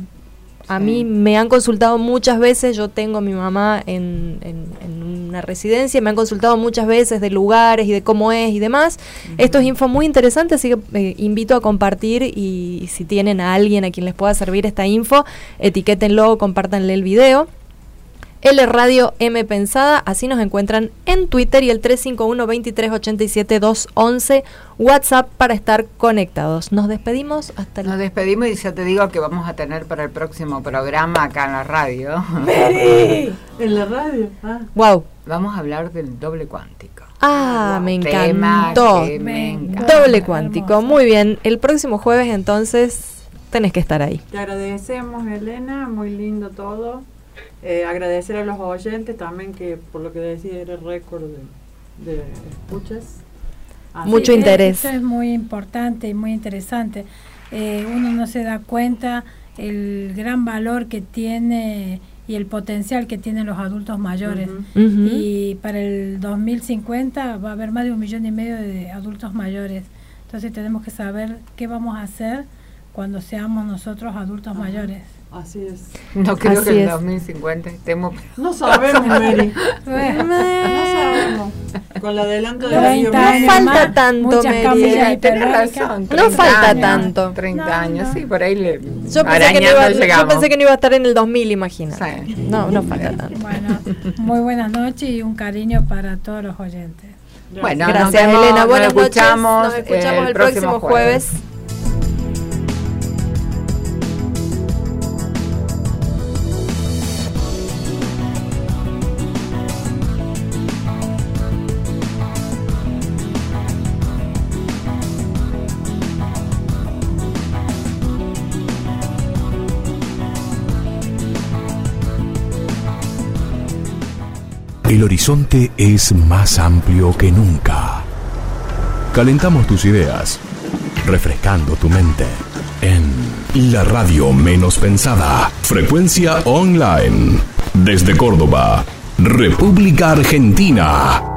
A Sí. mí me han consultado muchas veces, yo tengo a mi mamá en, en- en una residencia, me han consultado muchas veces de lugares y de cómo es y demás. Esto es info muy interesante, así que eh, invito a compartir y, si tienen a alguien a quien les pueda servir esta info, etiquétenlo, compártanle el video. L Radio M Pensada, así nos encuentran en Twitter y el 351 2387 211 WhatsApp para estar conectados. Nos despedimos hasta el Nos despedimos y ya te digo que vamos a tener para el próximo programa acá en la radio. [LAUGHS] En la radio. Ah. Wow. Vamos a hablar del doble cuántico. Ah, me encantó. que me Me encanta. Doble cuántico, muy bien. El próximo jueves entonces tenés que estar ahí. Te agradecemos, Elena, muy lindo todo. Eh, agradecer a los oyentes también, que por lo que decía era récord de, de escuchas. Así Mucho que- interés. Esto es muy importante y muy interesante. Eh, uno no se da cuenta el gran valor que tiene y el potencial que tienen los adultos mayores. Y para el 2050 va a haber más de un millón y medio de adultos mayores. Entonces tenemos que saber qué vamos a hacer cuando seamos nosotros adultos mayores. Así es. No creo Así que en es. 2050 estemos. No sabemos, [LAUGHS] Mary. Bueno, No sabemos. Con el adelanto de 30 No falta tanto, Mary. razón. No 30 falta años, tanto. 30 No, años, no. sí, por ahí le. Yo pensé, que no iba, yo pensé que no iba a estar en el 2000, imagínate. Sí. No, no falta tanto. Bueno, muy buenas noches y un cariño para todos los oyentes. Bueno, nos Gracias, vemos, Elena. nos Buenas noches. escuchamos, Nos escuchamos el próximo jueves. El horizonte es más amplio que nunca. Calentamos tus ideas, refrescando tu mente en la radio menos pensada. Frecuencia online. Desde Córdoba, República Argentina.